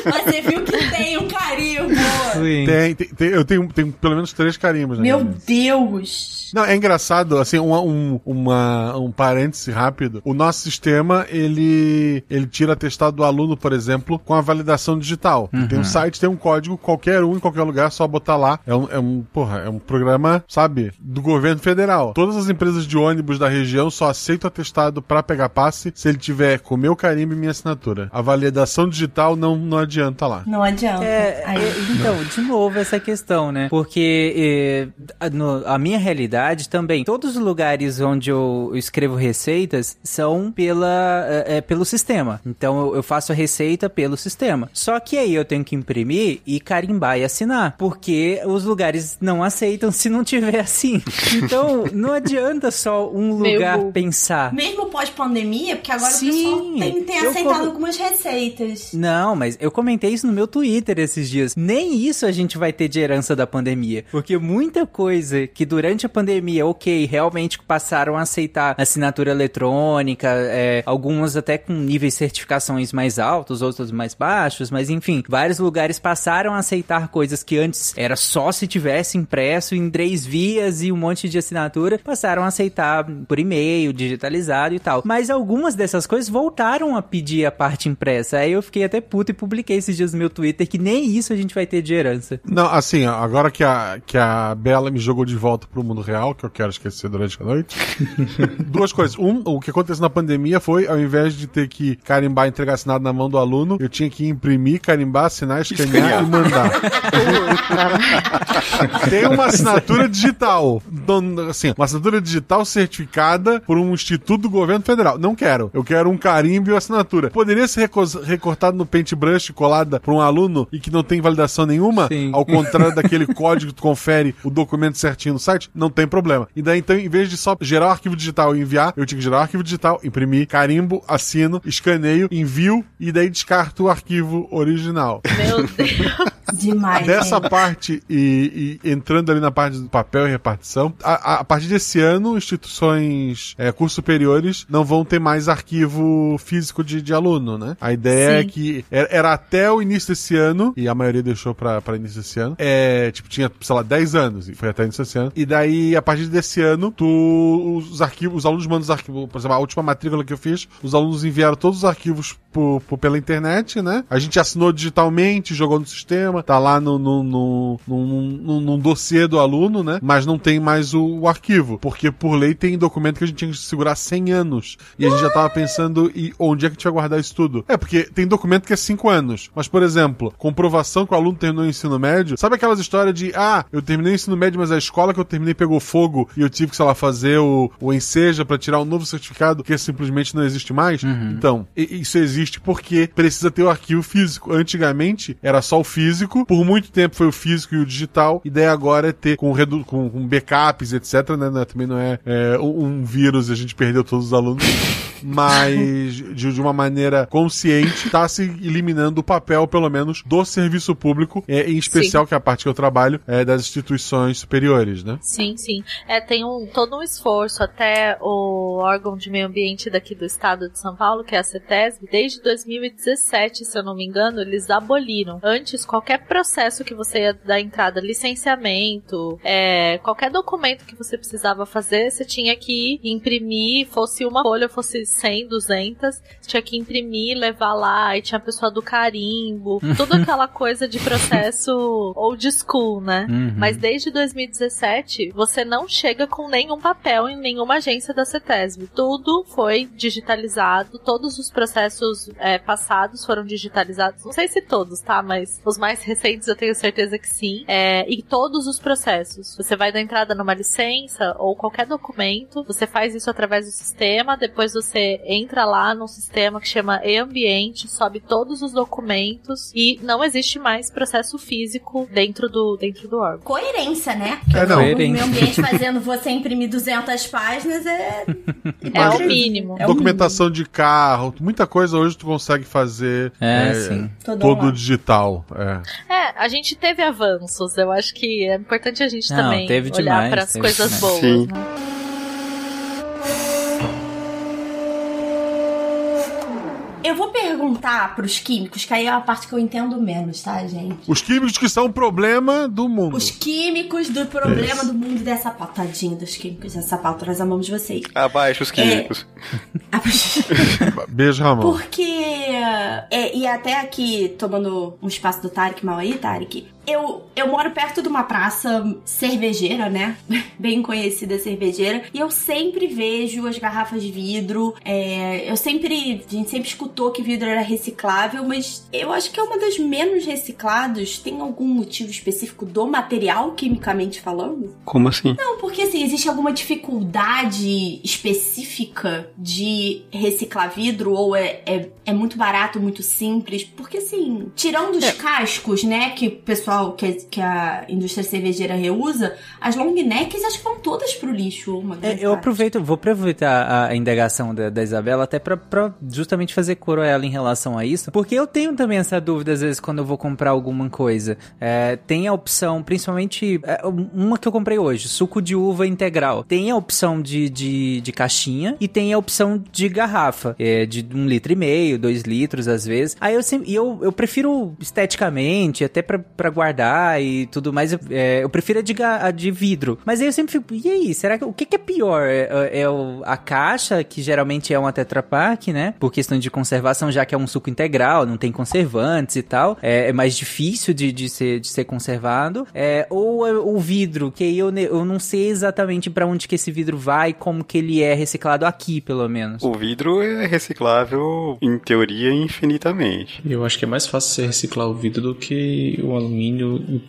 B: mas você viu que tem um carimbo.
F: Sim. Tem, tem, tem, eu tenho, tenho pelo menos três carimbos.
B: Meu Deus!
F: Não, é engraçado, assim, uma, um, uma, um parêntese rápido. O nosso sistema, ele, ele tira atestado do aluno, por exemplo, com a validação digital. Uhum. Tem um site, tem um código, qualquer um, em qualquer lugar, só botar lá. É um, é um, porra, é um programa, sabe, do governo federal. Todas as empresas de ônibus da região só aceitam atestado para pegar passe se ele tiver com meu carimbo e minha assinatura. A validação digital não, não adianta lá.
B: Não adianta.
A: É, é, então, de novo, essa questão, né? Porque é, no, a minha realidade também, todos os lugares onde eu escrevo receitas são pela, é, é, pelo sistema. Então eu, eu, faço a receita pelo sistema. Só que aí eu tenho que imprimir e carimbar e assinar. Porque os lugares não aceitam se não tiver assim. Então não adianta só um lugar pensar.
B: Mesmo pós-pandemia, porque agora Sim, o pessoal tem, tem aceitado com... algumas receitas.
A: Não, mas eu comentei isso no meu Twitter esses dias. Nem isso a gente vai ter de herança da pandemia. Porque muita coisa que durante a pandemia, ok, realmente passaram a aceitar assinatura eletrônica, é, algumas até com níveis de certificações mais altos, outros mais baixos, mas enfim, vários lugares passaram a aceitar coisas que antes era só se tivesse impresso em três vias e um monte de assinatura, passaram a aceitar por e-mail, digitalizado e tal. Mas algumas dessas coisas voltaram a pedir a parte impressa. Aí eu fiquei até puto e publiquei esses dias no meu Twitter que nem isso a gente vai ter de herança.
F: Não, assim, agora que a, que a Bela me jogou de volta pro mundo real, que eu quero esquecer durante a noite. Duas coisas. Um, o que aconteceu na pandemia foi, ao invés de ter que carimbar e entregar assinado na mão do aluno, eu tinha que imprimir, carimbar, assinar, escanear e mandar. Tem uma assinatura digital. Assim, uma assinatura digital certificada por um instituto do governo federal. Não quero. Eu quero um carimbo e assinatura. Poderia ser recortado no paintbrush, colada por um aluno e que não tem validação nenhuma? Sim. Ao contrário daquele código que tu confere o documento certinho no site? Não tem problema. E daí, então, em vez de só gerar o arquivo digital e enviar, eu tinha que gerar o arquivo digital, imprimir, carimbo, assino, escaneio, envio e daí descarto o arquivo original.
D: Meu Deus.
B: Demais.
F: Dessa parte e, e, entrando ali na parte do papel e repartição, a, a partir desse ano, instituições, é, cursos superiores não vão ter mais arquivo físico de, de aluno, né? A ideia é Sim. é que era, era, até o início desse ano, e a maioria deixou pra, pra início desse ano, é, tipo, tinha, sei lá, 10 anos, e foi até início desse ano. E daí, a partir desse ano, tu, os arquivos, os alunos mandam os arquivos, por exemplo, a última matrícula que eu fiz, os alunos enviaram todos os arquivos por, por, pela internet, né? A gente assinou digitalmente, jogou no sistema, sistema, tá lá no, no, no, no, no, no dossiê do aluno, né? Mas não tem mais o, o, arquivo, porque por lei tem documento que a gente tinha que segurar 100 anos. E a gente já tava pensando e onde é que a gente vai guardar isso tudo. É, porque tem documento que é 5 anos. Mas, por exemplo, comprovação que o aluno terminou o ensino médio. Sabe aquelas histórias de, ah, eu terminei o ensino médio, mas a escola que eu terminei pegou fogo e eu tive que, sei lá, fazer o, o enseja para tirar um novo certificado que simplesmente não existe mais? Uhum. Então, isso existe porque precisa ter o arquivo físico. Antigamente era só o físico, por muito tempo foi o físico e o digital, e daí agora é ter com, com, com backups, etc, né? né também não é, é um, um vírus e a gente perdeu todos os alunos. mas de, de, uma maneira consciente está se eliminando o papel, pelo menos, do serviço público, é, em especial, sim. que é a parte que eu trabalho, é das instituições superiores, né?
D: Sim, sim. É, tem um, todo um esforço, até o órgão de meio ambiente daqui do estado de São Paulo, que é a CETESB, desde 2017, se eu não me engano, eles aboliram. Antes, qualquer processo que você ia dar entrada, licenciamento, é, qualquer documento que você precisava fazer, você tinha que imprimir, fosse uma folha, fosse 100, 200, tinha que imprimir, levar lá, e tinha a pessoa do carimbo, toda aquela coisa de processo old school, né? Uhum. Mas desde 2017, você não chega com nenhum papel em nenhuma agência da CETESB. Tudo foi digitalizado, todos os processos é, passados foram digitalizados. Não sei se todos, tá? Mas os mais recentes eu tenho certeza que sim. É, e todos os processos. Você vai dar entrada numa licença ou qualquer documento, você faz isso através do sistema, depois você entra lá num sistema que chama e-ambiente, sobe todos os documentos e não existe mais processo físico dentro do, dentro do órgão.
B: Coerência, né? É, não. Coerência. O meio ambiente fazendo você imprimir 200 páginas é...
D: é o mínimo.
F: É Documentação de carro, muita coisa hoje tu consegue fazer
A: é, é sim.
F: todo digital. É.
D: é, a gente teve avanços, eu acho que é importante a gente não, também olhar para as coisas demais. boas, sim. né?
B: Eu vou perguntar pros químicos, que aí é a parte que eu entendo menos, tá, gente?
F: Os químicos que são o problema do mundo.
B: Os químicos do problema Isso. do mundo dessa pauta. Tadinho dos químicos dessa pauta, nós amamos vocês.
C: Abaixo os químicos.
F: É... Beijo, Ramon.
B: Porque. É, e até aqui, tomando um espaço do Tarek mal aí, Tarek, eu, eu moro perto de uma praça cervejeira, né? Bem conhecida cervejeira. E eu sempre vejo as garrafas de vidro. É, eu sempre. A gente sempre escutou que vidro era reciclável, mas eu acho que é uma das menos reciclados. Tem algum motivo específico do material, quimicamente falando?
C: Como assim?
B: Não, porque assim, existe alguma dificuldade específica de reciclar vidro? Ou é, é, é muito barato, muito simples? Porque assim, tirando os é. cascos, né, que o pessoal que, que a indústria cervejeira reusa, as long necks acho que vão todas pro lixo.
A: É, eu aproveito, vou aproveitar a, a indagação da, da, Isabela até pra, pra, justamente fazer coro a ela em relação a isso, porque eu tenho também essa dúvida às vezes quando eu vou comprar alguma coisa. É, tem a opção, principalmente é, uma que eu comprei hoje, suco de uva integral. Tem a opção de, de, de caixinha e tem a opção de garrafa, é, de um litro e meio, dois litros às vezes. Aí eu sempre, eu, eu prefiro esteticamente, até pra, pra guardar guardar e tudo mais, eu, é, eu prefiro a de, a de, vidro. Mas aí eu sempre fico, e aí, será que o que, que é pior? É, é, é o, a caixa, que geralmente é uma Tetra Pak, né? Por questão de conservação, já que é um suco integral, não tem conservantes e tal, é, é mais difícil de, de, ser, de ser conservado. É, ou é o vidro, que aí eu, eu não sei exatamente para onde que esse vidro vai, como que ele é reciclado aqui, pelo menos.
C: O vidro é reciclável, em teoria, infinitamente.
E: Eu acho que é mais fácil você reciclar o vidro do que o alumínio alumínio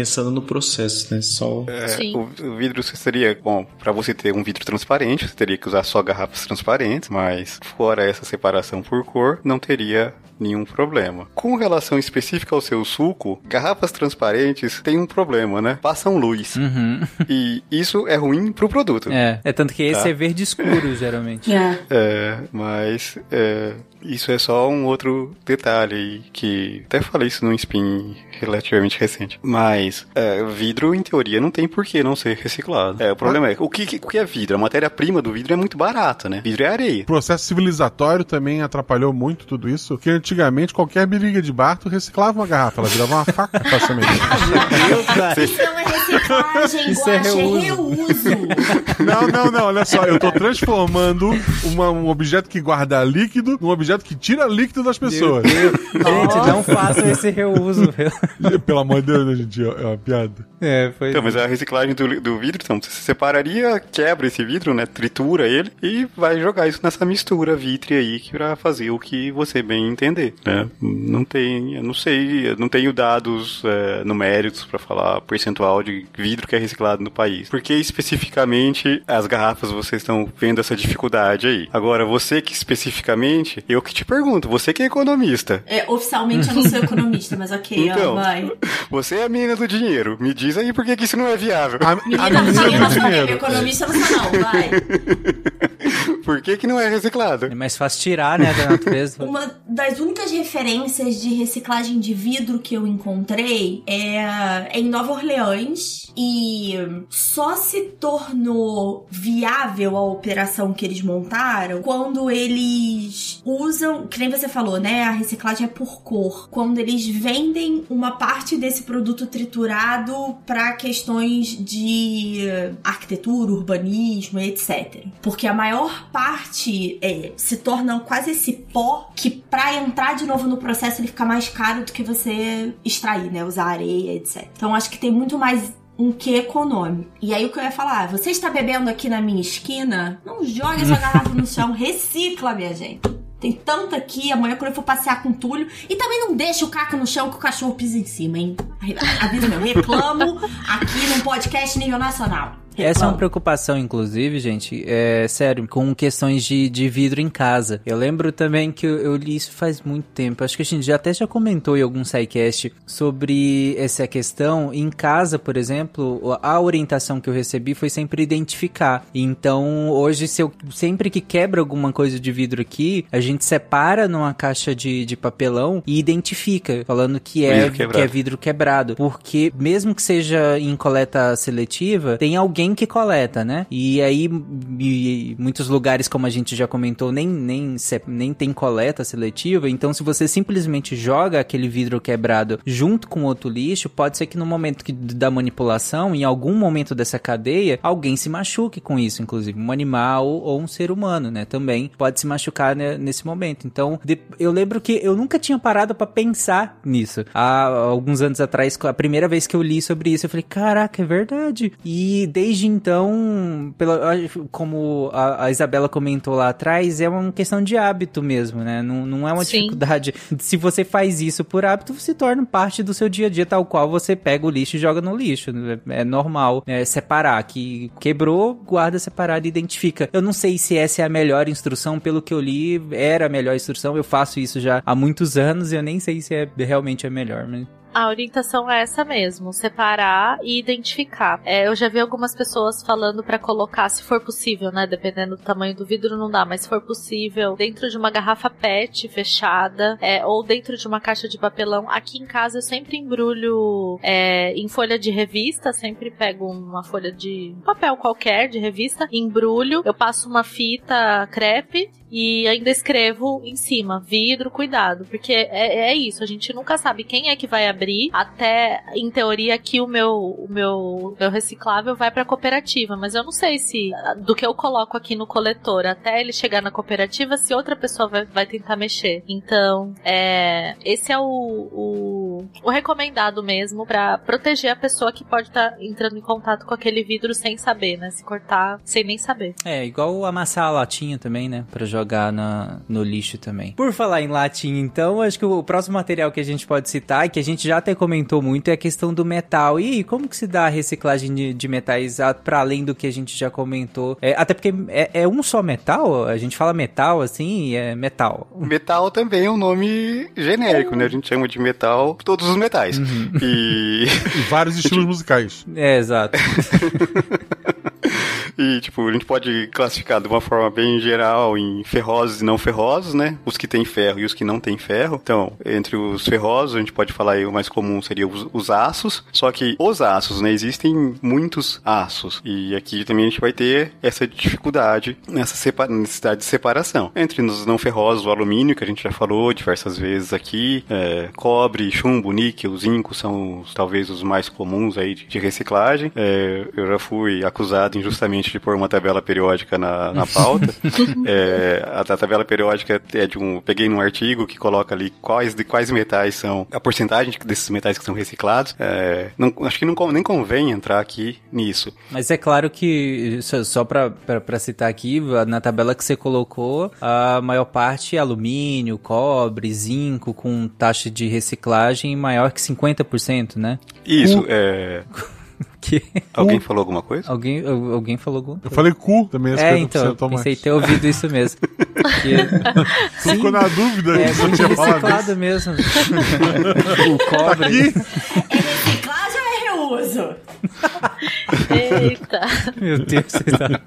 E: pensando no processo, né? Só
C: é, o, o, vidro seria bom para você ter um vidro transparente, você teria que usar só garrafas transparentes, mas fora essa separação por cor, não teria nenhum problema. Com relação específica ao seu suco, garrafas transparentes têm um problema, né? Passam luz.
A: Uhum.
C: E isso é ruim pro produto.
A: É, é tanto que esse tá? é verde escuro, geralmente.
B: É.
C: É, mas é, isso é só um outro detalhe que até falei isso num spin relativamente recente. Mas é, vidro, em teoria, não tem por que não ser reciclado. É, o problema ah. é, o que, o que é vidro? A matéria-prima do vidro é muito barata, né? Vidro é areia.
F: O processo civilizatório também atrapalhou muito tudo isso, porque antigamente qualquer briga de bar tu reciclava uma garrafa, ela virava uma faca facilmente.
B: Meu Deus, cara. Isso não é reciclagem,
A: Isso é
B: Guaxa, é
A: reuso.
B: reuso.
F: Não, não, não, olha só, eu tô transformando uma- um objeto que guarda líquido num objeto que tira líquido das pessoas.
A: Gente, não façam esse reuso.
F: Pelo amor de Deus, né, gente? É uma piada.
A: É, foi.
C: Então, mas a reciclagem do, do vidro, então, você separaria, quebra esse vidro, né? Tritura ele e vai jogar isso nessa mistura vítrea aí pra fazer o que você bem entender, né? Não tem, eu não sei, eu não tenho dados é, numéricos pra falar percentual de vidro que é reciclado no país. Porque especificamente as garrafas vocês estão vendo essa dificuldade aí. Agora, você que especificamente, eu que te pergunto, você que é economista,
B: É, oficialmente eu não sou economista, mas ok,
C: Então.
B: ó, vai.
C: você é a menina do dinheiro, me diz aí por que que isso não é viável.
F: A, a
B: Menina,
F: menina
B: menina,
F: do
B: eu,
F: dinheiro.
B: economista não sou não, vai.
C: Por que que não é reciclado?
A: É mais fácil tirar, né, da natureza.
B: Uma das únicas referências de reciclagem de vidro que eu encontrei é, é em Nova Orleans e só se tornou viável a operação que eles montaram quando eles usam, que nem você falou, né? A reciclagem é por cor. Quando eles vendem uma parte desse produto triturado para questões de arquitetura, urbanismo, etc. Porque a maior parte é, se torna quase esse pó que pra entrar de novo no processo ele fica mais caro do que você extrair, né? Usar areia, etc. Então acho que tem muito mais um que econômico. E aí o que eu ia falar, você está bebendo aqui na minha esquina? Não jogue essa garrafa no chão, recicla, minha gente. Tem tanto aqui, amanhã quando eu for passear com o Túlio. E também não deixa o caca no chão que o cachorro pisa em cima, hein? Avisa meu, reclamo aqui num podcast nível nacional.
A: Essa é uma preocupação, inclusive, gente, é sério, com questões de, de vidro em casa. Eu lembro também que eu, eu li isso faz muito tempo. Acho que a gente já até já comentou em algum sidecast sobre essa questão. Em casa, por exemplo, a orientação que eu recebi foi sempre identificar. Então, hoje, se eu sempre que quebra alguma coisa de vidro aqui, a gente separa numa caixa de, de papelão e identifica, falando que é, que é vidro quebrado. Porque, mesmo que seja em coleta seletiva, tem alguém que coleta, né? E aí, e muitos lugares, como a gente já comentou, nem, nem, nem tem coleta seletiva. Então, se você simplesmente joga aquele vidro quebrado junto com outro lixo, pode ser que no momento que, da manipulação, em algum momento dessa cadeia, alguém se machuque com isso, inclusive um animal ou um ser humano, né? Também pode se machucar né, nesse momento. Então, de- eu lembro que eu nunca tinha parado pra pensar nisso. Há alguns anos atrás, a primeira vez que eu li sobre isso, eu falei, caraca, é verdade. E desde então, pela, como a, a Isabela comentou lá atrás, é uma questão de hábito mesmo, né? Não, não é uma
D: Sim.
A: dificuldade. Se você faz isso por hábito, se torna parte do seu dia a dia, tal qual você pega o lixo e joga no lixo. É, é normal é, separar. Que quebrou, guarda separado e identifica. Eu não sei se essa é a melhor instrução, pelo que eu li, era a melhor instrução. Eu faço isso já há muitos anos e eu nem sei se é realmente a melhor, mas.
D: A orientação é essa mesmo, separar e identificar. É, eu já vi algumas pessoas falando pra colocar, se for possível, né? Dependendo do tamanho do vidro, não dá, mas se for possível, dentro de uma garrafa PET fechada, é, ou dentro de uma caixa de papelão. Aqui em casa eu sempre embrulho é, em folha de revista, sempre pego uma folha de papel qualquer de revista, embrulho, eu passo uma fita crepe e ainda escrevo em cima, vidro, cuidado, porque é, é isso, a gente nunca sabe quem é que vai abrir, até em teoria aqui o meu, o meu, meu reciclável vai pra cooperativa, mas eu não sei se do que eu coloco aqui no coletor até ele chegar na cooperativa, se outra pessoa vai, vai tentar mexer. Então, é, esse é o, o, o recomendado mesmo pra proteger a pessoa que pode estar entrando em contato com aquele vidro sem saber, né? Se cortar sem nem saber.
A: É, igual amassar a latinha também, né? Pra jogar na, no lixo também. Por falar em latinha, então, acho que o próximo material que a gente pode citar, e que a gente já até comentou muito, é a questão do metal. E como que se dá a reciclagem de, de metais a- pra além do que a gente já comentou? É, até porque é, é um só metal? A gente fala metal assim e é metal.
C: Metal também é um nome genérico, né? A gente chama de metal todos os metais. E,
F: E vários estilos musicais.
A: É, exato.
C: E, tipo, a gente pode classificar de uma forma bem geral em ferrosos e não ferrosos, né? Os que têm ferro e os que não têm ferro. Então, entre os ferrosos, a gente pode falar aí, o mais comum seria os, os aços. Só que os aços, né? Existem muitos aços. E aqui também a gente vai ter essa dificuldade separa necessidade de separação. Entre os não ferrosos, o alumínio, que a gente já falou diversas vezes aqui, é, cobre, chumbo, níquel, zinco são os, talvez os mais comuns aí de, de reciclagem. É, eu já fui acusado injustamente de pôr uma tabela periódica na, na pauta. é, a, a, tabela periódica é de um. Peguei num artigo que coloca ali quais de quais metais são a porcentagem desses metais que são reciclados. É, não, acho que não, nem convém entrar aqui nisso.
A: Mas é claro que, só, só para citar aqui, na tabela que você colocou, a maior parte é alumínio, cobre, zinco, com taxa de reciclagem maior que 50%, né?
C: Isso, é.
A: Que?
C: Alguém falou alguma coisa?
A: Alguém, alguém falou alguma
F: coisa. Eu falei cu também,
A: É, então, pensei ter ouvido isso mesmo.
F: que... Sim, ficou na dúvida.
A: É muito reciclado mesmo. o cobre.
B: Aqui? É reciclagem ou é reuso?
D: Eita.
A: Meu Deus, você tá...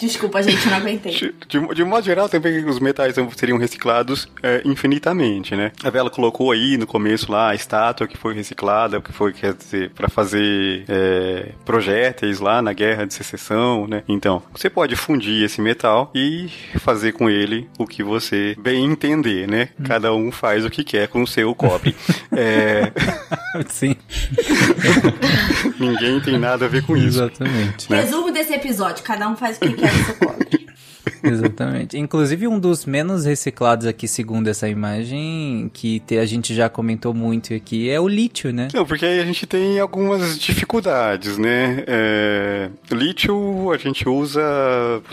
B: Desculpa, gente, eu não aguentei. De,
C: de, de modo geral, também os metais seriam reciclados é, infinitamente, né? A Vela colocou aí no começo lá a estátua que foi reciclada, o que foi, quer dizer, para fazer é, projéteis lá na guerra de secessão, né? Então, você pode fundir esse metal e fazer com ele o que você bem entender, né? Hum. Cada um faz o que quer com o seu cobre. é...
A: Sim.
C: Ninguém tem nada a ver com isso.
A: Exatamente.
B: Né? Resumo desse episódio: cada um faz o que quer com seu.
A: Exatamente. Inclusive, um dos menos reciclados aqui, segundo essa imagem, que a gente já comentou muito aqui, é o lítio, né?
C: Não, porque aí a gente tem algumas dificuldades, né? É... Lítio a gente usa,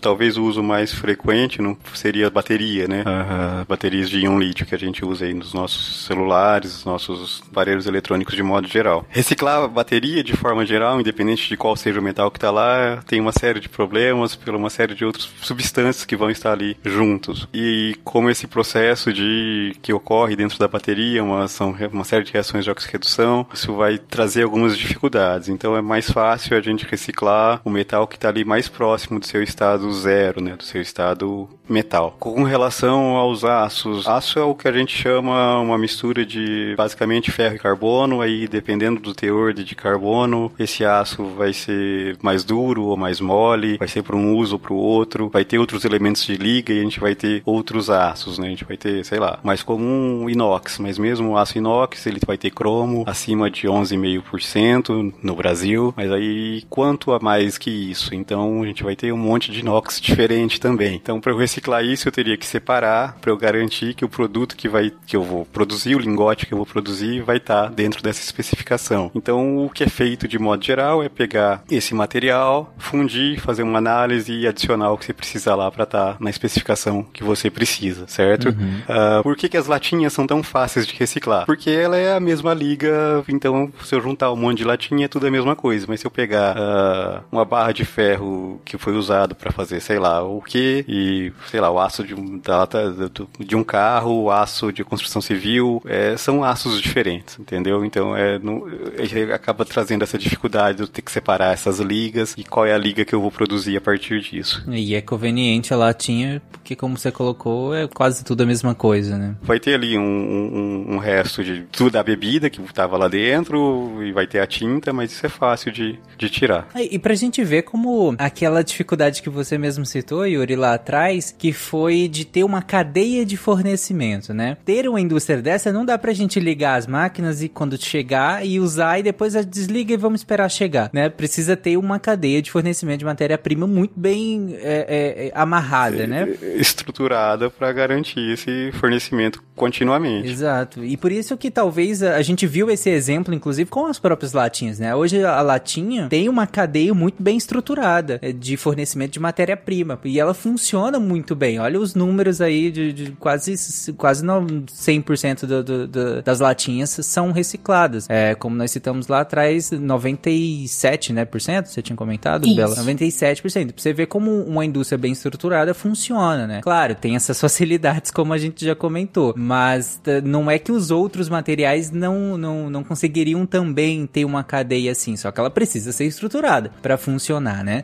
C: talvez o uso mais frequente não seria a bateria, né? Uhum. Baterias de íon lítio que a gente usa aí nos nossos celulares, nos nossos aparelhos eletrônicos de modo geral. Reciclar a bateria de forma geral, independente de qual seja o metal que está lá, tem uma série de problemas por uma série de outros substâncias que vão estar ali juntos. E como esse processo de que ocorre dentro da bateria, uma, são uma série de reações de oxirredução, isso vai trazer algumas dificuldades. Então é mais fácil a gente reciclar o metal que está ali mais próximo do seu estado zero, né, do seu estado metal. Com relação aos aços, aço é o que a gente chama uma mistura de basicamente ferro e carbono, aí dependendo do teor de carbono, esse aço vai ser mais duro ou mais mole, vai ser para um uso ou para o outro, vai ter outros elementos de liga e a gente vai ter outros aços, né? A gente vai ter, sei lá, mais comum inox, mas mesmo o aço inox ele vai ter cromo acima de 11,5% no Brasil, mas aí quanto a mais que isso? Então a gente vai ter um monte de inox diferente também. Então para eu reciclar isso eu teria que separar para eu garantir que o produto que vai que eu vou produzir, o lingote que eu vou produzir vai estar tá dentro dessa especificação. Então o que é feito de modo geral é pegar esse material, fundir, fazer uma análise e adicionar o que você precisa lá para estar tá na especificação que você precisa, certo? Uhum. Uh, por que, que as latinhas são tão fáceis de reciclar? Porque ela é a mesma liga, então se eu juntar um monte de latinha é tudo a mesma coisa, mas se eu pegar uh, uma barra de ferro que foi usado para fazer, sei lá, o que, e sei lá, o aço de um, de um carro, o aço de construção civil, é, são aços diferentes, entendeu? Então é, é, acaba trazendo essa dificuldade de ter que separar essas ligas e qual é a liga que eu vou produzir a partir disso.
A: E é conveniente a latinha, porque como você colocou, é quase tudo a mesma coisa, né?
C: Vai ter ali um, um, um resto de tudo da bebida que estava lá dentro, e vai ter a tinta, mas isso é fácil de, de tirar.
A: E, e pra gente ver como aquela dificuldade que você mesmo citou, Yuri, lá atrás, que foi de ter uma cadeia de fornecimento, né? Ter uma indústria dessa não dá pra gente ligar as máquinas e quando chegar e usar e depois desliga e vamos esperar chegar, né? Precisa ter uma cadeia de fornecimento de matéria-prima muito bem é, é, amarrada, é, né?
C: Estruturada para garantir esse fornecimento continuamente.
A: Exato. E por isso que talvez a gente viu esse exemplo, inclusive, com as próprias latinhas, né? Hoje a latinha tem uma cadeia muito bem estruturada é, de fornecimento de matéria-prima e ela funciona muito bem. Olha os números aí de, de quase, quase 100% do, do, do, das latinhas são recicladas. É, como nós citamos lá atrás, 97%, né, por cento, você tinha comentado, Isso. Bela? 97%. Pra você ver como uma indústria bem estruturada funciona, né? Claro, tem essas facilidades como a gente já comentou, mas não é que os outros materiais não, não, não conseguiriam também ter uma cadeia assim, só que ela precisa ser estruturada para funcionar, né?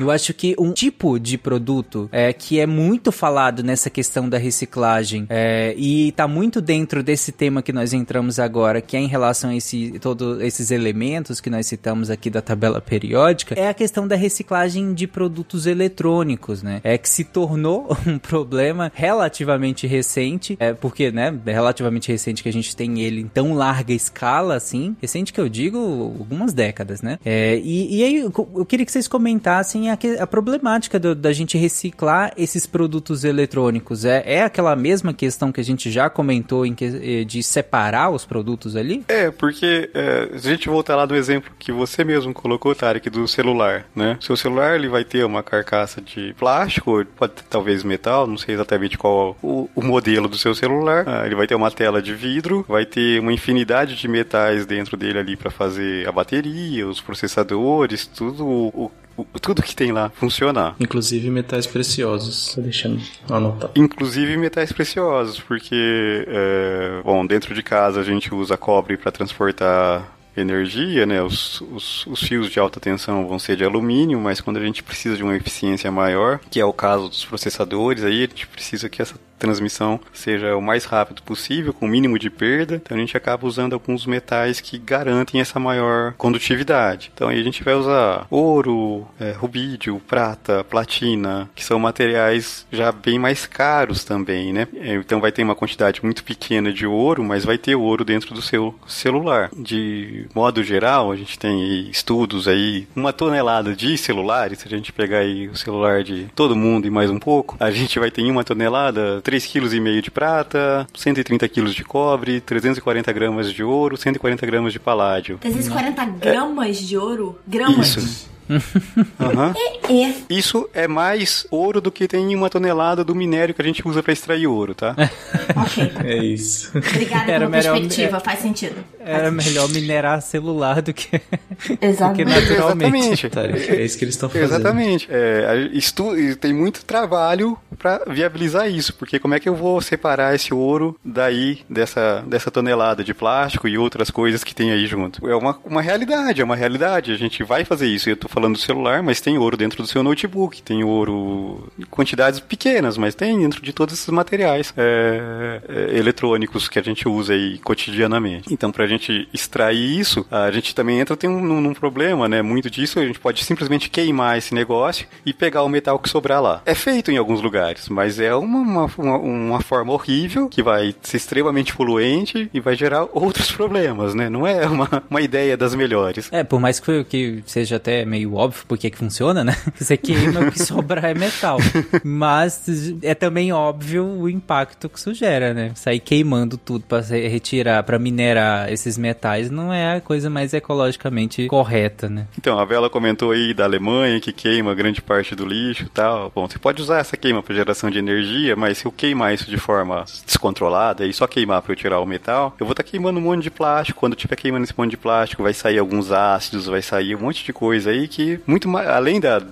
A: Eu acho que um tipo de produto é, que é muito falado nessa questão da reciclagem é, e tá muito dentro desse tema que nós entramos agora, que é em relação a esse, todos esses elementos que nós citamos aqui da tabela periódica, é a questão da reciclagem de produtos eletrônicos, né? É que se tornou um problema relativamente recente, é porque, né, é relativamente recente que a gente tem ele em tão larga escala, assim, recente que eu digo algumas décadas, né? É, e, e aí eu queria que vocês comentassem a, a problemática do, da gente reciclar esses produtos eletrônicos. É, é aquela mesma questão que a gente já comentou em que, eh, de separar os produtos ali?
C: É, porque é, se a gente voltar lá do exemplo que você mesmo colocou, Tarek, do celular, né? Seu celular ele vai ter uma carcaça de plástico, pode ter talvez metal, não sei exatamente qual o, o modelo do seu celular. Ah, ele vai ter uma tela de vidro, vai ter uma infinidade de metais dentro dele ali para fazer a bateria, os processadores, tudo o, tudo que tem lá funcionar.
E: Inclusive metais preciosos, tô deixando anotado.
C: Inclusive metais preciosos, porque, é, bom, dentro de casa a gente usa cobre para transportar energia, né? Os, os, os, fios de alta tensão vão ser de alumínio, mas quando a gente precisa de uma eficiência maior, que é o caso dos processadores, aí a gente precisa que essa transmissão seja o mais rápido possível, com o mínimo de perda. Então a gente acaba usando alguns metais que garantem essa maior condutividade. Então aí a gente vai usar ouro, é, rubídio, prata, platina, que são materiais já bem mais caros também, né? Então vai ter uma quantidade muito pequena de ouro, mas vai ter ouro dentro do seu celular. De modo geral, a gente tem estudos aí, uma tonelada de celulares, se a gente pegar aí o celular de todo mundo e mais um pouco, a gente vai ter em uma tonelada 3,5 kg de prata, 130 kg de cobre, 340 gramas de ouro, 140 gramas de paládio.
B: 340 gramas de ouro? Gramas?
C: Isso. Uhum.
B: É, é.
C: Isso é mais ouro do que tem em uma tonelada do minério que a gente usa para extrair ouro, tá?
B: ok.
E: É isso.
B: Obrigada
A: Era
B: pela
A: melhor-
B: perspectiva,
A: é-
B: faz sentido.
A: Era melhor minerar celular do que, do que
B: Exatamente.
A: naturalmente.
C: Exatamente.
E: Tarek, é isso que eles estão fazendo.
C: Exatamente. É, a- estu- tem muito trabalho para viabilizar isso, porque como é que eu vou separar esse ouro daí, dessa, dessa tonelada de plástico e outras coisas que tem aí junto? É uma, uma realidade, é uma realidade. A gente vai fazer isso. Eu tô falando do celular, mas tem ouro dentro do seu notebook, tem ouro em quantidades pequenas, mas tem dentro de todos esses materiais é, é, eletrônicos que a gente usa aí cotidianamente. Então, pra gente extrair isso, a gente também entra tem um, num, problema, né? Muito disso, a gente pode simplesmente queimar esse negócio e pegar o metal que sobrar lá. É feito em alguns lugares, mas é uma, uma, uma, uma forma horrível que vai ser extremamente poluente e vai gerar outros problemas, né? Não é uma, uma ideia das melhores.
A: É, por mais que, que seja até meio óbvio porque que funciona, né? Você queima, o que sobrar é metal. Mas é também óbvio o impacto que isso gera, né? Sair queimando tudo se- retirar, pra minerar esses metais não é a coisa mais ecologicamente correta, né?
C: Então, a Bela comentou aí da Alemanha que queima grande parte do lixo e tal. Bom, você pode usar essa queima para geração de energia, mas se eu queimar isso de forma descontrolada e só queimar para eu tirar o metal, eu vou estar queimando um monte de plástico. Quando eu estiver queimando esse monte de plástico, vai sair alguns ácidos, vai sair um monte de coisa aí que, muito mais, além da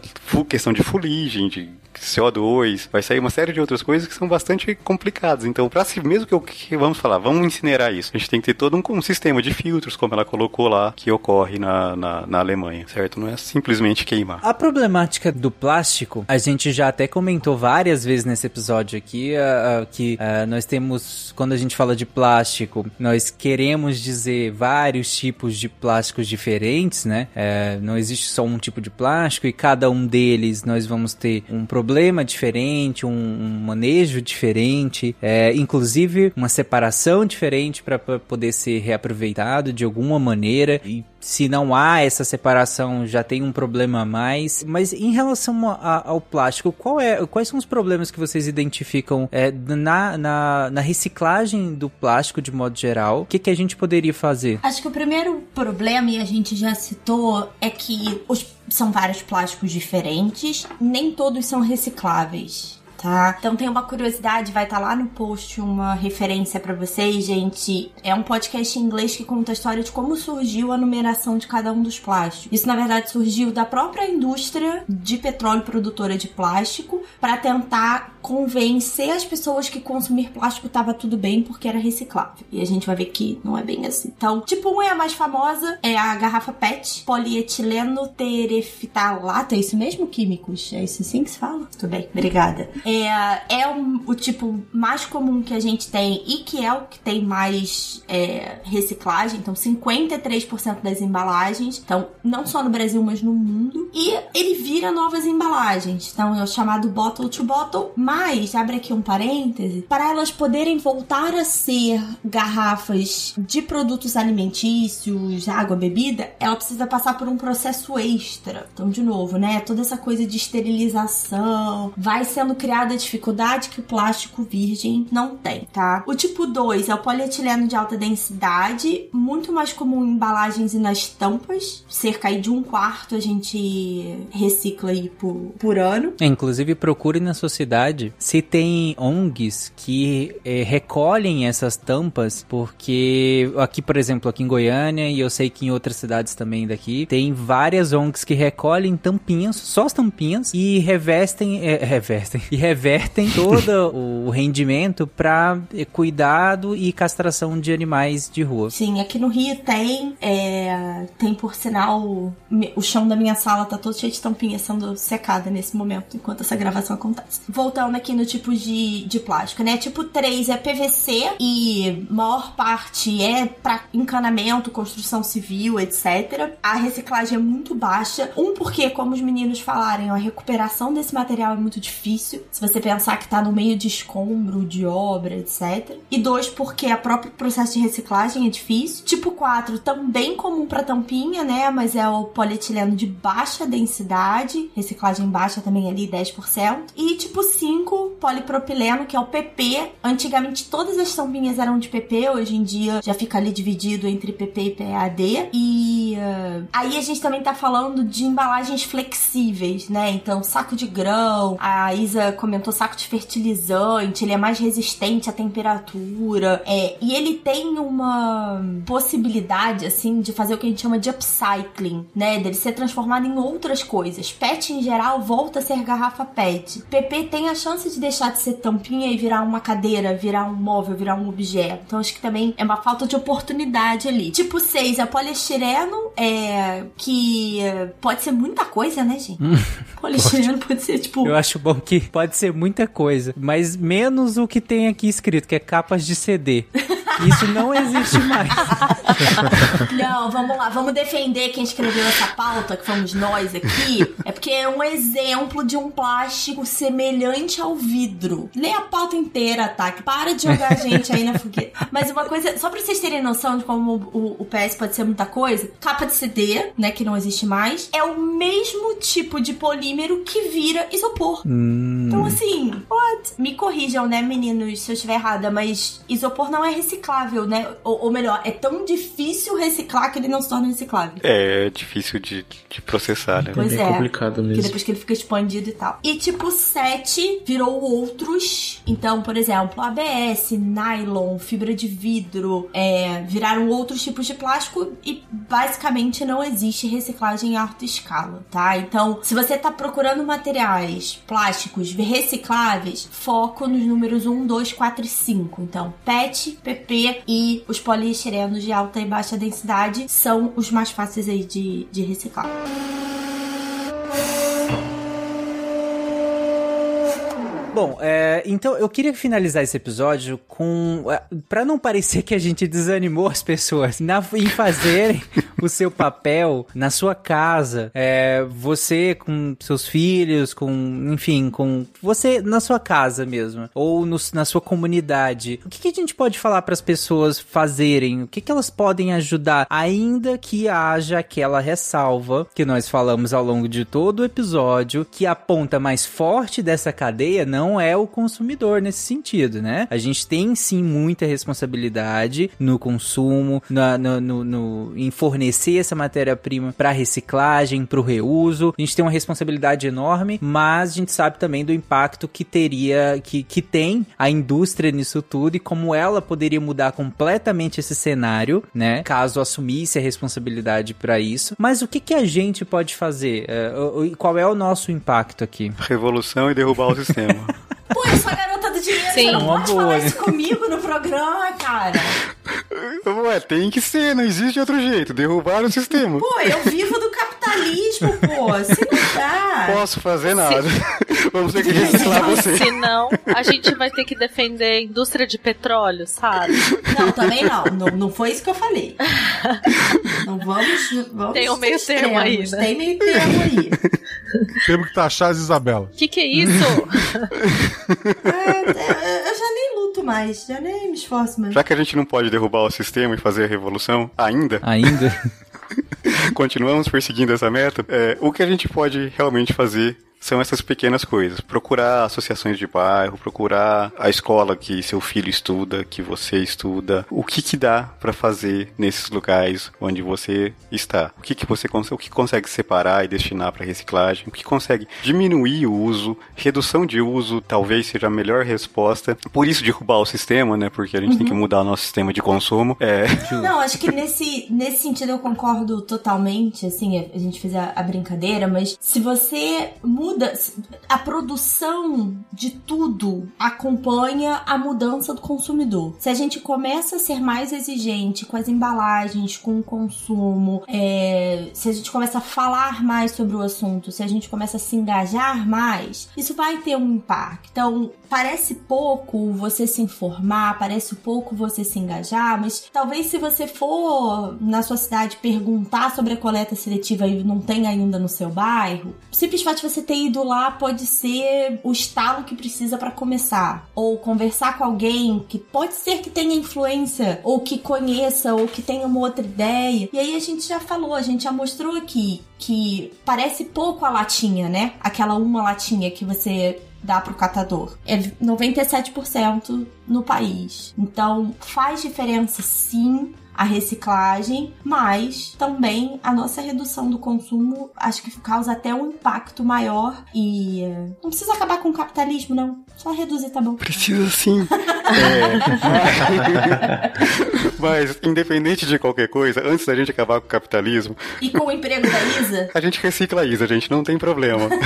C: questão de fuligem, de CO2, vai sair uma série de outras coisas que são bastante complicadas. Então, para si mesmo que, que vamos falar, vamos incinerar isso. A gente tem que ter todo um, um sistema de filtros, como ela colocou lá, que ocorre na, na, na Alemanha, certo? Não é simplesmente queimar.
A: A problemática do plástico, a gente já até comentou várias vezes nesse episódio aqui, ah, ah, que ah, nós temos, quando a gente fala de plástico, nós queremos dizer vários tipos de plásticos diferentes, né? Eh, não existe só um tipo de plástico e cada um deles nós vamos ter um problema diferente, um, um manejo diferente, eh, inclusive uma separação diferente para poder ser reaproveitado de alguma maneira. E se não há essa separação, já tem um problema a mais. Mas em relação a- ao plástico, qual é, quais são os problemas que vocês identificam é, na, na, na reciclagem do plástico de modo geral? O que, que a gente poderia fazer?
B: Acho que o primeiro problema, e a gente já citou, é que os- são vários plásticos diferentes, nem todos são recicláveis. Tá? Então tem uma curiosidade, vai estar tá lá no post uma referência para vocês, gente. É um podcast em inglês que conta a história de como surgiu a numeração de cada um dos plásticos. Isso na verdade surgiu da própria indústria de petróleo produtora de plástico para tentar convencer as pessoas que consumir plástico estava tudo bem porque era reciclável. E a gente vai ver que não é bem assim. Então, tipo 1 é a mais famosa, é a garrafa PET, polietileno terefitalato, é isso mesmo, químicos? É isso assim que se fala? Tudo bem, obrigada. É, é um, o tipo mais comum que a gente tem e que é o que tem mais é, reciclagem, então 53% das embalagens, então não só no Brasil, mas no mundo. E ele vira novas embalagens, então é o chamado bottle to bottle, mas, abre aqui um parêntese, para elas poderem voltar a ser garrafas de produtos alimentícios, água, bebida, ela precisa passar por um processo extra. Então, de novo, né? Toda essa coisa de esterilização vai sendo criada a dificuldade que o plástico virgem não tem, tá? O tipo 2 é o polietileno de alta densidade, muito mais comum em embalagens e nas tampas. Cerca de um quarto a gente recicla aí por, por ano.
A: É, inclusive, procure na sociedade se tem ONGs que é, recolhem essas tampas, porque aqui, por exemplo, aqui em Goiânia, e eu sei que em outras cidades também daqui, tem várias ONGs que recolhem tampinhas, só as tampinhas, e revestem, é, revestem, e revertem todo o rendimento para cuidado e castração de animais de rua.
B: Sim, aqui no Rio tem, é, tem por sinal, o chão da minha sala tá todo cheio de tampinhas sendo secada nesse momento, enquanto essa gravação acontece. Voltando aqui no tipo de, de plástico, né? Tipo 3 é PVC e maior parte é para encanamento, construção civil, etc. A reciclagem é muito baixa. Um, porque, como os meninos falaram, a recuperação desse material é muito difícil. Se você pensar que tá no meio de escombro, de obra, etc. E dois, porque a próprio processo de reciclagem é difícil. Tipo 4, também comum para tampinha, né? Mas é o polietileno de baixa densidade, reciclagem baixa também ali, 10%. E tipo 5, 5 polipropileno, que é o PP. Antigamente todas as tampinhas eram de PP, hoje em dia já fica ali dividido entre PP e PAD. E uh, aí a gente também tá falando de embalagens flexíveis, né? Então, saco de grão, a Isa comentou saco de fertilizante, ele é mais resistente à temperatura. É, e ele tem uma possibilidade, assim, de fazer o que a gente chama de upcycling, né? Dele ser transformado em outras coisas. PET em geral volta a ser garrafa PET. PP tem a chance de deixar de ser tampinha e virar uma cadeira, virar um móvel, virar um objeto. Então acho que também é uma falta de oportunidade ali. Tipo 6 é poliestireno, é, que pode ser muita coisa, né, gente? Poliestireno pode ser tipo.
A: Eu acho bom que pode ser muita coisa, mas menos o que tem aqui escrito, que é capas de CD. Isso não existe mais.
B: Não, vamos lá, vamos defender quem escreveu essa pauta, que fomos nós aqui. É porque é um exemplo de um plástico semelhante ao vidro. Lê a pauta inteira, tá? Para de jogar a gente aí na fogueira. Mas uma coisa, só pra vocês terem noção de como o, o, PS pode ser muita coisa, capa de CD, né, que não existe mais, é o mesmo tipo de polímero que vira isopor. Hum. Então, assim, what? Me corrijam, né, meninos, se eu estiver errada, mas isopor não é reciclável, né? Ou, ou, melhor, é tão difícil reciclar que ele não se torna reciclável.
C: É, é difícil de, de processar, né?
B: Pois
E: é, é. complicado mesmo.
B: Que depois que ele fica expandido e tal. E tipo 7 virou outros. Então, por exemplo, ABS, nylon, fibra de vidro, é, viraram outros tipos de plástico e basicamente não existe reciclagem em alta escala, tá? Então, se você tá procurando materiais plásticos recicláveis, foco nos números 1, 2, 4 e 5. Então, PET, PP, e os poliestirenos de alta e baixa densidade são os mais fáceis aí de, de reciclar.
A: Bom, é, então eu queria finalizar esse episódio com. É, para não parecer que a gente desanimou as pessoas na, em fazerem o seu papel na sua casa, é, você com seus filhos, com. Enfim, com. Você na sua casa mesmo, ou no, na sua comunidade. O que, que a gente pode falar para as pessoas fazerem? O que, que elas podem ajudar, ainda que haja aquela ressalva que nós falamos ao longo de todo o episódio, que a ponta mais forte dessa cadeia não não é o consumidor nesse sentido, né? A gente tem sim muita responsabilidade no consumo, na, no, no, no, em fornecer essa matéria-prima para reciclagem, para o reuso. A gente tem uma responsabilidade enorme, mas a gente sabe também do impacto que teria, que, que tem a indústria nisso tudo e como ela poderia mudar completamente esse cenário, né? Caso assumisse a responsabilidade para isso. Mas o que, que a gente pode fazer? Uh, qual é o nosso impacto aqui?
C: Revolução e derrubar o sistema.
B: Pô, eu sou a garota do dinheiro, Sim, você não pode boa, falar né? isso comigo no programa, cara.
C: Ué, tem que ser, não existe outro jeito. Derrubar o sistema.
B: Pô, eu vivo do capitalismo, pô. Se não dá.
C: Posso fazer nada. Se... Vamos ter que reciclar você.
D: Se não, a gente vai ter que defender a indústria de petróleo, sabe?
B: Não, também não. Não, não foi isso que eu falei. Não vamos. vamos
D: tem um meio termo aí.
B: Né? Tem meio termo aí.
F: Temos que taxar as Isabela.
D: O que, que é isso?
B: é, já nem luto mais, já nem me esforço mais.
C: Já que a gente não pode derrubar o sistema e fazer a revolução, ainda.
A: Ainda.
C: continuamos perseguindo essa meta. É, o que a gente pode realmente fazer são essas pequenas coisas. Procurar associações de bairro, procurar a escola que seu filho estuda, que você estuda. O que que dá para fazer nesses lugares onde você está? O que que você o que consegue separar e destinar para reciclagem? O que consegue diminuir o uso? Redução de uso talvez seja a melhor resposta. Por isso derrubar o sistema, né? Porque a gente uhum. tem que uhum. mudar o nosso sistema de consumo. É...
B: Não, acho que nesse nesse sentido eu concordo totalmente. Assim, a gente fez a, a brincadeira, mas se você muda muda, a produção de tudo acompanha a mudança do consumidor. Se a gente começa a ser mais exigente com as embalagens, com o consumo, é, se a gente começa a falar mais sobre o assunto, se a gente começa a se engajar mais, isso vai ter um impacto. Então, parece pouco você se informar, parece pouco você se engajar, mas talvez se você for na sua cidade perguntar sobre a coleta seletiva e não tem ainda no seu bairro, simplesmente você ter ido lá pode ser o estalo que precisa para começar. Ou conversar com alguém que pode ser que tenha influência, ou que conheça, ou que tenha uma outra ideia. E aí a gente já falou, a gente já mostrou aqui que parece pouco a latinha, né? Aquela uma latinha que você dá para o catador. É 97% no país. Então faz diferença sim a reciclagem, mas também a nossa redução do consumo acho que causa até um impacto maior e eh, não precisa acabar com o capitalismo não, só reduzir tá bom.
C: Precisa sim. é. mas independente de qualquer coisa, antes da gente acabar com o capitalismo
B: e com o emprego da Isa,
C: a gente recicla a Isa, gente, não tem problema.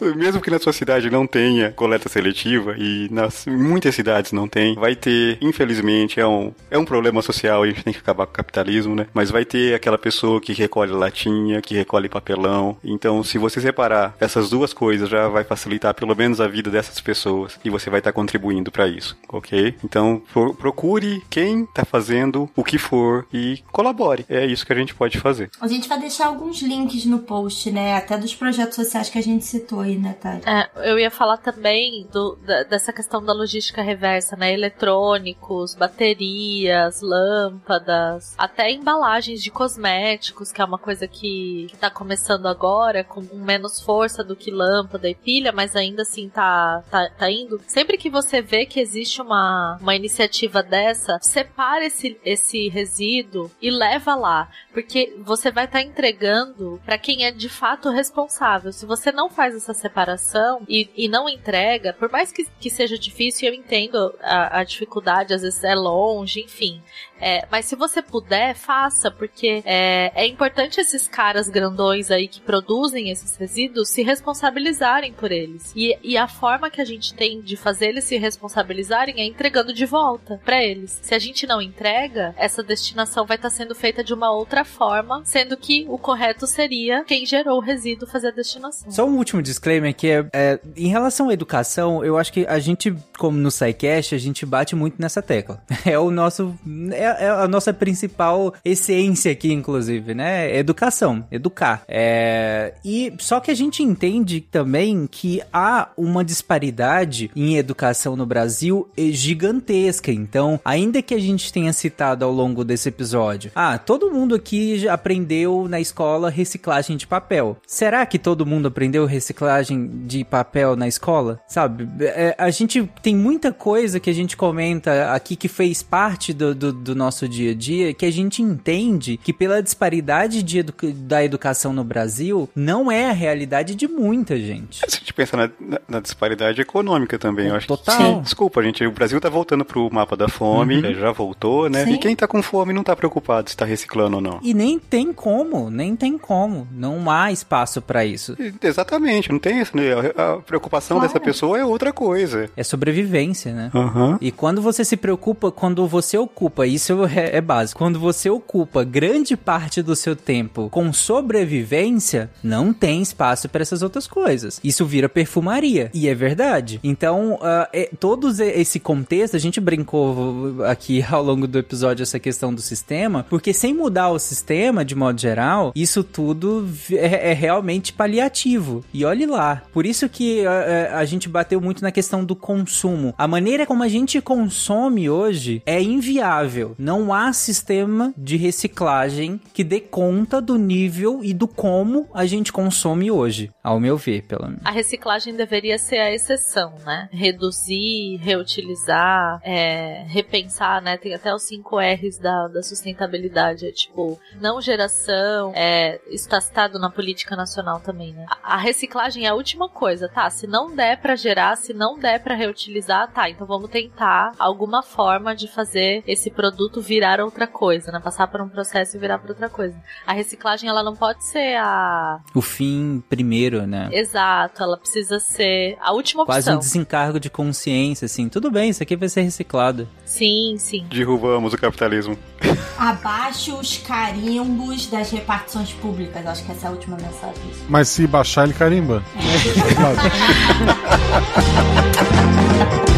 C: mesmo que na sua cidade não tenha coleta seletiva, e nas muitas cidades não tem, vai ter, infelizmente, é um, é um problema social, a gente tem que acabar com o capitalismo, né? Mas vai ter aquela pessoa que recolhe latinha, que recolhe papelão. Então, se você separar essas duas coisas, já vai facilitar pelo menos a vida dessas pessoas e você vai estar tá contribuindo para isso, ok? Então, pro, procure quem tá fazendo o que for e colabore. É isso que a gente pode fazer.
B: A gente vai deixar alguns links no post, né? Até dos projetos sociais que a gente citou aí, né?
D: É, eu ia falar também do, da, dessa questão da logística reversa, né? Eletrônicos, baterias, lâmpadas, até embalagens de cosméticos, que é uma coisa que, que tá começando agora, com menos força do que lâmpada e pilha, mas ainda assim tá, tá, tá indo. Sempre que você vê que existe uma, uma iniciativa dessa, separa esse, esse resíduo e leva lá. Porque você vai estar tá entregando para quem é de fato responsável. Se você não faz essa separação e, e não entrega, por mais que, que seja difícil, eu entendo a, a dificuldade, às vezes é longe, enfim. É, mas se você puder, faça, porque é, é importante esses caras grandões aí que produzem esses resíduos se responsabilizarem por eles. E, e a forma que a gente tem de fazer eles se responsabilizarem é entregando de volta para eles. Se a gente não entrega, essa destinação vai estar tá sendo feita de uma outra forma, sendo que o correto seria quem gerou o resíduo fazer a destinação.
A: Só um último disclaimer que é, é em relação à educação, eu acho que a gente, como no SciCast, a gente bate muito nessa tecla. É o nosso. É é, é, a nossa principal essência aqui, inclusive, né? Educação, educar. É, e só que a gente entende também que há uma disparidade em educação no Brasil gigantesca. Então, ainda que a gente tenha citado ao longo desse episódio, ah, todo mundo aqui aprendeu na escola reciclagem de papel. Será que todo mundo aprendeu reciclagem de papel na escola, sabe? É, a gente tem muita coisa que a gente comenta aqui que fez parte do, do, do nosso dia a dia que a gente entende que pela disparidade de edu da educação no Brasil não é a realidade de muita gente.
C: Se a gente pensa na, na, na disparidade econômica também, eu acho
A: Total.
C: que. Sim. Desculpa, gente, o Brasil tá voltando pro mapa da fome, uhum. já voltou, né?
B: Sim.
C: E quem tá com fome não tá preocupado se tá reciclando ou não.
A: E nem tem como, nem tem como. Não há espaço para isso.
C: Exatamente, não tem isso, né? A preocupação claro. dessa pessoa é outra coisa.
A: É sobrevivência, né?
C: Uhum.
A: E quando você se preocupa, quando você ocupa, isso é, é básico, quando você ocupa grande parte do seu tempo com sobrevivência, não tem espaço para essas outras coisas. Isso vira perfumaria. E é verdade. Então, uh, é, todos esse contexto, a gente brincou aqui ao longo do episódio essa questão do sistema, porque sem mudar o sistema, de modo geral, isso tudo é, é realmente paliativo. E olhe lá. Por isso que a, a, gente bateu muito na questão do consumo. A maneira como a gente consome hoje é inviável. Não há sistema de reciclagem que dê conta do nível e do como a gente consome hoje, ao meu ver, pelo menos.
D: A reciclagem deveria ser a exceção, né? Reduzir, reutilizar, é, repensar, né? Tem até os 5 R's da, da sustentabilidade. É tipo, não geração, é, isso tá citado na política nacional também, né? A, a reciclagem é a última coisa, tá? Se não der para gerar, se não der para reutilizar, tá, então vamos tentar alguma forma de fazer esse produto virar outra coisa, né? Passar por um processo e virar para outra coisa. A reciclagem, ela não pode ser a...
A: O fim primeiro, né?
D: Exato, ela precisa ser a última opção.
A: Quase um desencargo de consciência, assim, tudo bem, isso aqui vai ser reciclado.
D: Sim, sim.
C: Derrubamos o capitalismo.
B: Abaixo os carimbos das repartições públicas, acho que essa é a última mensagem.
F: Mas se baixar, ele carimba.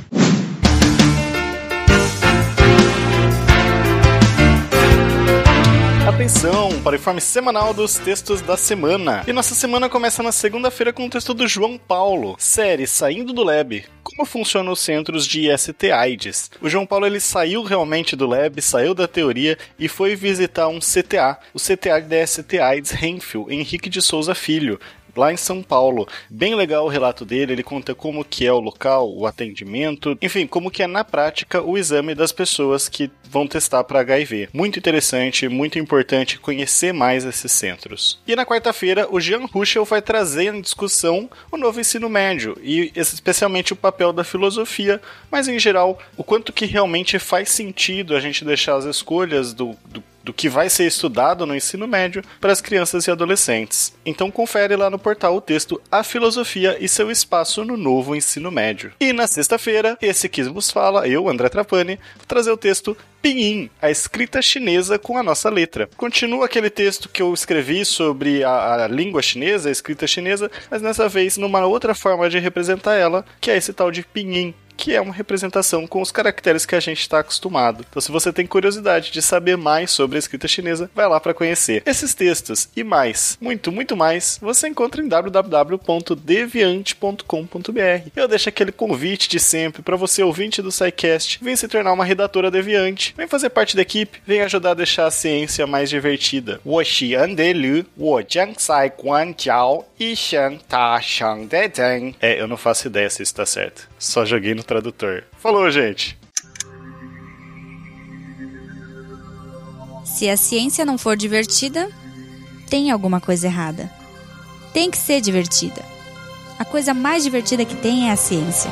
K: Atenção para o informe semanal dos textos da semana. E nossa semana começa na segunda-feira com o texto do João Paulo, série Saindo do Lab. Como funcionam os centros de IST AIDS? O João Paulo ele saiu realmente do lab, saiu da teoria e foi visitar um CTA, o CTA de IST AIDS Renfield, Henrique de Souza Filho, lá em São Paulo. Bem legal o relato dele, ele conta como que é o local, o atendimento, enfim, como que é na prática o exame das pessoas que vão testar para HIV. Muito interessante, muito importante conhecer mais esses centros. E na quarta-feira, o Jean Ruschel vai trazer em discussão o novo ensino médio e especialmente o papel da filosofia, mas em geral, o quanto que realmente faz sentido a gente deixar as escolhas do, do do que vai ser estudado no ensino médio para as crianças e adolescentes. Então confere lá no portal o texto A Filosofia e seu espaço no novo ensino médio. E na sexta-feira, esse que vos fala, eu, André Trapani, vou trazer o texto Pinyin, a escrita chinesa com a nossa letra. Continua aquele texto que eu escrevi sobre a, a, língua chinesa, a escrita chinesa, mas dessa vez numa outra forma de representar ela, que é esse tal de Pinyin, que é uma representação com os caracteres que a gente está acostumado. Então, se você tem curiosidade de saber mais sobre a escrita chinesa, vai lá para conhecer. Esses textos e mais, muito, muito mais, você encontra em www.deviante.com.br. Eu deixo aquele convite de sempre para você, ouvinte do SciCast, vir se tornar uma redatora deviante, vem fazer parte da equipe, vem ajudar a deixar a ciência mais divertida. É, eu não faço ideia se isso está certo. Só joguei no tradutor. Falou, gente!
G: Se a ciência não for divertida, tem alguma coisa errada. Tem que ser divertida. A coisa mais divertida que tem é a ciência.